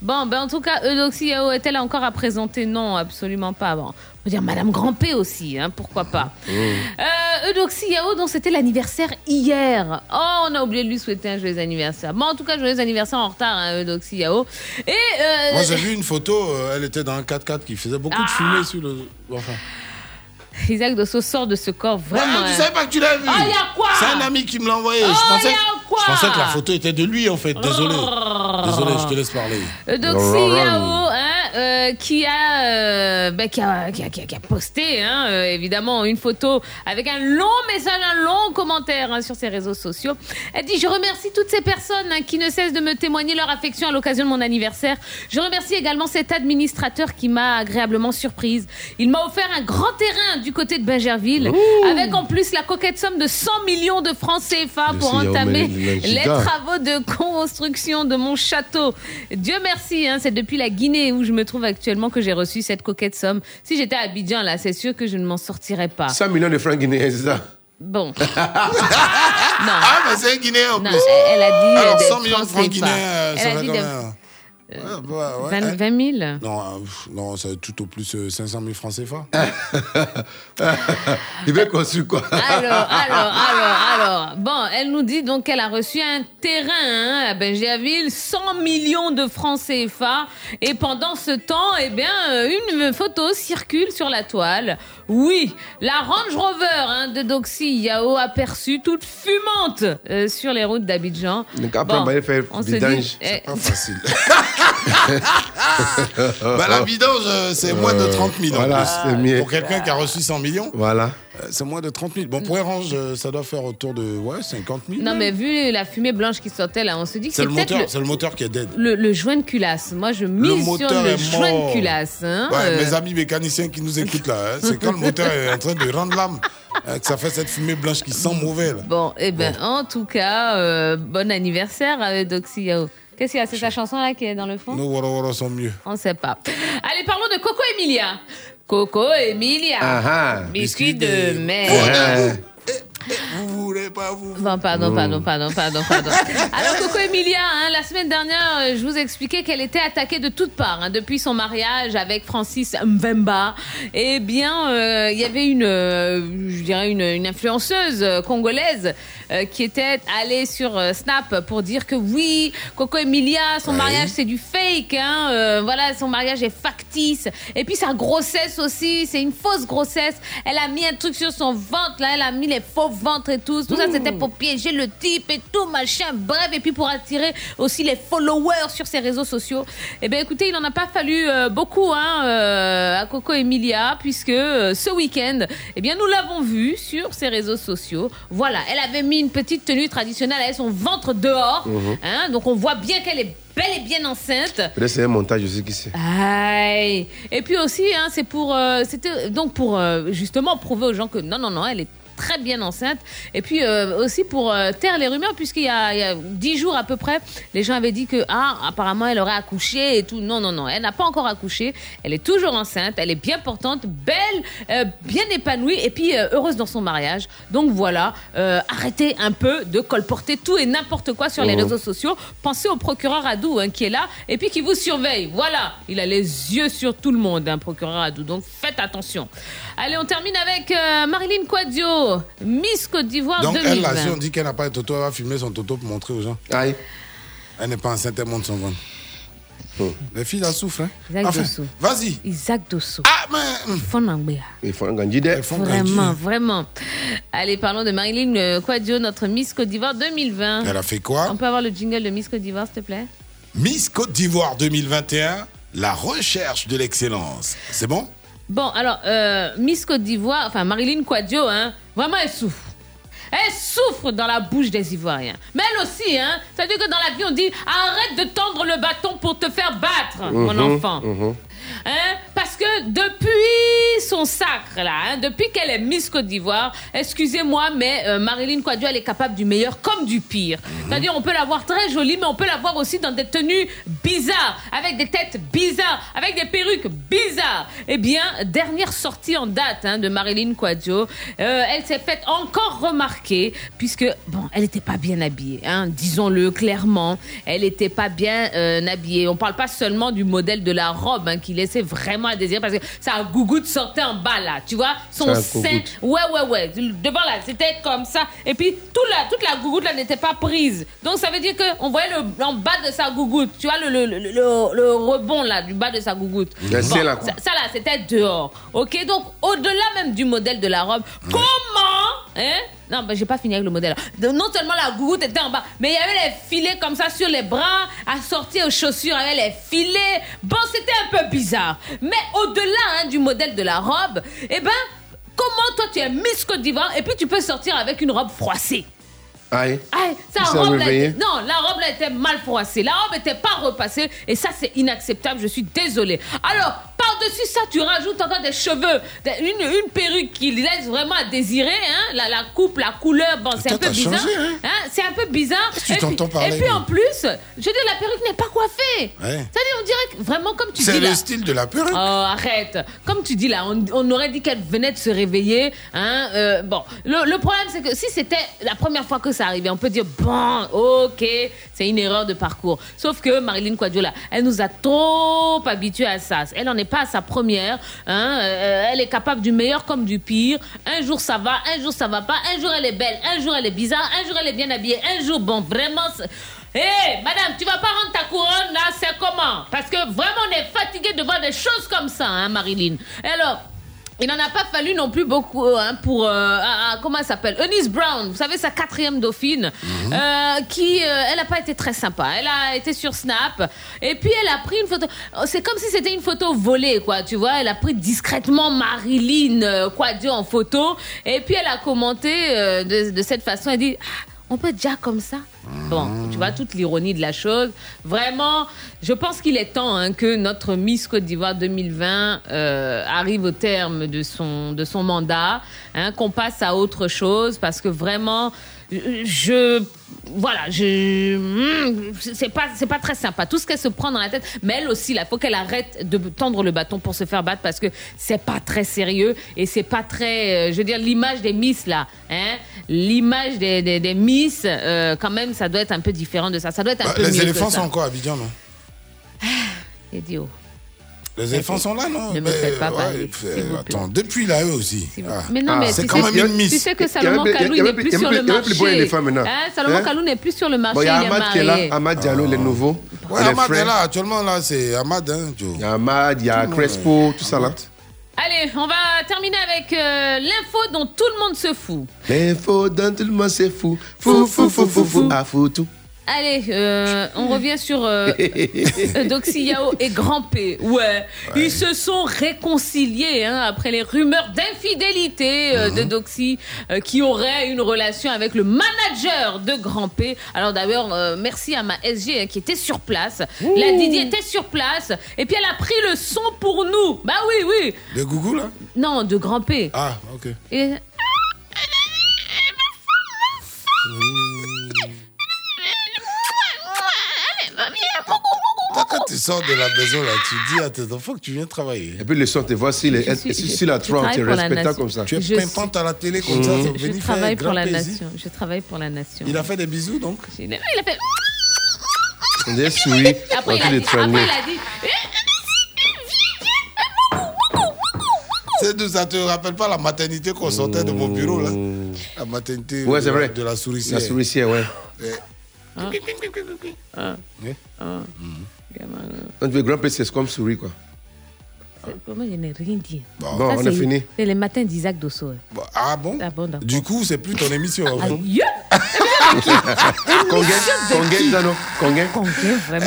Bon, ben en tout cas, Eudoxie Yao est-elle encore à présenter? Non, absolument pas. Bon, on peut dire Madame Grand-P aussi, hein, pourquoi pas. Euh, Eudoxie Yao, dont c'était l'anniversaire hier. Oh, on a oublié de lui souhaiter un joyeux anniversaire. Bon, en tout cas, joyeux anniversaire en retard, hein, Eudoxie Yao. Et. euh, Moi, j'ai vu une photo, euh, elle était dans un 4x4 qui faisait beaucoup de Ah. fumée sur le. Enfin. Isaac Dosso sort de ce corps vraiment. Ah, tu hein. savais pas que tu l'as vu Ah, y a quoi C'est un ami qui me l'a envoyé. Oh, je, pensais, y a quoi je pensais que la photo était de lui, en fait. Désolé. Oh. Désolé, je te laisse parler. Doxy Yao, hein, euh, qui, a, euh, qui, a, qui, a, qui a- qui a posté hein, euh, évidemment une photo avec un long message, un long commentaire hein, sur ses réseaux sociaux. Elle dit Je remercie toutes ces personnes hein, qui ne cessent de me témoigner leur affection à l'occasion de mon anniversaire. Je remercie également cet administrateur qui m'a agréablement surprise. Il m'a offert un grand terrain du côté de Bingerville, avec en plus la coquette somme de 100 millions de francs CFA pour entamer les travaux de construction de mon château. Dieu merci, c'est depuis la Guinée où je me trouve actuellement que j'ai reçu cette coquette somme. Si j'étais à Abidjan, là, c'est sûr que je ne m'en sortirais pas. 100 millions de francs guinéens, c'est ça? Bon. Ah, mais c'est un Guinéen en Non, plus. elle, elle a dit. Alors, euh, des 100 millions de francs guinéens, euh, ça Elle a va dit quand des- même. bah, ouais. 20, 20 000 Non, euh, pff, non, c'est tout au plus euh, 500 000 francs CFA. Il veut construire quoi? Alors, alors, alors, alors. Bon, elle nous dit donc qu'elle a reçu un terrain hein, à Benjerville, 100 millions de francs CFA. Et pendant ce temps, eh bien, euh, une photo circule sur la toile. Oui, la Range Rover hein, de Doxy Yao aperçue toute fumante euh, sur les routes d'Abidjan. Donc après, on va aller faire on se vidange. dit, eh, Pas facile. bah, la vidange, euh, c'est moins de 30 000 en Voilà, plus. c'est mieux. Pour quelqu'un qui a reçu 100 millions, Voilà. euh, c'est moins de 30 000. Bon, pour Orange, euh, ça doit faire autour de ouais, 50 000. non, mais vu la fumée blanche qui sortait là, on se dit que c'est le moteur, le, c'est le moteur qui est dead. le, le joint de culasse. Moi, je mise sur moteur le est joint mort. de culasse. hein, Ouais, euh. Mes amis mécaniciens qui nous écoutent là, hein, c'est quand le moteur est en train de rendre l'âme euh, que ça fait cette fumée blanche qui sent mauvais. Là. Bon, eh ben, en tout cas, euh, bon anniversaire avec Doxy Yao. Qu'est-ce qu'il y a C'est sa chanson là qui est dans le fond Nos Woro Woro sont mieux. On sait pas. Allez, parlons de Coco Emilia. Coco Emilia. Ah ah, Biscuit biscuit de de- mer. Vous voulez pas vous Bon, pardon, pardon, pardon, pardon, pardon. Alors, Coco Emilia, hein, la semaine dernière, euh, je vous expliquais qu'elle était attaquée de toutes parts hein, depuis son mariage avec Francis Mbemba. Eh bien, euh, il y avait une, euh, je dirais, une, une influenceuse euh, congolaise euh, qui était allée sur euh, Snap pour dire que oui, Coco Emilia, son Ouais. mariage, c'est du fake. Hein, euh, voilà, son mariage est factice. Et puis sa grossesse aussi, c'est une fausse grossesse. Elle a mis un truc sur son ventre, là, elle a mis les faux ventres et tout. Tout ça, c'était pour piéger le type et tout, machin. Bref, et puis pour attirer aussi les followers sur ses réseaux sociaux. Eh bien, écoutez, il n'en a pas fallu beaucoup hein, à Coco Emilia, puisque ce week-end, eh bien, nous l'avons vu sur ses réseaux sociaux. Voilà, elle avait mis une petite tenue traditionnelle, elle avait son ventre dehors. Mhm. hein, donc, on voit bien qu'elle est bel et bien enceinte. C'est un montage, je sais qui c'est. Et puis aussi, hein, c'est pour, euh, c'était donc pour euh, justement prouver aux gens que non, non, non, elle est très bien enceinte. Et puis euh, aussi pour euh, taire les rumeurs, puisqu'il y a dix jours à peu près, les gens avaient dit que ah apparemment elle aurait accouché et tout. Non, non, non, elle n'a pas encore accouché. Elle est toujours enceinte. Elle est bien portante, belle, euh, bien épanouie et puis heureuse dans son mariage. Donc voilà, arrêtez un peu de colporter tout et n'importe quoi sur les Mhm. réseaux sociaux. Pensez au procureur Adou hein, qui est là et puis qui vous surveille. Voilà, il a les yeux sur tout le monde, un procureur Adou. Donc faites attention. Allez, on termine avec euh, Marilyn Quadio, Miss Côte d'Ivoire Donc elle, là, 2020. si on dit qu'elle n'a pas de toto, elle va filmer son toto pour montrer aux gens. Aïe. Elle n'est pas enceinte, elle monte son ventre. Les filles, elles souffrent. Hein? Isaac Enfin, Dosso. vas-y. Isaac Dosso. Ah, mais. Il faut l'embêter. Il faut un gandide. Vraiment, vraiment. Allez, parlons de Marilyn euh, Quadio, notre Miss Côte d'Ivoire 2020. Elle a fait quoi? On peut avoir le jingle de Miss Côte d'Ivoire, s'il te plaît? Miss Côte d'Ivoire 2021, la recherche de l'excellence. C'est bon? Bon, alors, euh, Miss Côte d'Ivoire, enfin Marilyn Quadio, hein, vraiment, elle souffre. Elle souffre dans la bouche des Ivoiriens. Mais elle aussi, hein. C'est-à-dire que dans la vie, on dit arrête de tendre le bâton pour te faire battre, mon Mhm, enfant. mhm. Hein? Parce que depuis son sacre, là, hein, depuis qu'elle est Miss Côte d'Ivoire, excusez-moi, mais euh, Marilyn Quadio, elle est capable du meilleur comme du pire. C'est-à-dire, on peut la voir très jolie, mais on peut la voir aussi dans des tenues bizarres, avec des têtes bizarres, avec des perruques bizarres. Eh bien, dernière sortie en date hein, de Marilyn Quadio, euh, elle s'est faite encore remarquer, puisque, bon, elle n'était pas bien habillée, hein, disons-le clairement. Elle n'était pas bien euh, habillée. On parle pas seulement du modèle de la robe hein, qui laissait vraiment à désirer, parce que sa gougoute sortait en bas, là, tu vois, son sein. Ouais, ouais, ouais. Devant là, c'était comme ça. Et puis, tout toute la gougoute là n'était pas prise. Donc, ça veut dire qu'on voyait le, en bas de sa gougoute. Tu vois, le, le, le, le- rebond là, du bas de sa gougoute. Ça, ça, là, c'était dehors. Ok, donc, au-delà même du modèle de la robe, comment, hein? Non, ben, j'ai pas fini avec le modèle. Non seulement la gougoute était en bas, mais il y avait les filets comme ça sur les bras, assortis aux chaussures, avait les filets. Bon, c'était un peu bizarre. Mais au-delà hein, du modèle de la robe, eh ben, comment toi tu es Miss Côte d'Ivoire et puis tu peux sortir avec une robe froissée? Aïe. Ah, sa robe là, non, la robe là était mal froissée. La robe était pas repassée et ça c'est inacceptable. Je suis désolée. Alors, par-dessus ça, tu rajoutes encore des cheveux, des- une, une perruque qui laisse vraiment à désirer, hein, la, la coupe, la couleur, bon, c'est un peu bizarre. hein. Hein, c'est un peu bizarre. Tu Et puis- t'entends parler, Et puis mais- en plus, je veux dire, la perruque n'est pas coiffée. Ouais. C'est-à-dire, on dirait que vraiment, comme tu C'est dis le là. style de la perruque. Oh, arrête. Comme tu dis là, on, on aurait dit qu'elle venait de se réveiller. Hein, euh, bon, le, le problème, c'est que si c'était la première fois que ça arrivait, on peut dire, bon, ok, c'est une erreur de parcours. Sauf que Marilyn Quadiola, elle nous a trop habitués à ça. Elle n'en est pas à sa première. Hein, euh, elle est capable du meilleur comme du pire. Un jour, ça va, un jour, ça va pas. Un jour, elle est belle, un jour, elle est bizarre, un jour, elle est bien habillée, un jour, bon, vraiment... Hé, madame, tu vas pas rendre ta couronne là, c'est comment? Parce que vraiment, on est fatigué de voir des choses comme ça, hein, Marilyn. Alors, il n'en a pas fallu non plus beaucoup hein, pour. euh, ah, ah, comment elle s'appelle? Eunice Brown, vous savez, sa quatrième dauphine, euh, qui. euh, elle n'a pas été très sympa. Elle a été sur Snap, et puis elle a pris une photo. C'est comme si c'était une photo volée, quoi, tu vois? Elle a pris discrètement Marilyn Quadio en photo, et puis elle a commenté de, de cette façon. Elle dit Ah, On peut déjà comme ça Bon, tu vois, toute l'ironie de la chose. Vraiment, je pense qu'il est temps hein, que notre Miss Côte d'Ivoire 2020 euh, arrive au terme de son, de son mandat, hein, qu'on passe à autre chose, parce que vraiment, je-. Voilà, je... hmm, C'est pas, c'est pas très sympa. Tout ce qu'elle se prend dans la tête, mais elle aussi, là, faut qu'elle arrête de tendre le bâton pour se faire battre, parce que c'est pas très sérieux, et c'est pas très... euh, je veux dire, l'image des Miss, là, hein, l'image des, des, des Miss, euh, quand même, ça doit être un peu différent de ça. Ça doit être un Bah, peu les mieux éléphants que ça. sont encore à Abidjan, non Idiot. Les éléphants sont là, non Ne me faites pas ouais, parler, fait- s'il vous plaît. Attends, depuis là, eux aussi. Ah. Mais non, mais c'est tu quand sais- même une miss. Tu sais que Il y Salomon Kalou, n'est plus- sur le marché. Salomon Kalou n'est plus sur le marché, il y a Ahmad qui est là. Ahmad Diallo, les nouveaux. Ouais, Ahmad est là, actuellement, là, c'est Ahmad, hein, Joe. Il y a Ahmad, il y a Crespo, tout ça là. Allez, on va terminer avec euh, l'info dont tout le monde se fout. L'info dans tout le monde, c'est fou. Fou, fou, fou, fou, fou. Ah, fou, tout. Allez, euh, on revient sur euh, euh, Doxy Yao et Grand P. Ouais, ils se sont réconciliés hein, après les rumeurs d'infidélité euh, de Doxy euh, qui aurait une relation avec le manager de Grand P. Alors d'ailleurs, euh, merci à ma SG hein, qui était sur place. La Didi était sur place et puis elle a pris le son pour nous. Bah oui, oui. De Gougou, là? Non, de Grand P. Ah, ok. Et- Toi, Quand tu sors de la maison, là, tu dis à tes enfants que tu viens travailler. Et puis le son, tu vois, si, les, suis- si, la Trump, la respectes nation. comme ça. Tu es pimpante à la télé comme ça, Je travaille pour la plaisir. nation. Je travaille pour la nation. Il a fait des bisous, donc Il a il a fait. On dirait souris, Après, il a dit des Après, il a dit. C'est nous, ça te rappelle pas la maternité qu'on sortait de mon bureau, là La maternité Ouais, de, vrai. de la souricière. La souricière, ouais. Ouais. Ah. Ah. Ouais. Ah. Gamin, On dit grand c'est comme souris, quoi. moi, je n'ai rien dit. Bon, Bon, on c'est- a fini. C'est les matins d'Isaac Dosso. Ah bon? Ah bon. Du coup, c'est plus ton émission. hein. Aïe Conguet, Conguet. Conguet. Conguet, vraiment.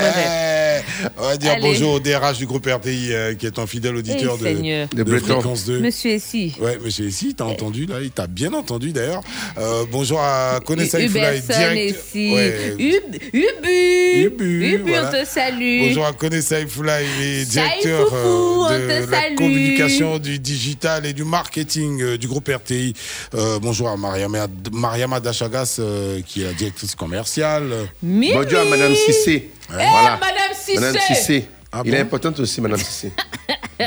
Eh, on va dire Allez. bonjour au DRH du groupe RTI, euh, qui est un fidèle auditeur Eh, de. De Breton. Fréquence 2. Monsieur Essi. Ouais, monsieur ici, t'as entendu là, il t'a bien entendu d'ailleurs. Euh, bonjour à Konessa Ifoulaï, Huberson direct. Essi. Ouais. Ub- Ubu. Ubu, Ubu, voilà. on te salue. Bonjour à Konessa Ifoulaï, il est Saï directeur Foufou, euh, de la salue. communication, du digital et du marketing euh, du groupe RTI. Euh, bonjour à Mariama, Mariama Dachagas, euh, qui est la directrice commerciale. Mimi. Bonjour à Madame Cissé. Eh, Madame Cissé. Madame Cissé. Ah Il bon est important aussi, Madame Cissé.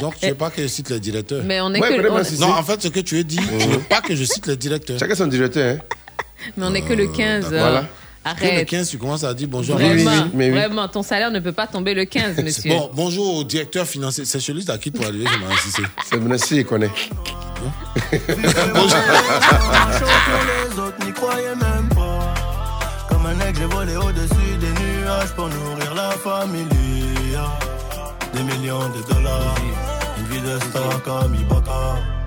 Donc, tu veux pas que je cite les directeurs Mais on est Ouais, que. vraiment, on- Non, en fait, ce que tu as dit, tu veux pas que je cite les directeurs. Chacun son directeur, hein. Mais on est que le 15. Voilà. Que le Arrête. 15, tu commences à dire bonjour à Oui, oui, Vraiment, oui, oui. vraiment, ton salaire ne peut pas tomber le 15, monsieur. Bon, bonjour au directeur financier. C'est celui à qui pour arriver, je m'en insisté. C'est Menassi, il connaît. les autres n'y croyaient même pas. Comme un aigle, j'ai volé au-dessus des pour nourrir la famille. Des millions de dollars, une vie de star comme Ibaka.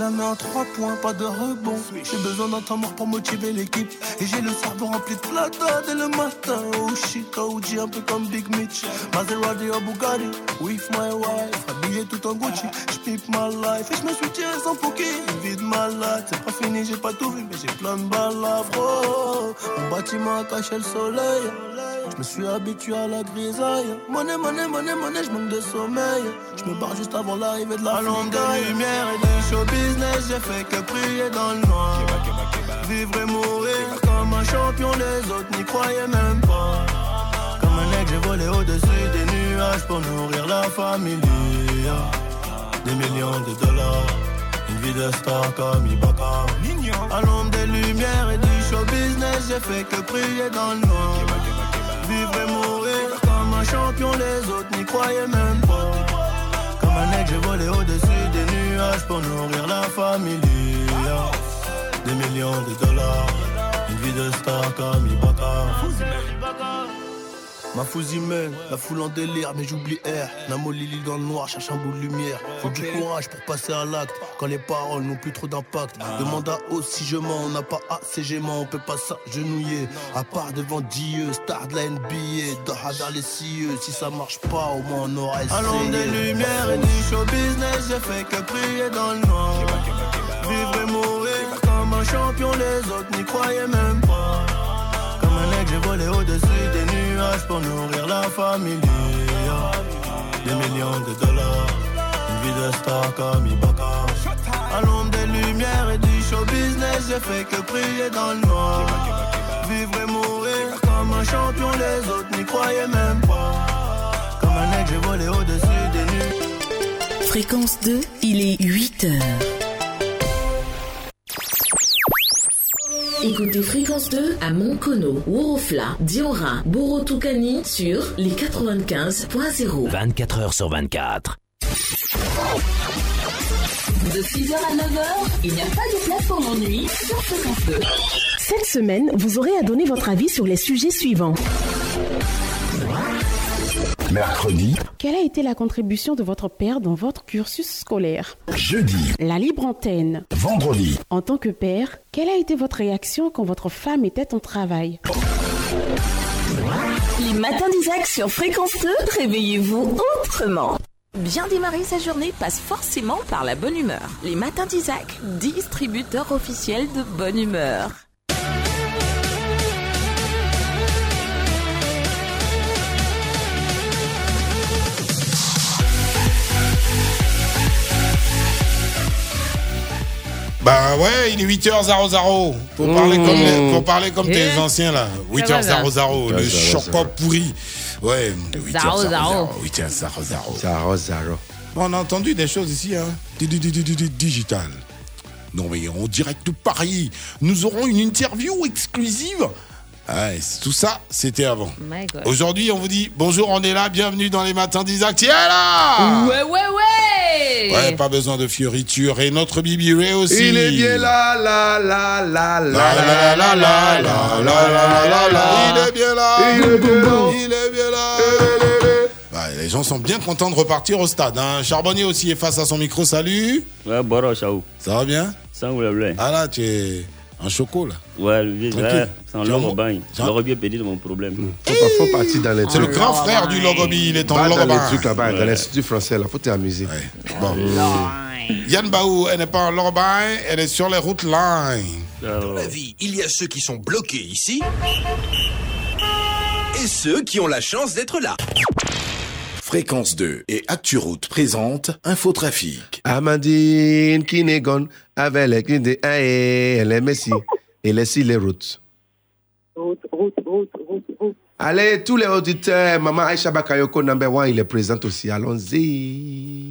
La mets en trois points, pas de rebond. J'ai besoin d'un temps mort pour motiver l'équipe. Et j'ai le cerveau rempli de plata dès le matin. Oh shit, OG, un peu comme Big Mitch. Maserati ou Bugatti, with my wife. Habillé tout en Gucci, j'pipe ma life. Et je me suis tiré sans Fouki, une vie de malade. C'est pas fini, j'ai pas tout vu, mais j'ai plein de balles à fro. Mon bâtiment a caché le soleil. Je me suis habitué à la grisaille. Monnaie, monnaie, monnaie, monnaie, je manque de sommeil. Je me barre juste avant l'arrivée de la lampe de lumière et du show business. J'ai fait que prier dans le noir. Vivre et mourir comme un champion, les autres n'y croyaient même pas. Comme un aigle, j'ai volé au-dessus des nuages pour nourrir la famille. Des millions de dollars, une vie de star comme Ibaka. À l'ombre des lumières et du show business, j'ai fait que prier dans le noir. Vivre et mourir comme un champion, les autres n'y croyaient même pas. Comme un aigle, j'ai volé au-dessus pour nourrir la famille. Des millions de dollars, une vie de star comme Ibaka. Ma fouzimène, la foule en délire, mais j'oublie R. Namo Lili dans le noir, cherche un bout de lumière. Faut du courage pour passer à l'acte, quand les paroles n'ont plus trop d'impact. Demande à haut si je mens, on n'a pas assez gément, on peut pas s'agenouiller. À part devant Dieu, star de la NBA, dans les cieux. Si ça marche pas, au moins on aura essayé. L'ombre des lumières et du show business, j'ai fait que prier dans le noir. Vivre et mourir comme un champion, les autres n'y croyaient même pas. Comme un aigle, j'ai volé au-dessus pour nourrir la famille. Des millions de dollars, une vie de star comme Ibaka. À l'ombre des lumières et du show business, j'ai fait que prier dans le noir. Vivre et mourir comme un champion, les autres n'y croyaient même pas. Comme un aigle, j'ai volé au-dessus des nuages. Fréquence 2, il est 8 heures. Écoutez Fréquence 2 à Moncono, Worofla, Diora, Borotukani sur les 95.0. 24 heures sur 24. De 6h à 9h, il n'y a pas de place pour l'ennui sur Fréquence 2. Cette semaine, vous aurez à donner votre avis sur les sujets suivants. Mercredi, Quelle a été la contribution de votre père dans votre cursus scolaire jeudi, La libre antenne. vendredi, En tant que père, quelle a été votre réaction quand votre femme était au travail Les matins d'Isaac sur Fréquence 2, réveillez-vous autrement. Bien démarrer sa journée passe forcément par la bonne humeur. Les matins d'Isaac, distributeur officiel de bonne humeur. Bah ouais, il est 8h00. Pour parler comme, les- pour parler comme tes anciens là. 8h00, le chocolat pourri. Ouais, 8h00. 8h00. Zaro, zaro. On a entendu des choses ici, hein. Di- di- di- di- di- di- Digital. Non mais en direct de Paris, nous aurons une interview exclusive. Ouais, tout ça, c'était avant. Aujourd'hui, on vous dit bonjour, on est là, bienvenue dans les matins d'Isaac. Tiens là Ouais, ouais, ouais Ouais, pas besoin de fioritures. Et notre Bibi Ray aussi. Il est bien là, là, là, là, là, La la la la la la la la la la. Il est bien là. Il est bien là. Il est bien là. Bah, les gens sont bien contents de repartir au stade. Hein. Charbonnier aussi est face à son micro. Salut. Ouais, Boro, ciao. Ça va bien? Sans vous le blé. Ah là, tu es en choco là. Ouais, le vieux, ouais, sans Tu as l'or mon- au bain. tu as- L'aurais bien pédé de mon problème. Faut pas, faut partir dans les C'est le grand frère du Logobi. Il est en Va dans les trucs là-bas, dans l'Institut français, là. Faut t'amuser. Bon. Yann Baou, elle n'est pas en Logobin, elle est sur les routes line. La vie, il y a ceux qui sont bloqués ici et ceux qui ont la chance d'être là. Fréquence 2 et ActuRoute présente Infotrafic. Amandine Kinegon, avec les elle est Messi. Et laissez les routes. Route, route, route, route, route. Allez, tous les auditeurs, Maman Aïcha Bakayoko, number one, il est présent aussi. Allons-y.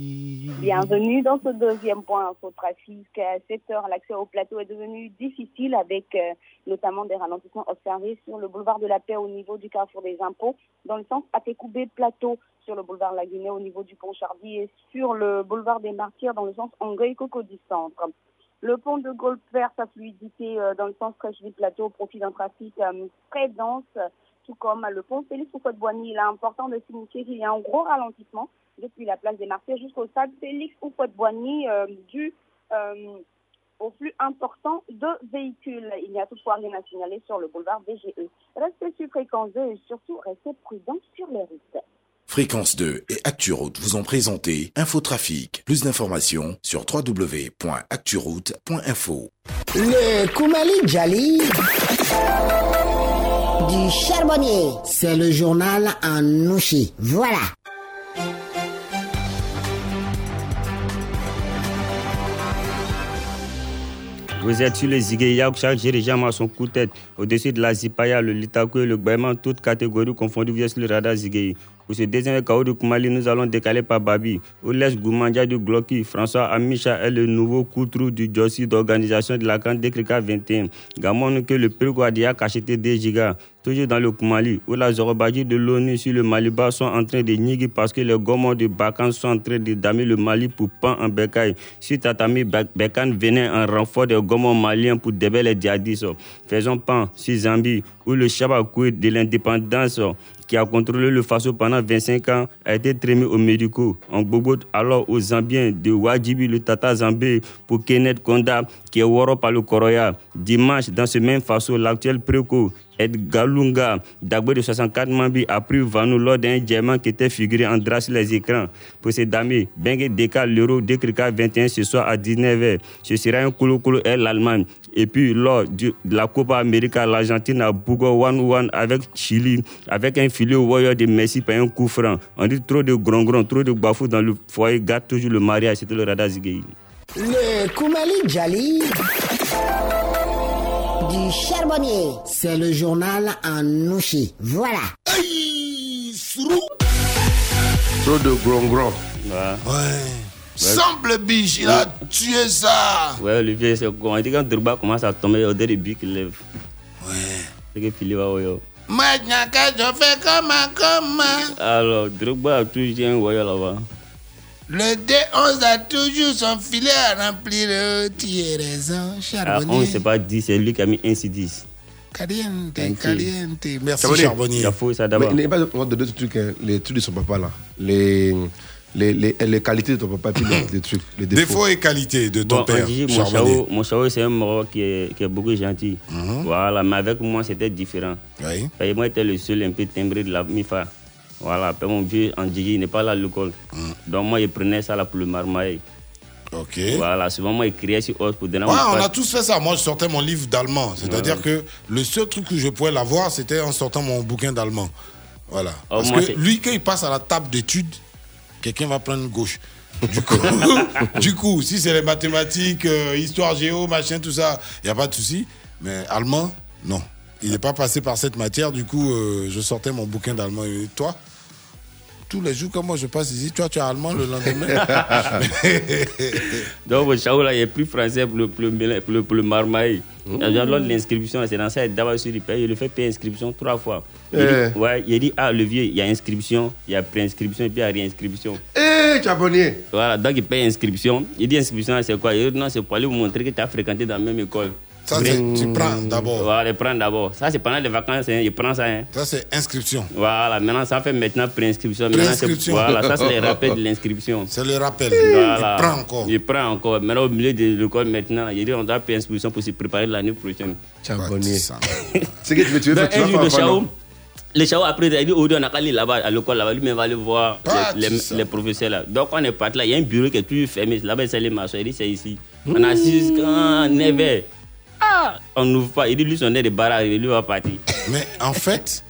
Bienvenue dans ce deuxième point infotrafic. À cette heure, l'accès au plateau est devenu difficile avec euh, notamment des ralentissements observés sur le boulevard de la Paix au niveau du carrefour des impôts, dans le sens Atekoubé Plateau sur le boulevard Lagunet au niveau du pont Chardy et sur le boulevard des Martyrs dans le sens Angueil-Cocody Centre. Le pont de Golfe Vert, sa fluidité euh, dans le sens Crècheville Plateau au profit d'un trafic euh, très dense, tout comme le pont Félix Houphouët-Boigny. Il est important de signifier qu'il y a un gros ralentissement depuis la place des Martyrs jusqu'au stade Félix euh, dû euh, au flux important de véhicules. Il n'y a toutefois rien à signaler sur le boulevard BGE. Restez sur fréquence 2 et surtout restez prudents sur les routes. Fréquence 2 et ActuRoute vous ont présenté Infotrafic. Plus d'informations sur www.acturoute.info. Le Koumali Djali. du charbonnier. C'est le journal en nouchi. Voilà. Vous êtes sur les Zigueyac, chaque dirigeant a son coup de tête. Au-dessus de la Zipaya, le Litakou et le Gbaïman, toutes catégories confondues via sur le radar Zigueyi. Pour ce deuxième chaos de Koumali, nous allons décaler par Babi. Oules Goumandja du Gloki, François Amicha est le nouveau coutrou du Jossi d'organisation de la Grande Décrica 21. Gamon que le Préguadia a acheté 2 gigas. Toujours dans le Koumali, où la Zorobadji de l'ONU sur le Maliba sont en train de nigger parce que les gomons de Bakan sont en train de damer le Mali pour pan en bécaille. Si Tatami Bekan venait en renfort des gomons maliens pour déballer les djihadistes, faisons pan sur Zambie, où le Chabakoui de l'indépendance qui a contrôlé le Faso pendant 25 ans, a été trémé aux médicaux. En Bobo, alors aux Zambiens de Wajibi, le Tata Zambé, pour Kenneth Konda, qui est waro par le Koroya. Dimanche, dans ce même Faso, l'actuel préco, Ed Galunga, d'Agbo de 64 Mambi, a pris Vanou lors d'un diamant qui était figuré en drap sur les écrans. Pour ces dames, Bengue Deka, l'Euro, Décrica 21 ce soir à 19h. Ce sera un Kolo et l'Allemagne. Et puis, lors de la Copa América, l'Argentine a Bougo 1-1 avec Chili, avec un filet au Warrior de Messi par un coup franc. On dit trop de gron-gron, trop de bafou dans le foyer, garde toujours le mariage. C'était le radar Zigueyi. Le Koumali Djali du charbonnier. C'est le journal en nouchi. Voilà. Trop de gron-gron. Ouais. Semble biche, il a tué ça. Ouais, Olivier, c'est quand on dit quand Drogba commence à tomber, au début qu'il lève. Ouais. C'est que Philippe va ouais. Maintenant que je fais comment, comment. Alors, Drogba a toujours un voyage là-bas. Le D11 a toujours son filet à remplir. Tu as raison, Ah, charbonnier. on ne sait pas 10, c'est lui qui a mis 1 sur 10. Caliente, Merci. caliente. Merci, Charbonnier. charbonnier. Il a faux ça Mais d'abord. il n'est pas de de deux trucs, hein, les trucs de son papa là. Les, les, les, les qualités de ton papa, puis les, les trucs, les défauts. Défauts et qualités de ton Bon, père, dit, mon chao, mon chao, c'est un Moro qui est, qui est beaucoup gentil. Voilà, mais avec moi, c'était différent. Oui. Et moi, j'étais le seul un peu timbré de la MIFA. Voilà, mon vieux Andjigi, il n'est pas là à l'école. Donc moi, je prenais ça là pour le marmaille. Ok. Voilà, souvent moi, il criait sur os pour donner Ouais, on a tous fait ça. Moi, je sortais mon livre d'allemand. C'est-à-dire Ouais. que le seul truc que je pouvais l'avoir, c'était en sortant mon bouquin d'allemand. Voilà. Oh, Parce moi, que lui, quand il passe à la table d'études, quelqu'un va prendre gauche. Du coup, du coup si c'est les mathématiques, euh, histoire géo, machin, tout ça, il n'y a pas de souci. Mais allemand, non. Il n'est pas passé par cette matière. Du coup, euh, je sortais mon bouquin d'allemand. Et toi? Tous les jours, comme moi, je passe ici, toi, tu es allemand le lendemain. Donc, chao là, il est plus français pour le, pour le, pour le, pour le marmaille. Genre, Lors de l'inscription, c'est dans ça, d'abord sur le il le fait payer inscription trois fois. Il Eh. dit, ouais, il dit, ah, le vieux, il y a inscription, il y a préinscription et puis il y a réinscription. Eh, charbonnier Voilà, donc il paye inscription. Il dit inscription, c'est quoi? Il dit non, c'est pour aller vous montrer que tu as fréquenté dans la même école. Ça, c'est- tu prends d'abord. Voilà, il prend d'abord. Ça, c'est pendant les vacances, hein, il prend ça. Hein. Ça, c'est inscription. Voilà, maintenant, ça fait maintenant préinscription. Préinscription. Voilà, ça, c'est les rappels de l'inscription. C'est le rappel. Voilà. Il prend encore. Il prend encore. Maintenant, au milieu de l'école, maintenant, il dit on doit payer inscription pour se préparer l'année prochaine. Charbonnier. C'est que tu veux, tu veux, Donc, tu un vas jour, faire le chao, le après, il dit, on a qu'à aller là-bas, à l'école, là-bas, lui-même va aller voir Pas les, les- les professeurs là. Donc, on est parti là, il y a un bureau qui est toujours fermé. Là-bas, c'est les maçons. Il dit, c'est ici. On a assis jusqu'à 9h. Ah, on n'ouvre pas. Il dit, lui, son nez de barrage, lui va partir. Mais en fait,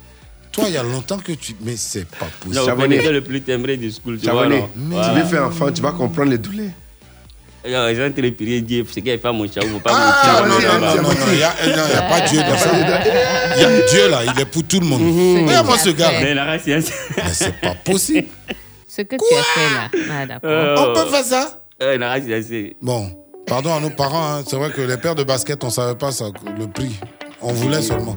toi, il y a longtemps que tu. Mais c'est pas possible. Non, Charbonnier. vous le plus timbré du school. Tu vois, Charbonnier, non? Tu Voilà. veux faire enfant, tu vas comprendre les douleurs. Ils sont en train de prier Dieu, c'est qu'il fait mon chao, faut pas Ah, non, mentir. non, non, non, non, il n'y a, il a pas Dieu dans ça. Il y a Dieu là, il est pour tout le monde. Regarde-moi ce gars là. Mais la race, c'est- Mais c'est pas possible. Ce que tu as fait là. Ah, d'accord. Euh, On peut faire ça? Euh, la race, c'est- Bon, pardon à nos parents, hein. c'est vrai que les paires de basket, on ne savait pas ça, le prix. On voulait seulement.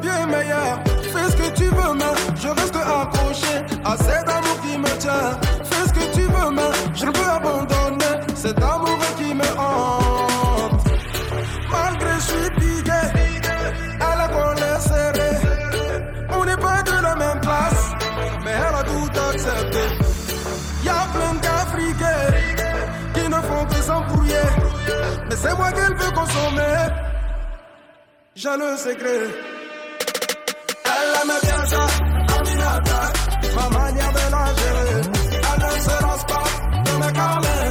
bien meilleur. Fais ce que tu veux, mais je reste accroché à cet amour qui me tient. Fais ce que tu veux, mais je ne peux abandonner cet amour qui me hante. Malgré je suis piqué, à la colère serrée. On n'est pas de la même place, mais elle a tout accepté. Y'a plein d'Africains qui ne font que s'embrouiller, mais c'est moi qu'elle veut consommer. J'ai le secret. Aminata. Ma manière de la gérer. Elle ne se lance pas de me calmer.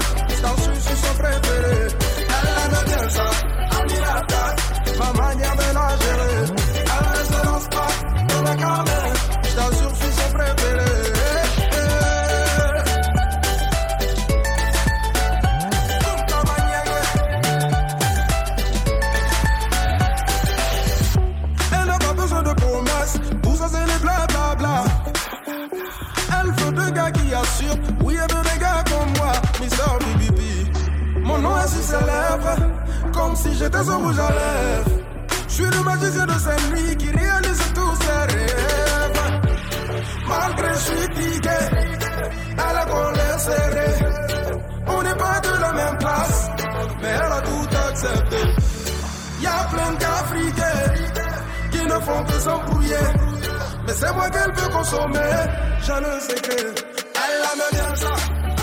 J'en suis sur son préféré. Elle aime bien ça, Aminata. Ma manière de Comme si j'étais un rouge à lèvres. Je suis le magicien de cette nuit qui réalise tous ses rêves. Malgré je suis piqué, elle a collé serré. On n'est pas de la même place, mais elle a tout accepté. Y'a plein d'Africains qui ne font que s'embrouiller. Mais c'est moi qu'elle veut consommer. J'ai le secret. Elle aime bien ça,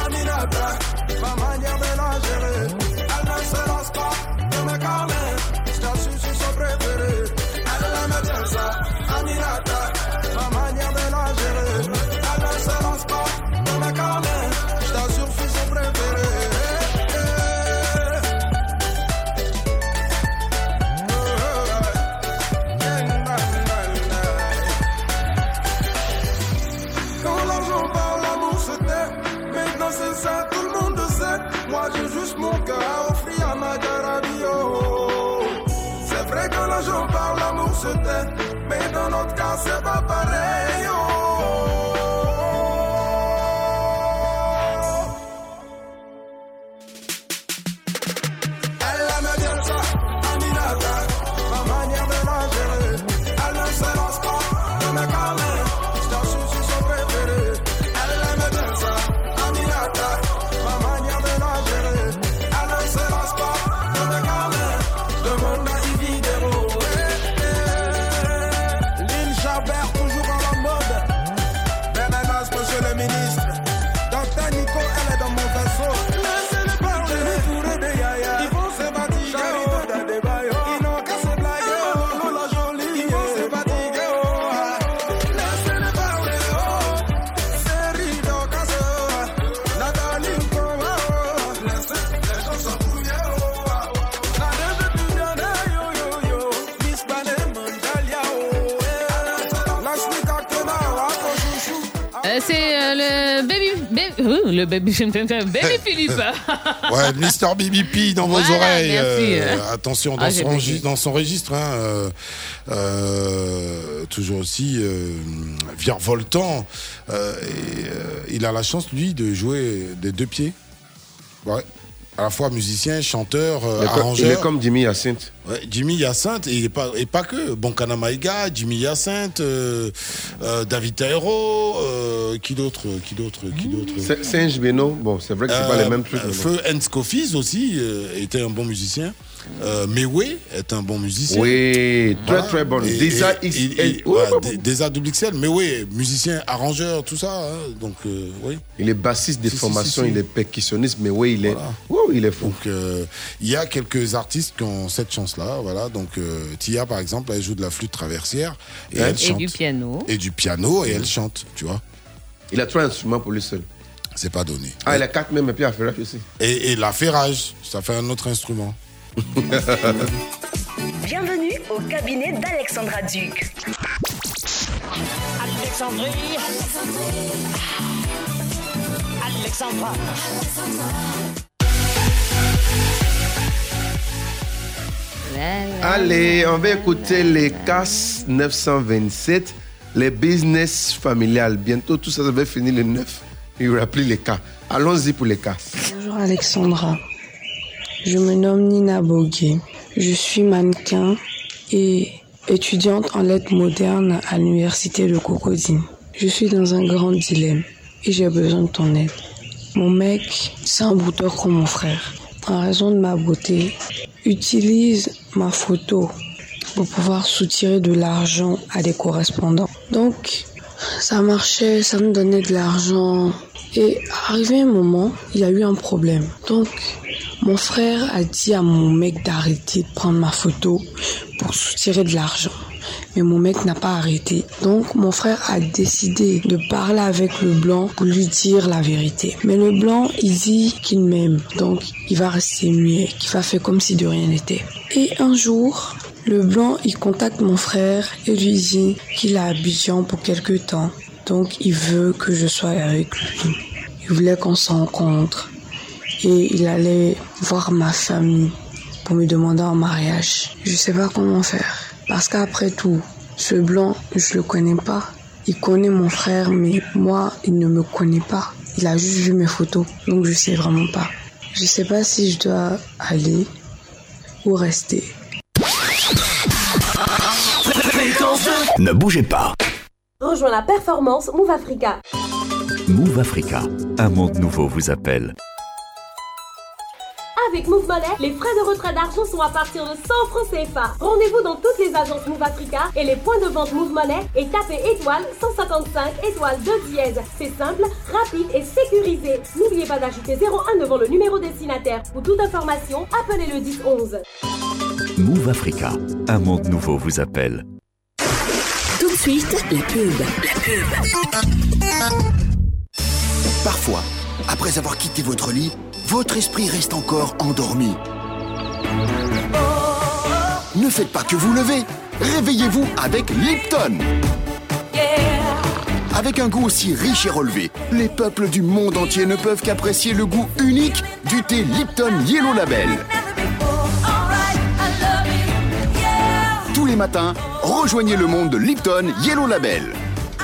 Aminata. Ma manière de la gérer. Elle ne se lance pas de me calmer. Dans notre cas, le baby, baby Philippe. Ouais, Mister BBP dans vos oreilles. merci. euh, attention, dans, Ah, son, dans son registre, hein, euh, euh, toujours aussi virevoltant. et, il a la chance, lui, de jouer des deux pieds. Ouais. À la fois musicien, chanteur, euh, arrangeur. il est comme Jimmy Hyacinthe. Ouais, Jimmy Hyacinthe, et pas, et pas que. Bonkana Maïga, Jimmy Hyacinthe, euh, euh, David Taero, euh, qui d'autre Qui d'autre Qui d'autre C'est- Singe Beno, bon, c'est vrai que c'est pas les mêmes trucs. Feu Hens Kofis aussi était un bon musicien. Euh, Mewe est un bon musicien. Oui, très, très bon. Et- Desa et- X- et- et- Oui, ouais, oui, Dé- Desa double XL, Mewe, musicien, arrangeur, tout ça. hein, donc, euh, oui. Il est bassiste de Si, si, formation, si, si. il est percussionniste, mais oui, il est, il est fou. Donc, euh, il y a quelques artistes qui ont cette chance-là. Voilà. Donc, euh, Tia, par exemple, elle joue de la flûte traversière et, elle Et chante. du piano. Et du piano, et elle chante, tu vois. Il a trois instruments pour lui seul. C'est pas donné. Ah, il a quatre même, et puis il a fait aussi. Et, et la ferrage, ça fait un autre instrument. Bienvenue au cabinet d'Alexandra Duc. Alexandrie. Alexandra. Allez, on va écouter les CAS 927, les business familiales. Bientôt, tout ça, ça va finir le 9. Il n'y aura plus les cas. Allons-y pour les CAS. Bonjour Alexandra. Je me nomme Nina Bogué. Je suis mannequin et étudiante en lettres modernes à l'université de Cocody. Je suis dans un grand dilemme et j'ai besoin de ton aide. Mon mec, c'est un bouteur comme mon frère. En raison de ma beauté, utilise ma photo pour pouvoir soutirer de l'argent à des correspondants. Donc, ça marchait, ça me donnait de l'argent. Et arrivé un moment, il y a eu un problème. Donc, Mon frère a dit à mon mec d'arrêter de prendre ma photo pour soutirer de l'argent. Mais mon mec n'a pas arrêté. Donc mon frère a décidé de parler avec le blanc pour lui dire la vérité. Mais le blanc, il dit qu'il m'aime. Donc il va rester muet, qu'il va faire comme si de rien n'était. Et un jour, le blanc, il contacte mon frère et lui dit qu'il a Abidjan pour quelque temps. Donc il veut que je sois avec lui. Il voulait qu'on se rencontre et il allait voir ma famille pour me demander en mariage. Je sais pas comment faire parce qu'après tout, ce blanc, je le connais pas. Il connaît mon frère, mais moi, il ne me connaît pas. Il a juste vu mes photos, donc je sais vraiment pas. Je sais pas si je dois aller ou rester. Ne bougez pas. Rejoins la performance Move Africa. Move Africa, un monde nouveau vous appelle. Avec Move Money, les frais de retrait d'argent sont à partir de 100 francs CFA. Rendez-vous dans toutes les agences Move Africa et les points de vente Move Money et tapez étoile 155 étoile 2 dièse. C'est simple, rapide et sécurisé. N'oubliez pas d'ajouter 01 devant le numéro destinataire. Pour toute information, appelez le 10 11. Move Africa, un monde nouveau vous appelle. Tout de suite, la pub. La pub. Parfois, après avoir quitté votre lit, votre esprit reste encore endormi. Ne faites pas que vous levez. Réveillez-vous avec Lipton. Avec un goût aussi riche et relevé, les peuples du monde entier ne peuvent qu'apprécier le goût unique du thé Lipton Yellow Label. Les matins, rejoignez le monde de Lipton Yellow Label,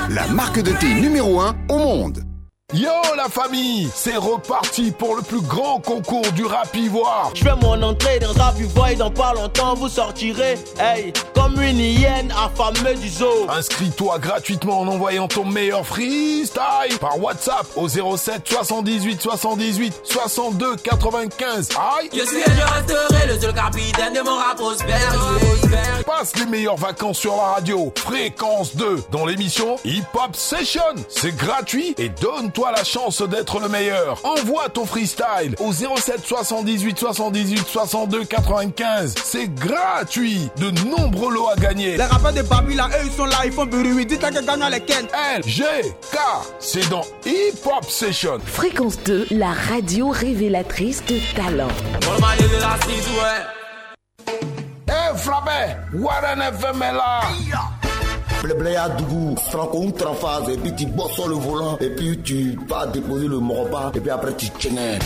la marque de thé numéro 1 au monde. Yo la famille, c'est reparti pour le plus grand concours du rap ivoire. Je fais mon entrée dans Rap Ivoire et dans pas longtemps vous sortirez, hey, comme une hyène affamée du zoo. Inscris-toi gratuitement en envoyant ton meilleur freestyle par WhatsApp au 07 78 78 62 95. Aïe Je suis et je resterai le seul capitaine de mon rap prospère. Passe les meilleures vacances sur la radio. Fréquence 2 dans l'émission Hip Hop Session. C'est gratuit et donne-toi la chance d'être le meilleur. Envoie ton freestyle au 07 78 78 62 95. C'est gratuit. De nombreux lots à gagner. Les rappeurs de Babi là, eux ils sont là, ils font bruit. Dites à que gagnant lesquels. L, G, K. C'est dans Hip Hop Session. Fréquence 2, la radio révélatrice de talent. Eh, Frappé, Warren FM est là. Blé à Dougou, Franco une phase, et puis tu bosses sur le volant, et puis tu vas déposer le morba, et puis après tu tiens.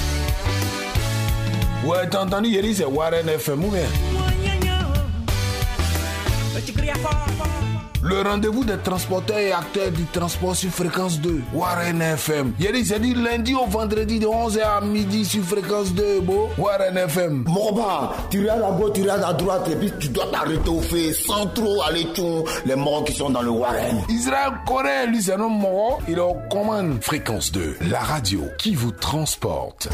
Ouais, t'as entendu, Yeri, c'est Warren FM ou bien? Le rendez-vous des transporteurs et acteurs du transport sur fréquence 2, Warren FM. Yeri, c'est dit lundi au vendredi de 11h à midi sur fréquence 2, beau. Warren FM. Morba, tu regardes à gauche, tu regardes à droite, et puis tu dois t'arrêter au fait, sans trop aller tchon, les morts qui sont dans le Warren. Israël Corée, lui, c'est un homme mort. Il est aux commandes. Fréquence 2, la radio qui vous transporte.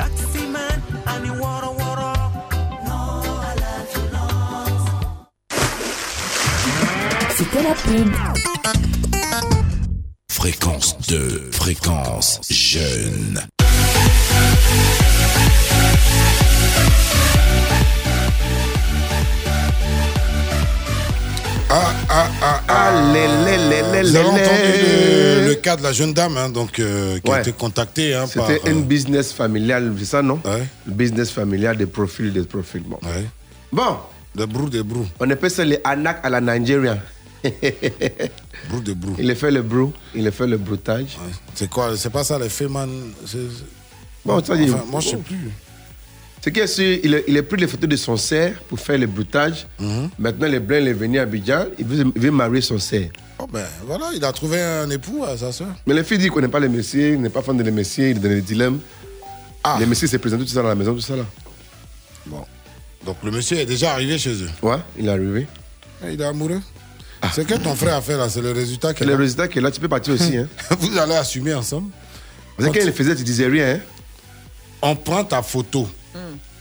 C'était la pub. Fréquence 2, fréquence jeune. Ah, ah, ah, ah. les, les, les, les, Vous avez les, entendu les. le, le cas de la jeune dame hein, donc, euh, qui a Ouais. été contactée hein, par... C'était euh, une business familiale, c'est ça, non? Le business familial des profils, des profils. Bon. Bon. Des brous, des brous. On appelle ça les anak à la Nigérian. brou de brou. Il a fait le brou, il a fait le broutage. C'est quoi C'est pas ça les c'est- Bon, ça dit. Enfin, moi, je sais plus. Ce qui est sûr, il a, il a pris les photos de son cerf pour faire le broutage. Mhm. Maintenant, le blanc il est venu à Abidjan, il veut, il veut marier son cerf. Oh ben voilà, il a trouvé un époux à sa soeur. Mais le fille dit qu'il ne connaît pas le messieurs, il n'est pas fan de messieurs, il est dans les dilemmes. Ah. Le messieurs s'est présenté tout ça dans la maison, tout ça là. Bon. Donc le monsieur est déjà arrivé chez eux. Ouais, il est arrivé. Et Il est amoureux. C'est que ton frère a fait là, c'est le résultat C'est qu'il le a. résultat est là, tu peux partir aussi. Hein. Vous allez assumer ensemble. Parce que quand il le faisait, tu disais rien. Hein. On prend ta photo.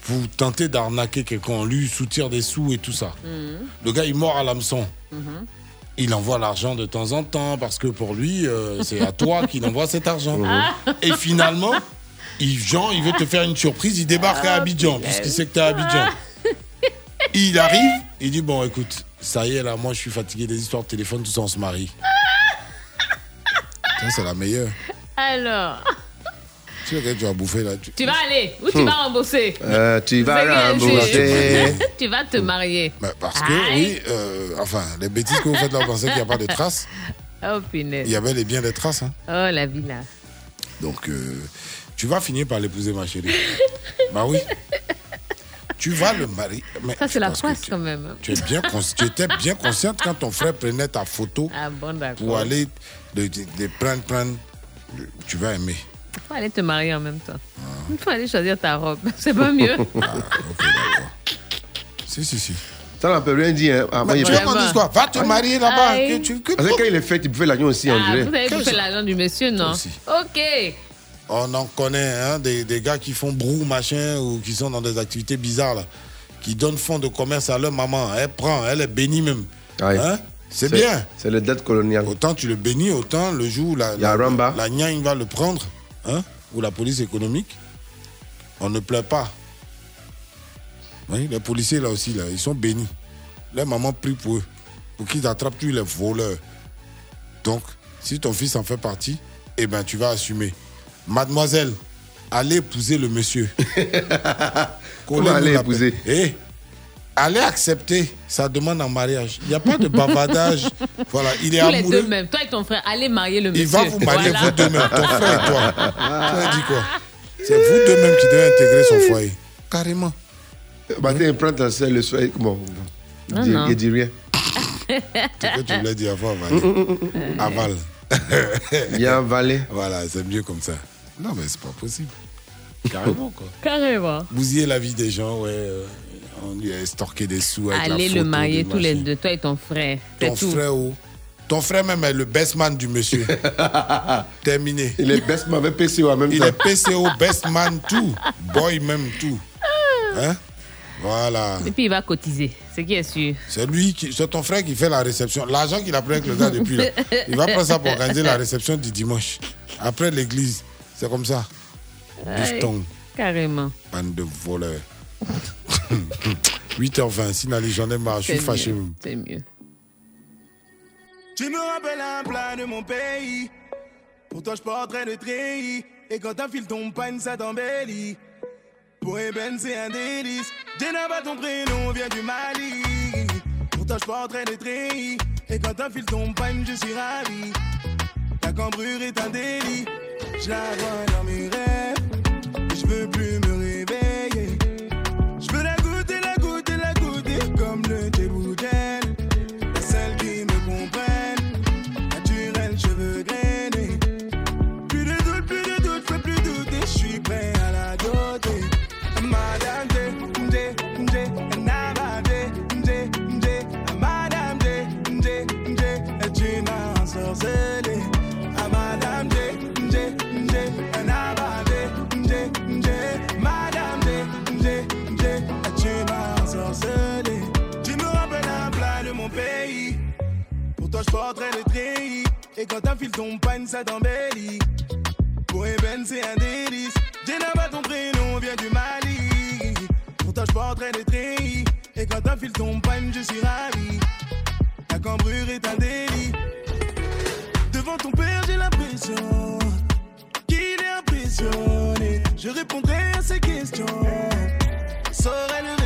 Vous tentez d'arnaquer quelqu'un, on lui soutire des sous et tout ça. Le gars, il mord à l'hameçon. Il envoie l'argent de temps en temps parce que pour lui, euh, c'est à toi qu'il envoie cet argent. Ah. Et finalement, il, Jean, il veut te faire une surprise, il débarque à Oh, Abidjan, puisqu'il sait que t'es à Abidjan. Il arrive, il dit Bon, écoute, ça y est, là, moi, je suis fatigué des histoires de téléphone, tout ça, on se marie. Ça, c'est la meilleure. Alors, Tu sais que tu vas bouffer là. tu- tu vas aller ou tu vas rembourser Euh, tu vas rembourser. Tu vas te marier. Bah, parce que, Aïe. oui, euh, enfin, les bêtises que vous faites là, vous pensez qu'il n'y a pas de traces. Oh, punaise. Il y avait les biens des traces. Hein. Oh, la vie là. Donc, euh, tu vas finir par l'épouser, ma chérie. bah oui. Tu vas le marier. Mais Ça, c'est la tu- quand même. Tu, es bien cons- tu étais bien consciente quand ton frère prenait ta photo Ah bon, pour aller de, de- de prendre, prendre. Tu vas aimer. Faut aller te marier en même temps. Il faut aller choisir ta robe. C'est pas mieux. Ah, ok, d'accord. Si, si, si. Ça n'a peut rien dire. Hein. Ah, Mais il tu dise quoi? Va te marier là-bas. Que- Parce que quand il est fait, il pouvait l'agneau aussi, on Ah, vous avez bouffé l'argent du monsieur, non? Ok. On en connaît, hein, des, des gars qui font brou, machin, ou qui sont dans des activités bizarres, là, qui donnent fonds de commerce à leur maman. Elle prend, elle est bénie même. Hein? C'est bien. C'est le dette colonial. Autant tu le bénis, autant le jour où la, la, la gnang va le prendre, hein, ou la police économique, on ne pleure pas. Oui, les policiers là aussi, là, ils sont bénis. Leur maman prie pour eux, pour qu'ils attrapent tous les voleurs. Donc, si ton fils en fait partie, eh ben tu vas assumer. Mademoiselle, allez épouser le monsieur. Comment aller épouser? Eh, allez accepter sa demande en mariage. Il n'y a pas de bavardage. voilà, il est Tous les amoureux. deux même. Toi et ton frère, allez marier le monsieur. Il va vous marier Voilà. vous deux mêmes, ton frère et toi. Tu as dit quoi? C'est vous deux mêmes qui devez intégrer son foyer. Carrément. Bah, t'es prends ta sœur le soir. Bon, Non, il, non. il dit rien. C'est que tu voulais dire avant, aval. Aval. Bien avalé. Voilà, c'est mieux comme ça. Non, mais c'est pas possible. Carrément, quoi. Carrément. Bousiller la vie des gens, ouais. euh, on lui a estorqué des sous avec la Allez photo le marier tous les deux, toi et ton frère. Ton tout. frère où? Ton frère même est le best man du monsieur. Terminé. Il est best man avec PCO en même Il temps. est PCO, best man, tout. Boy même, tout. Hein? Voilà. Et puis il va cotiser, ce qui est sûr? C'est lui, qui, c'est ton frère qui fait la réception. L'argent qu'il a pris avec le gars depuis là. Il va prendre ça pour organiser la réception du dimanche. Après l'église. C'est comme ça. Bifton, Carrément. bande de voleurs. 8h20, Sinali, j'en ai marre, je suis C'est fâché. mieux, C'est mieux. Tu me rappelles un plat de mon pays. Pour toi, je porterai le treillis. Et quand un fil tombe panne, ça t'embellit. Pour Eben, c'est un délice. Jenaba, ton prénom vient du Mali. Pour toi, je porterai le treillis. Et quand un fil tombe je suis ravi. Ta cambrure est un délit. Je la vois dans mes rêves. Je veux plus me Treillis. Et quand fil tombe panne, ça t'embellit. Pour Eben, c'est un délice. Jenaba, ton prénom vient du Mali. Pour toi, je porterai le treillis. Et quand fil tombe panne, je suis ravi. Ta cambrure est un délit. Devant ton père, j'ai l'impression qu'il est impressionné. Je répondrai à ses questions. Saurais le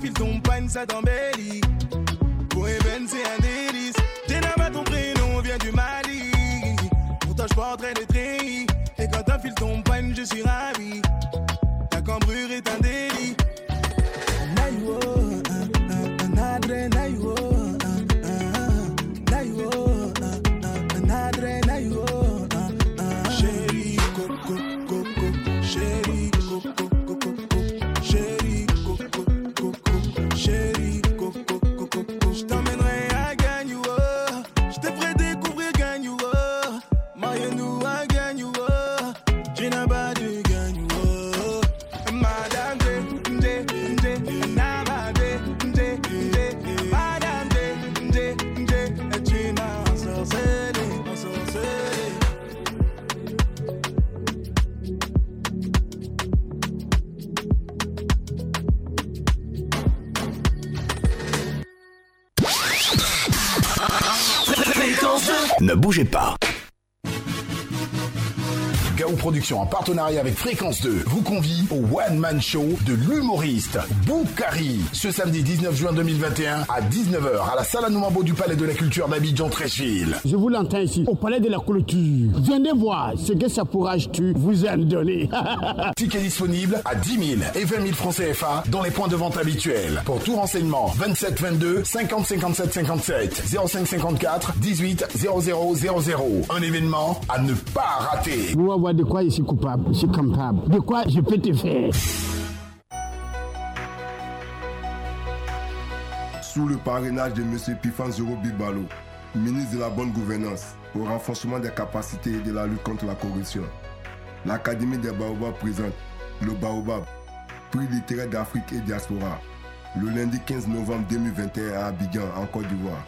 Fil tombe panne, ça t'embellit. Pour Eben, c'est un délice. Jenaba, ton prénom vient du Mali. Pour toi, je porterai le treillis. Et quand fil tombe panne, je suis ravi. Partenariat avec Fréquence 2 vous convie au One Man Show de l'humoriste Boukari ce samedi 19 juin 2021 à 19h à la salle Anoumabo du Palais de la Culture d'Abidjan Tréchville. Je vous l'entends ici, au palais de la clôture. Venez voir ce que ça pourra tu vous a donné. Ticket disponible à 10 000 et 20 000 francs CFA dans les points de vente habituels. Pour tout renseignement, 27 22 50 57 57 05 54 18 00 00. Un événement à ne pas rater. On va voir de quoi je suis je suis capable. De quoi je peux te faire? Sous le parrainage de M. Pifan Zoro Bibalo, ministre de la Bonne Gouvernance, au renforcement des capacités et de la lutte contre la corruption, l'Académie des Baobabs présente le Baobab, prix littéraire d'Afrique et diaspora, le lundi 15 novembre 2021 à Abidjan, en Côte d'Ivoire.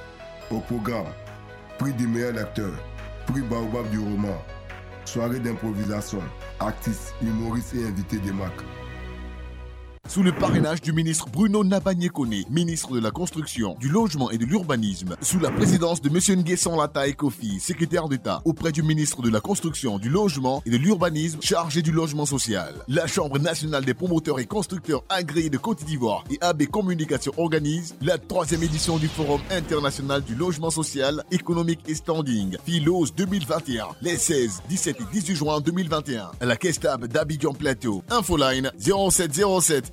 Au programme, prix du meilleur lecteur, prix Baobab du roman, soirée d'improvisation, artistes, humoristes et invités des marques. Sous le parrainage du ministre Bruno Nabagné-Koné, ministre de la Construction, du Logement et de l'Urbanisme, sous la présidence de M. Nguesson Lata Kofi, secrétaire d'État, auprès du ministre de la Construction, du Logement et de l'Urbanisme, chargé du logement social. La Chambre nationale des promoteurs et constructeurs agréés de Côte d'Ivoire et AB Communication organise la troisième édition du Forum international du logement social, économique et standing, Philos 2021, les 16, 17 et 18 juin 2021, à la Kestab d'Abidjan Plateau. Infoline 0707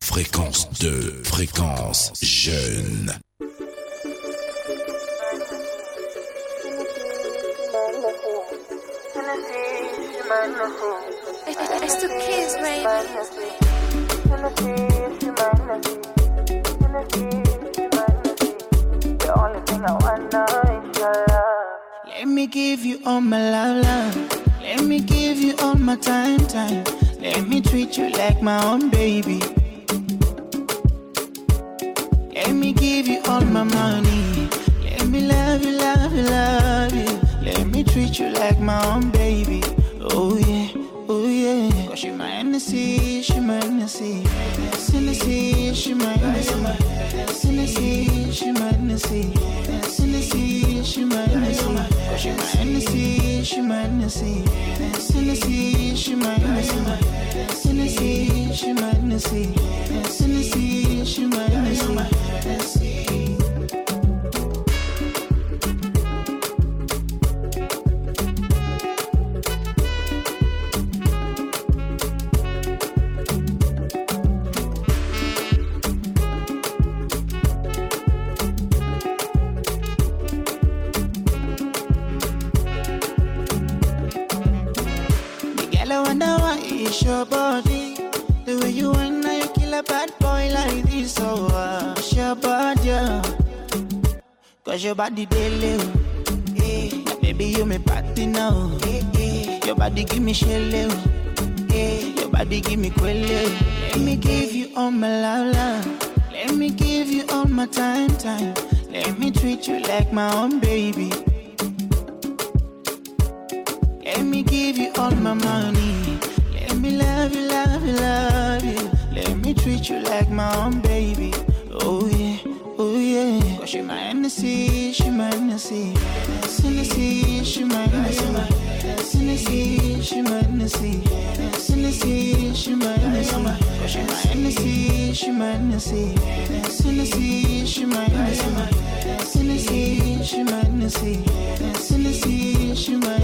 Fréquence 2, fréquence jeune. It's the kids, Let me give you all my love, love. Let me give you all my time, time. Let me treat you like my own baby. Let me give you all my money. Let me love you, love you, love you. Let me treat you like my own baby. Oh yeah, oh yeah. Cause she my Hennessy, she my Hennessy. Hennessy, she my Hennessy. Hennessy, she my Hennessy. Hennessy, she my Hennessy. Cause she my Hennessy, she my Hennessy. Hennessy, she my Hennessy. Hennessy, she my Hennessy. Hennessy, she my Hennessy. Cause your body daily. Yeah. Baby, you me party now. Yeah, yeah. Your body give me shell. Yeah. Your body give me quelle. Let me give you all my love, love. Let me give you all my time, time. Let me treat you like my own baby. Let me give you all my money. Let me love you, love you, love you. Let me treat you like my own baby. She my Hennessy, she my Hennessy. Hennessy, she my Hennessy. Hennessy, she my Hennessy. Hennessy, she my Hennessy. She my Hennessy, she my Hennessy. Hennessy, she my Hennessy. Hennessy, she my Hennessy. Hennessy, she my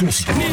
Fréquence.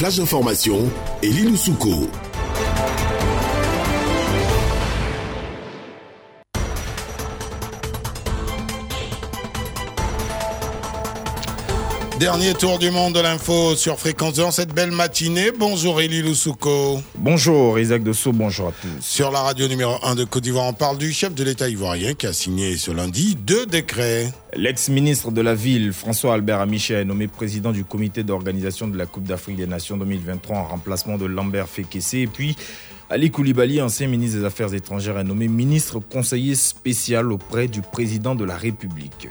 Flash d'information, Elie Souko. Dernier tour du monde de l'info sur Fréquence 2 en cette belle matinée. Bonjour Elie Loussouko. Bonjour Isaac Dosso, bonjour à tous. Sur la radio numéro 1 de Côte d'Ivoire, on parle du chef de l'État ivoirien qui a signé ce lundi deux décrets. L'ex-ministre de la Ville, François Albert Amiché, est nommé président du comité d'organisation de la Coupe d'Afrique des Nations 2023 en remplacement de Lambert Fekesse. Et puis, Ali Koulibaly, ancien ministre des Affaires étrangères, est nommé ministre conseiller spécial auprès du président de la République.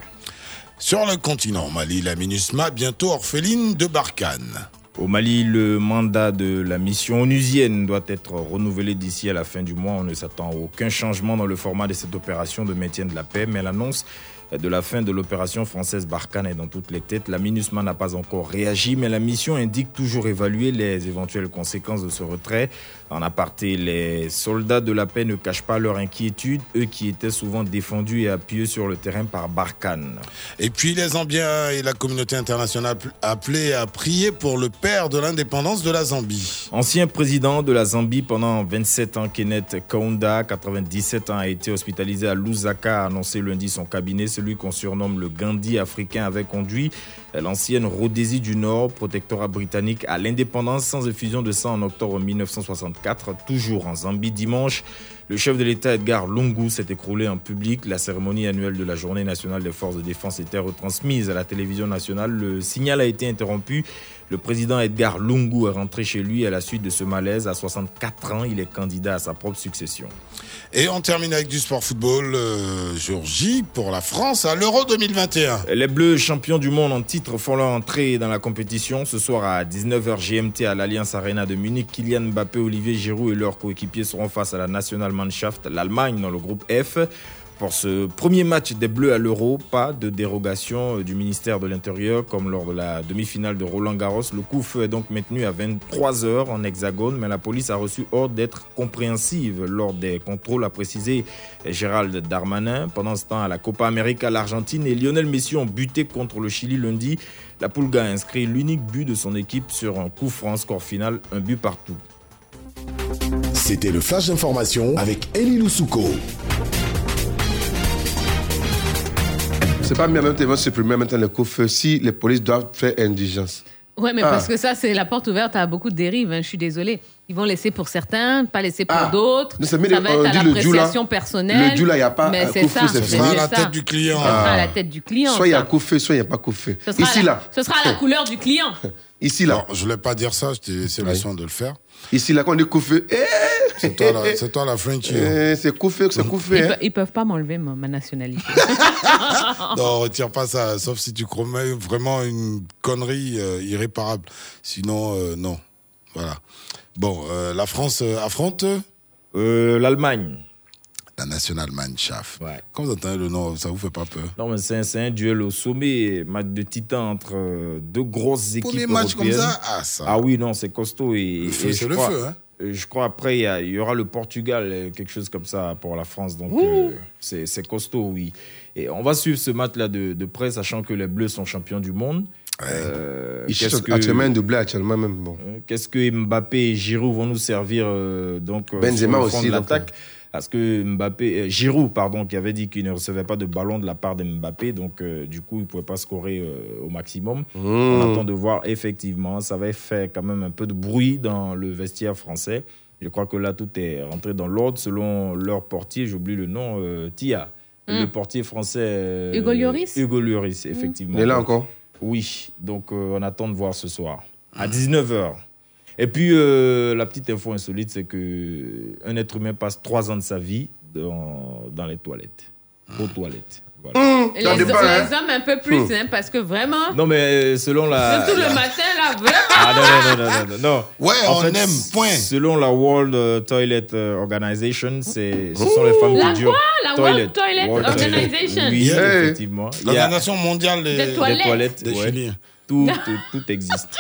Sur le continent Mali, la MINUSMA, bientôt orpheline de Barkhane. Au Mali, le mandat de la mission onusienne doit être renouvelé d'ici à la fin du mois. On ne s'attend à aucun changement dans le format de cette opération de maintien de la paix, mais l'annonce de la fin de l'opération française Barkhane est dans toutes les têtes. La MINUSMA n'a pas encore réagi, mais la mission indique toujours évaluer les éventuelles conséquences de ce retrait. En aparté, les soldats de la paix ne cachent pas leur inquiétude, eux qui étaient souvent défendus et appuyés sur le terrain par Barkhane. Et puis les Zambiens et la communauté internationale appelés à prier pour le père de l'indépendance de la Zambie. Ancien président de la Zambie pendant 27 ans, Kenneth Kaunda, 97 ans, a été hospitalisé à Lusaka, a annoncé lundi son cabinet. Celui qu'on surnomme le Gandhi africain avait conduit l'ancienne Rhodésie du Nord, protectorat britannique, à l'indépendance sans effusion de sang en octobre 1964, toujours en Zambie dimanche. Le chef de l'État Edgar Lungu s'est écroulé en public. La cérémonie annuelle de la Journée nationale des forces de défense était retransmise à la télévision nationale. Le signal a été interrompu. Le président Edgar Lungu est rentré chez lui à la suite de ce malaise. À 64 ans, il est candidat à sa propre succession. Et on termine avec du sport football. Euh, jour J pour la France à l'Euro 2021. Les Bleus, champions du monde en titre, font leur entrée dans la compétition. Ce soir à 19h GMT à l'Alliance Arena de Munich, Kylian Mbappé, Olivier Giroud et leurs coéquipiers seront face à la L'Allemagne, dans le groupe F. Pour ce premier match des Bleus à l'Euro, pas de dérogation du ministère de l'Intérieur comme lors de la demi-finale de Roland Garros. Le coup feu est donc maintenu à 23 heures en hexagone, mais la police a reçu ordre d'être compréhensive lors des contrôles, a précisé Gérald Darmanin. Pendant ce temps, à la Copa América, l'Argentine et Lionel Messi ont buté contre le Chili lundi. La Pulga a inscrit l'unique but de son équipe sur un coup franc, score final, un but partout. C'était le flash d'information avec Elie Loussouko. C'est pas mieux, même ils vont supprimer maintenant le couvre-feu si les polices doivent faire indigence. Ouais, mais Ah. parce que ça, c'est la porte ouverte à beaucoup de dérives. hein, je suis désolée. Ils vont laisser pour certains, pas laisser pour Ah. d'autres. Ça va être à l'appréciation personnelle. Le Djoula, y a pas Mais un c'est ça. c'est c'est ça. juste À la ça. tête du client. Ce sera à la Ah. tête du client. Soit il y a ça. coup-feu, soit il n'y a pas sera Ici, là. Ce sera à la couleur du client. Ici, là. Non, je voulais pas dire ça, je t'ai laissé le soin de le faire. Ici, là, quand on dit coup-feu, eh C'est toi, la- c'est toi la Frenchie. hein. Eh, C'est fait, c'est Ils, hein. ils peuvent pas m'enlever ma, ma nationalité. Non, retire pas ça, sauf si tu commets vraiment une connerie euh, irréparable. Sinon, euh, non. Voilà. Bon, euh, la France affronte Euh, L'Allemagne. La nationale Mannschaft. Quand vous entendez le nom, ça vous fait pas peur? Non, mais c'est un, duel au sommet, match de titan entre euh, deux grosses équipes Premier match comme européennes. ça? Ah, ça. Ah oui, non, c'est costaud. Et, Le feu, et c'est je le crois- feu, hein. Je crois après, il y, aura le Portugal, euh, quelque chose comme ça pour la France. Donc, euh, c'est costaud, oui. Et on va suivre ce match-là de, de près, sachant que les Bleus sont champions du monde. Euh, Ils qu'est-ce sont que- actuellement un doublé actuellement même. Bon. Qu'est-ce que Mbappé et Giroud vont nous servir euh, donc Benzema sur le front aussi, de Parce que Mbappé, euh, Giroud, pardon, qui avait dit qu'il ne recevait pas de ballon de la part de Mbappé, donc euh, du coup il ne pouvait pas scorer euh, au maximum. Mmh. On attend de voir effectivement, ça va faire quand même un peu de bruit dans le vestiaire français. Je crois que là tout est rentré dans l'ordre selon leur portier, j'oublie le nom, euh, Tia. Mm. Le portier français. euh, Hugo Lloris Hugo Lloris, effectivement. Il est là encore oui, donc euh, on attend de voir ce soir, à 19h. Et puis, euh, la petite info insolite, c'est que un être humain passe trois ans de sa vie dans, dans les toilettes, aux toilettes. Voilà. Et les, les hommes un peu plus, Hum. hein, parce que vraiment, Non, mais euh, selon la... surtout la- le matin, là, vraiment. Ah non, non, non, non, non, non. Ouais, En on fait, aime, point. Selon la World euh, Toilet Organization, c'est, ce sont les femmes La qui durent. quoi? La World Toilet World Organization Oui, Yeah. effectivement. Il y a- L'Organisation mondiale des, Des toilettes. des ouais. Chiliens. Tout, tout, tout existe.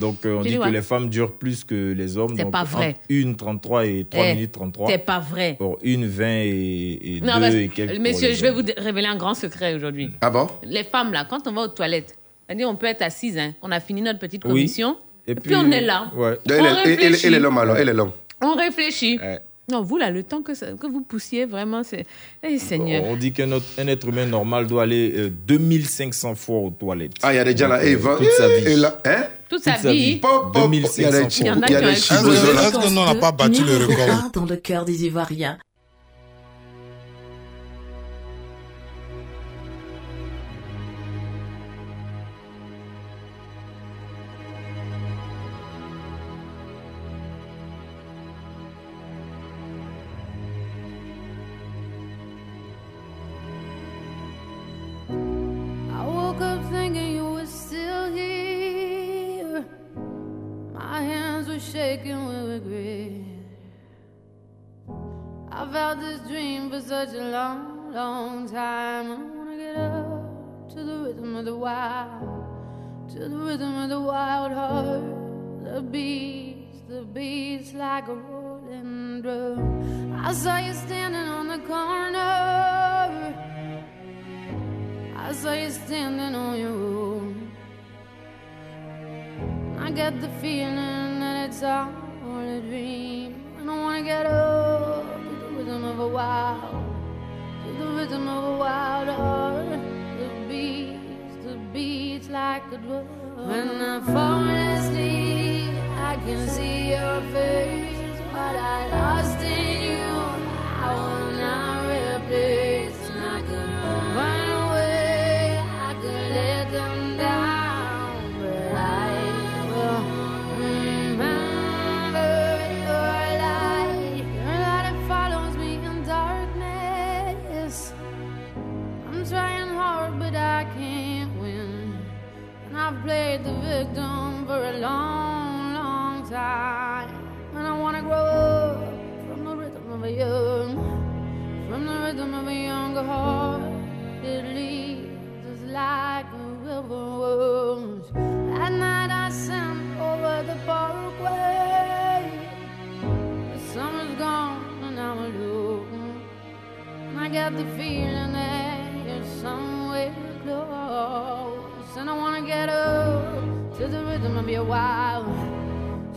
Donc, euh, on dit que les femmes durent plus que les hommes. C'est donc, pas vrai. entre 1, 33 et 3 Eh, minutes 33. c'est pas vrai. Pour 1, 20 et, et Non, 2 parce- et quelques. les je vais hommes. vous révéler un grand secret aujourd'hui. Ah bon? Les femmes, là, quand on va aux toilettes, on peut être assise, hein, on a fini notre petite Oui. commission, Et et, puis, puis, on est là. ouais. Elle, On est- elle- elle- réfléchit. elle est l'homme alors, elle est l'homme. On réfléchit. Non, vous, là, le temps que, ça- que vous poussiez, vraiment, c'est... Eh, Seigneur. On dit qu'un autre- un être humain normal doit aller euh, 2500 fois aux toilettes. Ah, il y a des gens là, et. Toute sa vie. Et là, hein? Toute sa Toute sa vie. vie. Pop, pop, il y a 2500 des fois. Il y en a des un chibos Est-ce que- nous, on n'a pas battu le record? dans le cœur des Ivoiriens. For such a long, long time. I wanna get up to the rhythm of the wild, to the rhythm of the wild heart. The beats, the beats like a rolling drum. I saw you standing on the corner. I saw you standing on your own. I get the feeling that it's all a dream. I don't wanna get up rhythm of a wild, to the rhythm of a wild heart. The beats, the beats like a drum. When I fall asleep, I can see your face. What I lost in you, I will not replace. Played the victim for a long, long time. And I wanna grow up from the rhythm of a young, from the rhythm of a younger heart. It leads us like a river runs. That night I sent over the parkway. The summer's gone and I'm alone. And I got the feeling that you're somewhere close. And I wanna get up to the rhythm of your wild,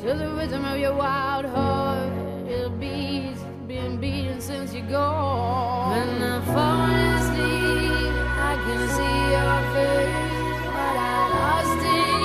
to the rhythm of your wild heart. It beats, been beating since you're gone. When I fall asleep, I can see your face. What I lost in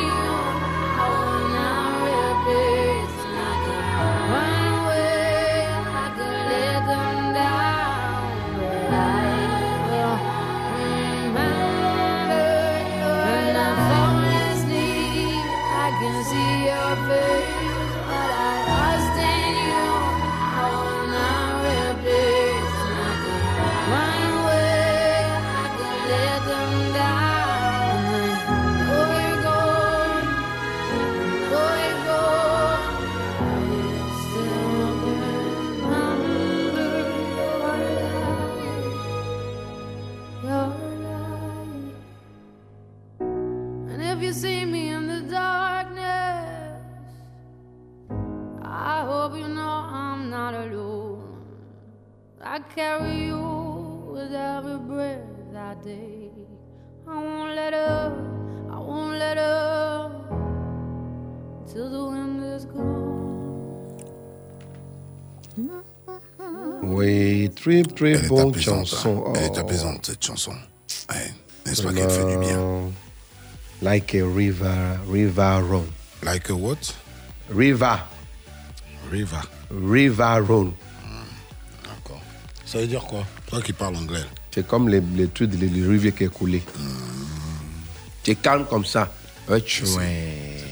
Très très Elle est bonne apaisante, chanson. hein. Elle est Oh. apaisante, cette chanson. Ouais. N'est-ce pas qu'elle fait du bien? Like a river, river run. Like a what? River. River. River run. D'accord. Ça veut dire quoi? Toi qui parles anglais. C'est comme les, les trucs, les, les rivières qui coulent. C'est calme comme ça. Chouin.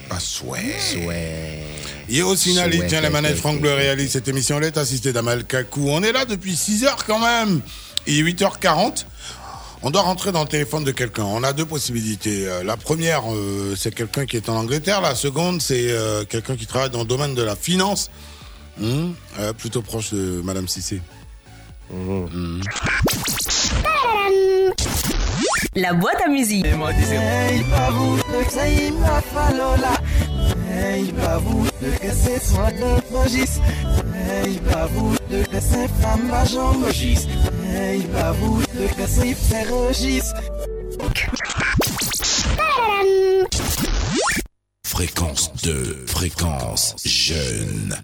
Pas souhait. Souhait. Yo, Sinali, tiens les manettes, ouais, Franck Bleu réalise cette émission. Elle est assistée d'Amal Kakou. On est là depuis 6 heures quand même. Il est 8h40. On doit rentrer dans le téléphone de quelqu'un. On a deux possibilités. Euh, La première, euh, c'est quelqu'un qui est en Angleterre. La seconde, c'est euh, quelqu'un qui travaille dans le domaine de la finance. Hum, euh, plutôt proche de Madame Cissé. La boîte à musique. Hey, babu, de que c'est soit de logis. Hey, babu, de que c'est femme ma jambogis. Hey, babu, de que c'est ferrogis. Fréquence 2, fréquence jeune.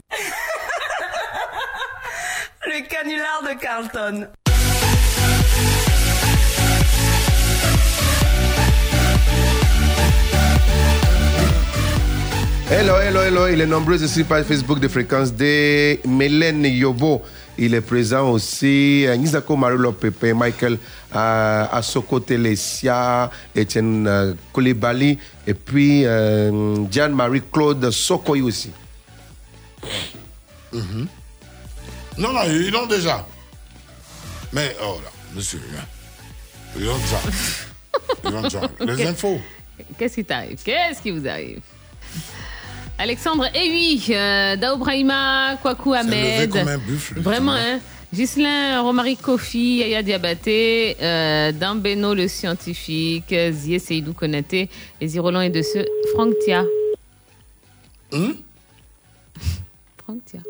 Le canular de Carlton. Hello, hello, hello. Il est nombreux ici par Facebook de Fréquence D. Mélène Yobo. Il est présent aussi. euh, Nizako Marilo Pepe, Michael euh, Asoko Telesia, Etienne euh, Koulibaly, et puis euh, Jeanne-Marie Claude Sokoy aussi. Mhm. Non, non, ils l'ont déjà. Mais, oh là, monsieur, hein. ils l'ont déjà. Ils l'ont déjà. Les infos. Qu'est-ce qui t'arrive? Qu'est-ce qui vous arrive? Alexandre, eh oui, euh, Dao Brahima, Kwaku levé Ahmed. comme un buffle, Vraiment, hein. Ghislain, Romaric Kofi, Yaya Diabaté, euh, Dambeno le scientifique, Zie Seydou Konaté, et Zirolan et de ceux, Franck Tia. Hmm? Franck Tia.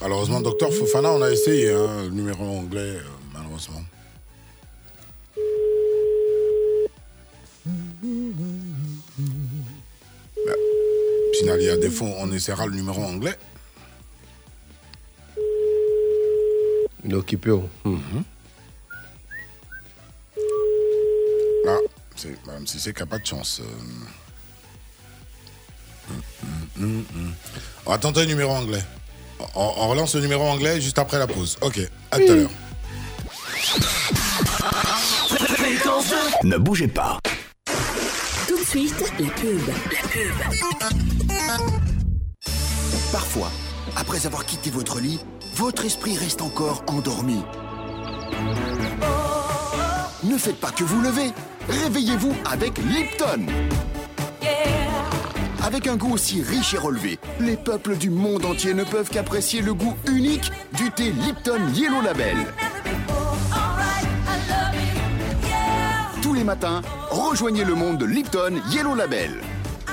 Malheureusement, docteur Fofana, on a essayé, hein, le numéro anglais, euh, malheureusement. Bah, Sinon, à défaut, on essaiera le numéro anglais. Il est occupé. oh. Là, c'est Madame Cissé qui n'a pas de chance. euh. Hum. On va tenter le numéro anglais. On, on relance le numéro anglais juste après la pause. Ok, à tout à l'heure. Ne bougez pas. Tout de suite, la pub. La pub. Parfois, après avoir quitté votre lit, votre esprit reste encore endormi. Ne faites pas que vous levez. Réveillez-vous avec Lipton. Avec un goût aussi riche et relevé, les peuples du monde entier ne peuvent qu'apprécier le goût unique du thé Lipton Yellow Label. Tous les matins, rejoignez le monde de Lipton Yellow Label,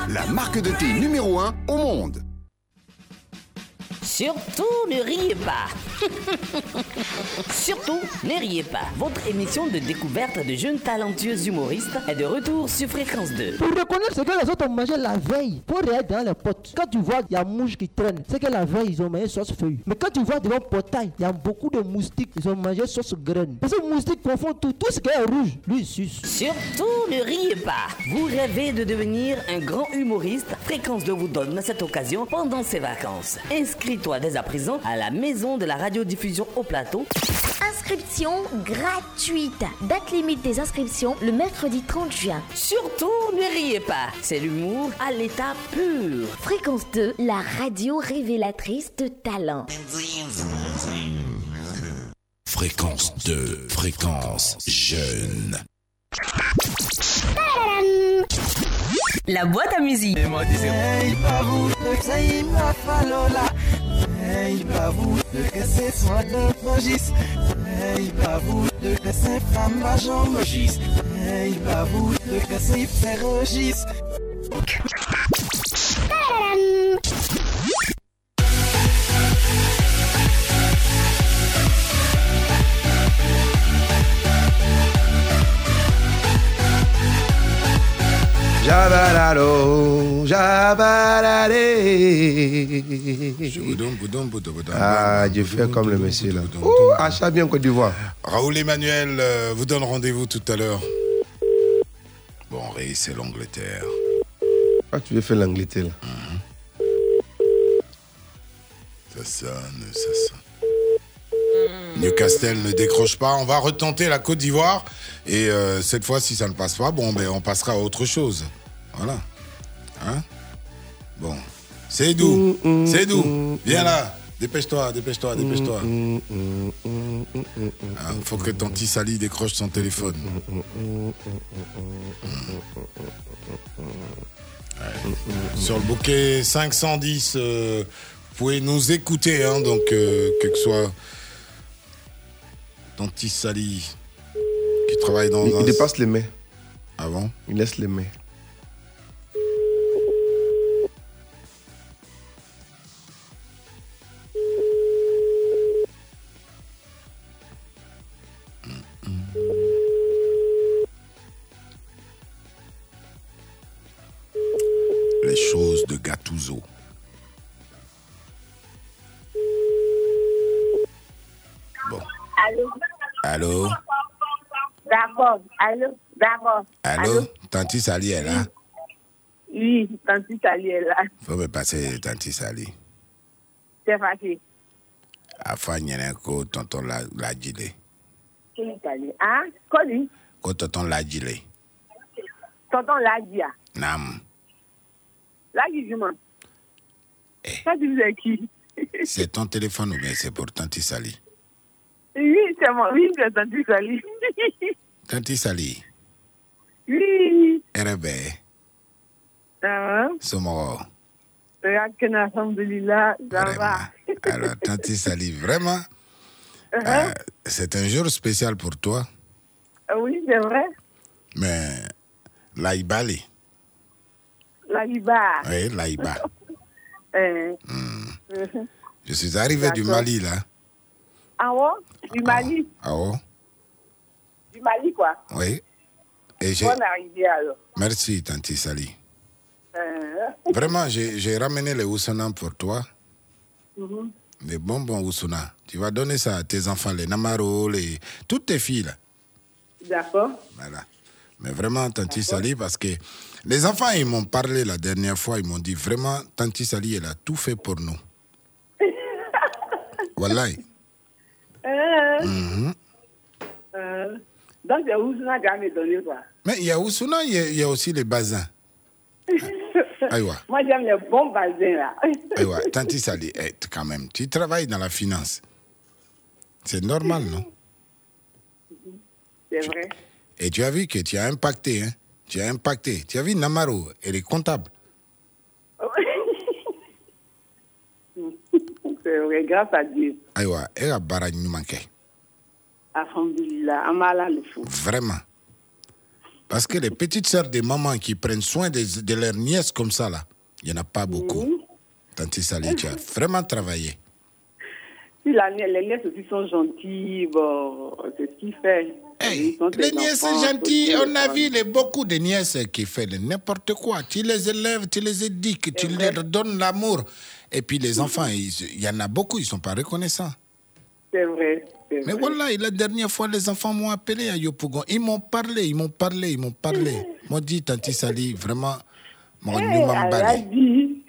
la marque de thé numéro 1 au monde. Surtout ne riez pas. Surtout ne riez pas. Votre émission de découverte de jeunes talentueux humoristes est de retour sur Fréquence 2. Pour reconnaître ce que les autres ont mangé la veille, faut regarder dans les potes. Quand tu vois il y a mouche qui traîne, c'est que la veille ils ont mangé sauce feuille. Mais quand tu vois devant le portail, il y a beaucoup de moustiques, ils ont mangé sauce graine. Parce que les moustiques confondent tout, tout ce qui est rouge, lui il suce. Surtout ne riez pas. Vous rêvez de devenir un grand humoriste Fréquence 2 vous donne cette occasion pendant ses vacances. Inscris-toi dès à présent à la maison de la radiodiffusion au plateau. Inscription gratuite. Date limite des inscriptions le mercredi 30 juin. Surtout ne riez pas. C'est l'humour à l'état pur. Fréquence 2, la radio révélatrice de talent. Fréquence 2, fréquence jeune. La boîte à musique. Jabalalo, jabalale. Ah, Dieu fait comme le monsieur là. Ouh, achat bien Côte d'Ivoire. Raoul Emmanuel euh, vous donne rendez-vous tout à l'heure. Bon, c'est l'Angleterre. Ah, tu veux faire l'Angleterre là. Ça sonne, ça sonne. Newcastle ne décroche pas. On va retenter la Côte d'Ivoire. Et euh, cette fois, si ça ne passe pas, bon, ben, on passera à autre chose. Voilà. Hein Bon. C'est doux. C'est doux. Viens là. Dépêche-toi, dépêche-toi, dépêche-toi. Ah, faut que Tanti Sali décroche son téléphone. Ouais. Sur le bouquet 510, euh, vous pouvez nous écouter, hein, donc euh, quel que soit Tanti Sali qui travaille dans Il, un... il dépasse les mains. Avant Il laisse les mains. De Gattuso. Bon. Allô? Allô? D'accord. Allô? D'accord. Allô? Tanti Sali est là? Oui, Tanti Sali est là. Faut me passer Tanti Sali. C'est facile. Afa nyene ko tonton la la jile. Quel Italie Hein? Coli Ko tonton la jile. Tonton Ladia. Nam. Ladia, je m'en. Ça, tu faisais qui C'est ton téléphone ou bien c'est pour Tanti Sali Oui, c'est moi. Oui, c'est Tanti Sali. Tanti Sali. Oui. Erebe. Ah, Somo. ça va. Alors, Tanti Sali, vraiment, Uh-huh. euh, c'est un jour spécial pour toi? Ah Oui, c'est vrai. Mais l'Aïbali, Laïba. oui, l'Aïba. Euh, Je suis arrivé du. Mali, là. Ah ouais? Du Mali? Ah oh, Du Mali, quoi? oui. Et j'ai... Bonne arrivée, alors. Merci, Tanti Sali. Euh, Vraiment, j'ai ramené les Oussana pour toi. mhm. Les bonbons Oussana. Tu vas donner ça à tes enfants, les Namaro, les... toutes tes filles, là. D'accord. Voilà. Mais vraiment, Tanti Sali, parce que les enfants, ils m'ont parlé la dernière fois, ils m'ont dit vraiment, Tanti Sali, elle a tout fait pour nous. Voilà. Euh, Mhm. euh, donc, a donné, quoi. Mais il y a Oussuna, il y a, il y a aussi les bazins. Aïwa, Moi, j'aime les bons bazins, là. aïwa. Tanti Sali, eh, quand même, tu travailles dans la finance. C'est normal, non? C'est vrai. Et tu as vu que tu as impacté, hein? Tu as impacté. Tu as vu Namaro, elle est comptable. C'est vrai, grâce à Dieu. Aïwa, elle a bara manqué. Alhamdulillah. Amala le fou. Vraiment. Parce que les petites sœurs des mamans qui prennent soin de, de leurs nièces comme ça, là, il n'y en a pas beaucoup. Tanti Sali, tu as vraiment travaillé. Si la, les nièces aussi sont gentilles, bon, c'est ce qu'il fait. Sont Les nièces gentilles, on a vu les, beaucoup de nièces qui font n'importe quoi. Tu les élèves, tu les éduques, tu leur donnes l'amour. Et puis les enfants, il y en a beaucoup, ils ne sont pas reconnaissants. C'est vrai. Mais vrai. voilà, et la dernière fois, les enfants m'ont appelé à Yopougon. Ils m'ont parlé, ils m'ont parlé, ils m'ont parlé. Ils m'ont dit, Tanti Sali, vraiment, mon a dit.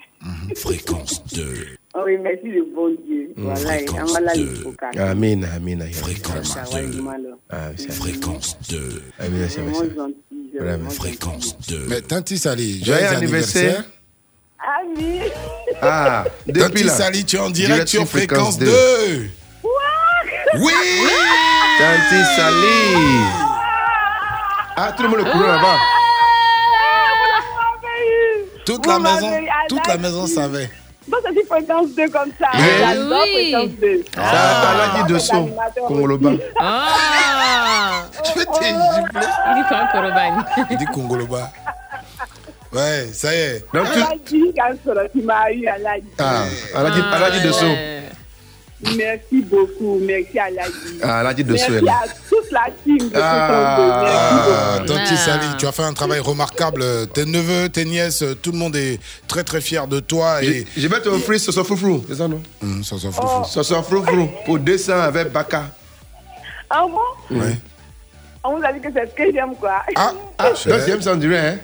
Fréquence 2. Oh oui, merci le bon Dieu. Voilà, le fou, quand même. Amen, amen. amen. Fréquence Ça va, il m'a là. Ah, c'est Fréquence 2. Amen, Fréquence 2. Mais Tanti Sali, Joyeux anniversaire. anniversaire. Ah oui. Ah, depuis Tanti. Sali, tu es en direct sur Fréquence 2. Oui Tanti Sali. Ah, tout le monde est courant là-bas. Toute Vous la maison, toute la maison fille. Savait. Donc, c'est une fréquence 2 comme ça. J'adore Oui. fréquence 2. Ça, Aladi de son, Congoloba. Ah Je vais te gifler? Il dit quoi, Korobagne Il dit Congoloba. Ouais, ça y est. Donc, tu... Aladi, quand tu m'as eu, Aladi. Ah, Aladi, Aladi de son. Merci beaucoup. Merci, Aladi. Ah, Aladi de. Merci à toute la team de Ah. fréquence 2. Merci Ah. Tanti Sali, tu as fait un travail remarquable. Tes neveux, tes nièces, tout le monde est très très fier de toi. Et... Je vais te offrir ce froufrou, c'est ça non? Ça s'en fout. Oh. Ce froufrou pour 200 avec Baka. Ah bon? Ouais. On vous a dit que c'est ce que j'aime, quoi. Ah, Donc, j'aime ça, on dirait, hein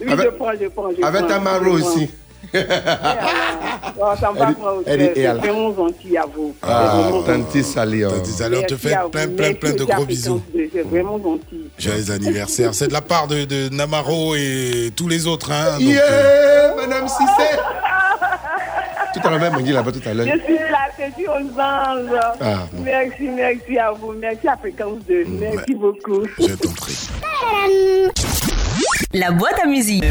Oui, avec- je prends, je prends. Je Avec prends, ta maro aussi. Ça me va C'est alors vraiment gentil à vous. C'est Ah, Tanti Sali. Tanti Sali, on te fait plein plein plein de gros bisous. 2. C'est vraiment gentil. Joyeux anniversaire. C'est de la part de, de Namaro et tous les autres. Hein, donc, Yeah, euh, Madame Cissé. Tout à l'heure, même, on dit là-bas tout à l'heure. Je suis là, je suis aux anges. Ah, bon. Merci, merci à vous. Merci à Fréquence 2. Merci beaucoup. Je t'en prie. La boîte à musique.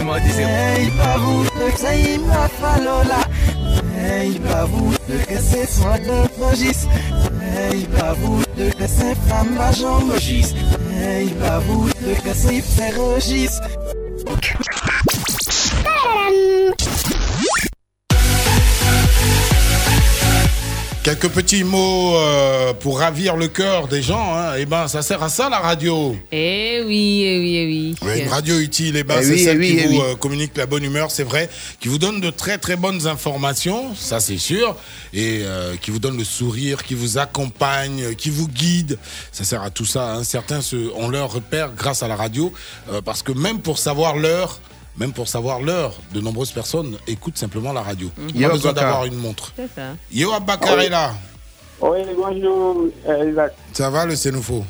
Quelques petits mots euh, pour ravir le cœur des gens. Hein. Eh ben, ça sert à ça la radio. Eh oui, eh oui, eh oui. Ouais, une radio utile, eh ben, Eh c'est oui, celle eh oui, qui eh vous oui. euh, communique la bonne humeur, c'est vrai, qui vous donne de très très bonnes informations, ça c'est sûr, et euh, qui vous donne le sourire, qui vous accompagne, qui vous guide. Ça sert à tout ça. hein. Certains se, ont leur repère grâce à la radio, euh, parce que même pour savoir l'heure, même pour savoir l'heure, de nombreuses personnes écoutent simplement la radio. Pas Yo, besoin Bakar. d'avoir une montre. C'est ça. Yo Abakar est là. Oui, bonjour, euh, Isaac. Ça va le Sénoufo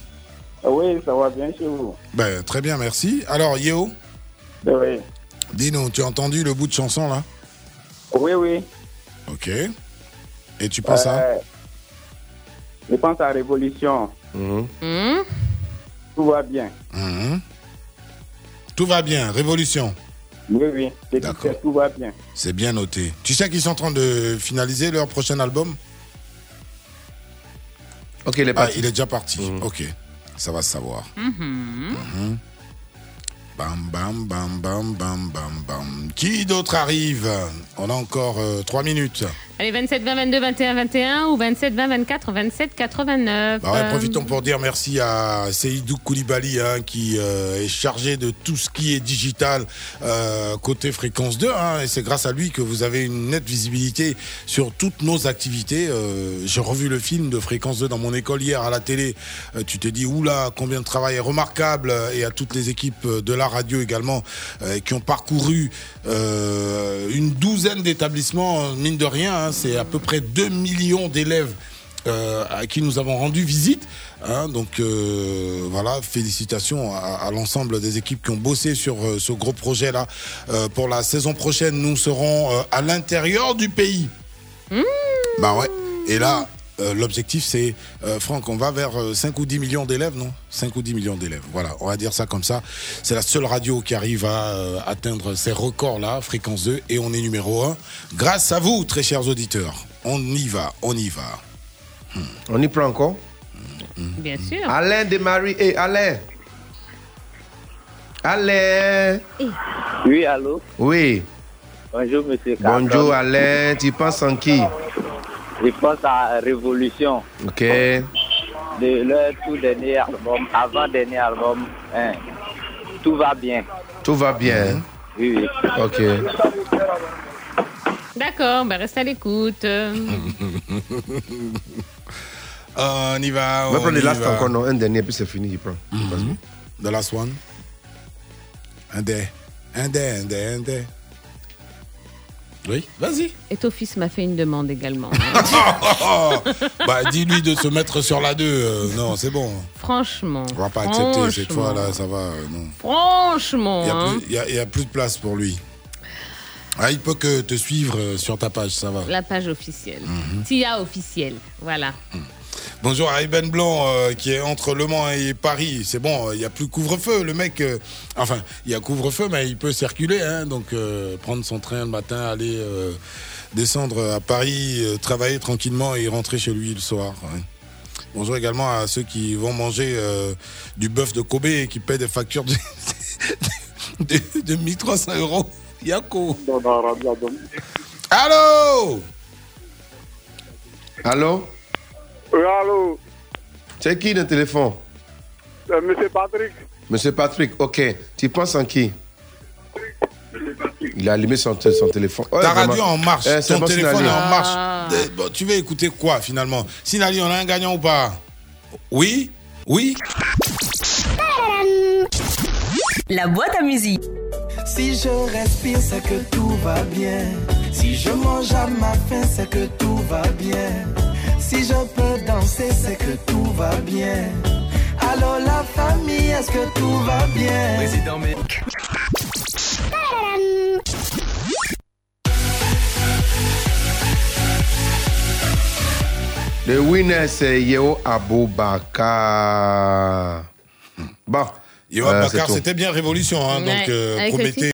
Oui, ça va bien chez vous. ben, Très bien, merci. Alors, Yo, Oui, dis-nous, tu as entendu le bout de chanson là? Oui. oui. Ok. Et tu penses à Euh, Je pense à Révolution. Hmm? Tout va bien. Mhm. Tout va bien, révolution. Oui, oui. Que tout va bien. C'est bien noté. Tu sais qu'ils sont en train de finaliser leur prochain album? Ok, il est Ah, parti. il est déjà parti. Ok, ça va se savoir. Mhm. Mhm. Bam, bam, bam, bam, bam, bam, bam. Qui d'autre arrive? On a encore euh, trois minutes. Allez, 27, 20, 22, 21, 21 ou 27, 20, 24, 27, 89. Bah ouais, Euh, profitons pour dire merci à Seydou Koulibaly hein, qui euh, est chargé de tout ce qui est digital euh, côté fréquence 2 hein, et c'est grâce à lui que vous avez une nette visibilité sur toutes nos activités. Euh, J'ai revu le film de fréquence 2 dans mon école hier à la télé. Euh, tu te dis oula combien de travail est remarquable et à toutes les équipes de la radio également euh, qui ont parcouru une douzaine d'établissements mine de rien. hein, c'est à peu près 2 millions d'élèves euh, à qui nous avons rendu visite. hein. donc euh, voilà, félicitations à, à l'ensemble des équipes qui ont bossé sur euh, ce gros projet-là. Pour la saison prochaine, nous serons à l'intérieur du pays. Bah ouais. Et là, euh, l'objectif, c'est, euh, Franck, on va vers euh, 5 ou 10 millions d'élèves, non? 5 ou 10 millions d'élèves. Voilà, on va dire ça comme ça. C'est la seule radio qui arrive à euh, atteindre ces records-là, fréquence 2, et on est numéro 1. Grâce à vous, très chers auditeurs. On y va, on y va. On y prend encore? Bien sûr. Alain de Marie et Alain. Alain. Oui, allô? Oui. Bonjour, monsieur. Bonjour Alain. Tu penses en qui? Je pense à Révolution, Ok. de leur tout dernier album, avant-dernier album. hein. Tout va bien. Tout va bien. Oui, oui. Ok. D'accord, ben reste à l'écoute. on y va. On va prendre le last encore, non? Un dernier, puis c'est fini, il prend. Mhm. The last one. Un dé. Un dé, un dé, un dé. Oui, vas-y. Et ton fils m'a fait une demande également. bah, dis-lui de se mettre sur la 2. non, c'est bon. Franchement. On va pas accepter cette fois-là, ça va. euh, non. Franchement. Il y, a hein. a- plus de place pour lui. Ah, il peut que te suivre euh, sur ta page, ça va. La page officielle. Mhm. TIA officielle. Voilà. Bonjour à Eben Blanc euh, qui est entre Le Mans et Paris. C'est bon, euh, il n'y a plus couvre-feu. Le mec, euh, enfin, il y a couvre-feu, mais il peut circuler. hein, donc, euh, prendre son train le matin, aller euh, descendre à Paris, euh, travailler tranquillement et rentrer chez lui le soir. ouais. Bonjour également à ceux qui vont manger euh, du bœuf de Kobe et qui paient des factures de, de, de 1300 euros. Yako. Allô? Allô? Oui, allô, C'est qui le téléphone? Euh, monsieur Patrick. Monsieur Patrick, ok. Tu penses en qui? Il a allumé son, téléphone. Ouais, Ta radio en marche, Eh, c'est ton bon, téléphone est en marche. Euh, bon, tu veux écouter quoi finalement? Sinali, on a un gagnant ou pas? Oui? Oui? La boîte à musique. Si je respire, c'est que tout va bien. Si je mange à ma faim, c'est que tout va bien. Si je peux danser, c'est que tout va bien. Alors la famille, est-ce que tout va bien? Président Le winner, c'est Yeo Aboubakar. Bon. Yo euh, Bakar, c'est tout. c'était bien Révolution, hein, Ouais, donc euh, promettez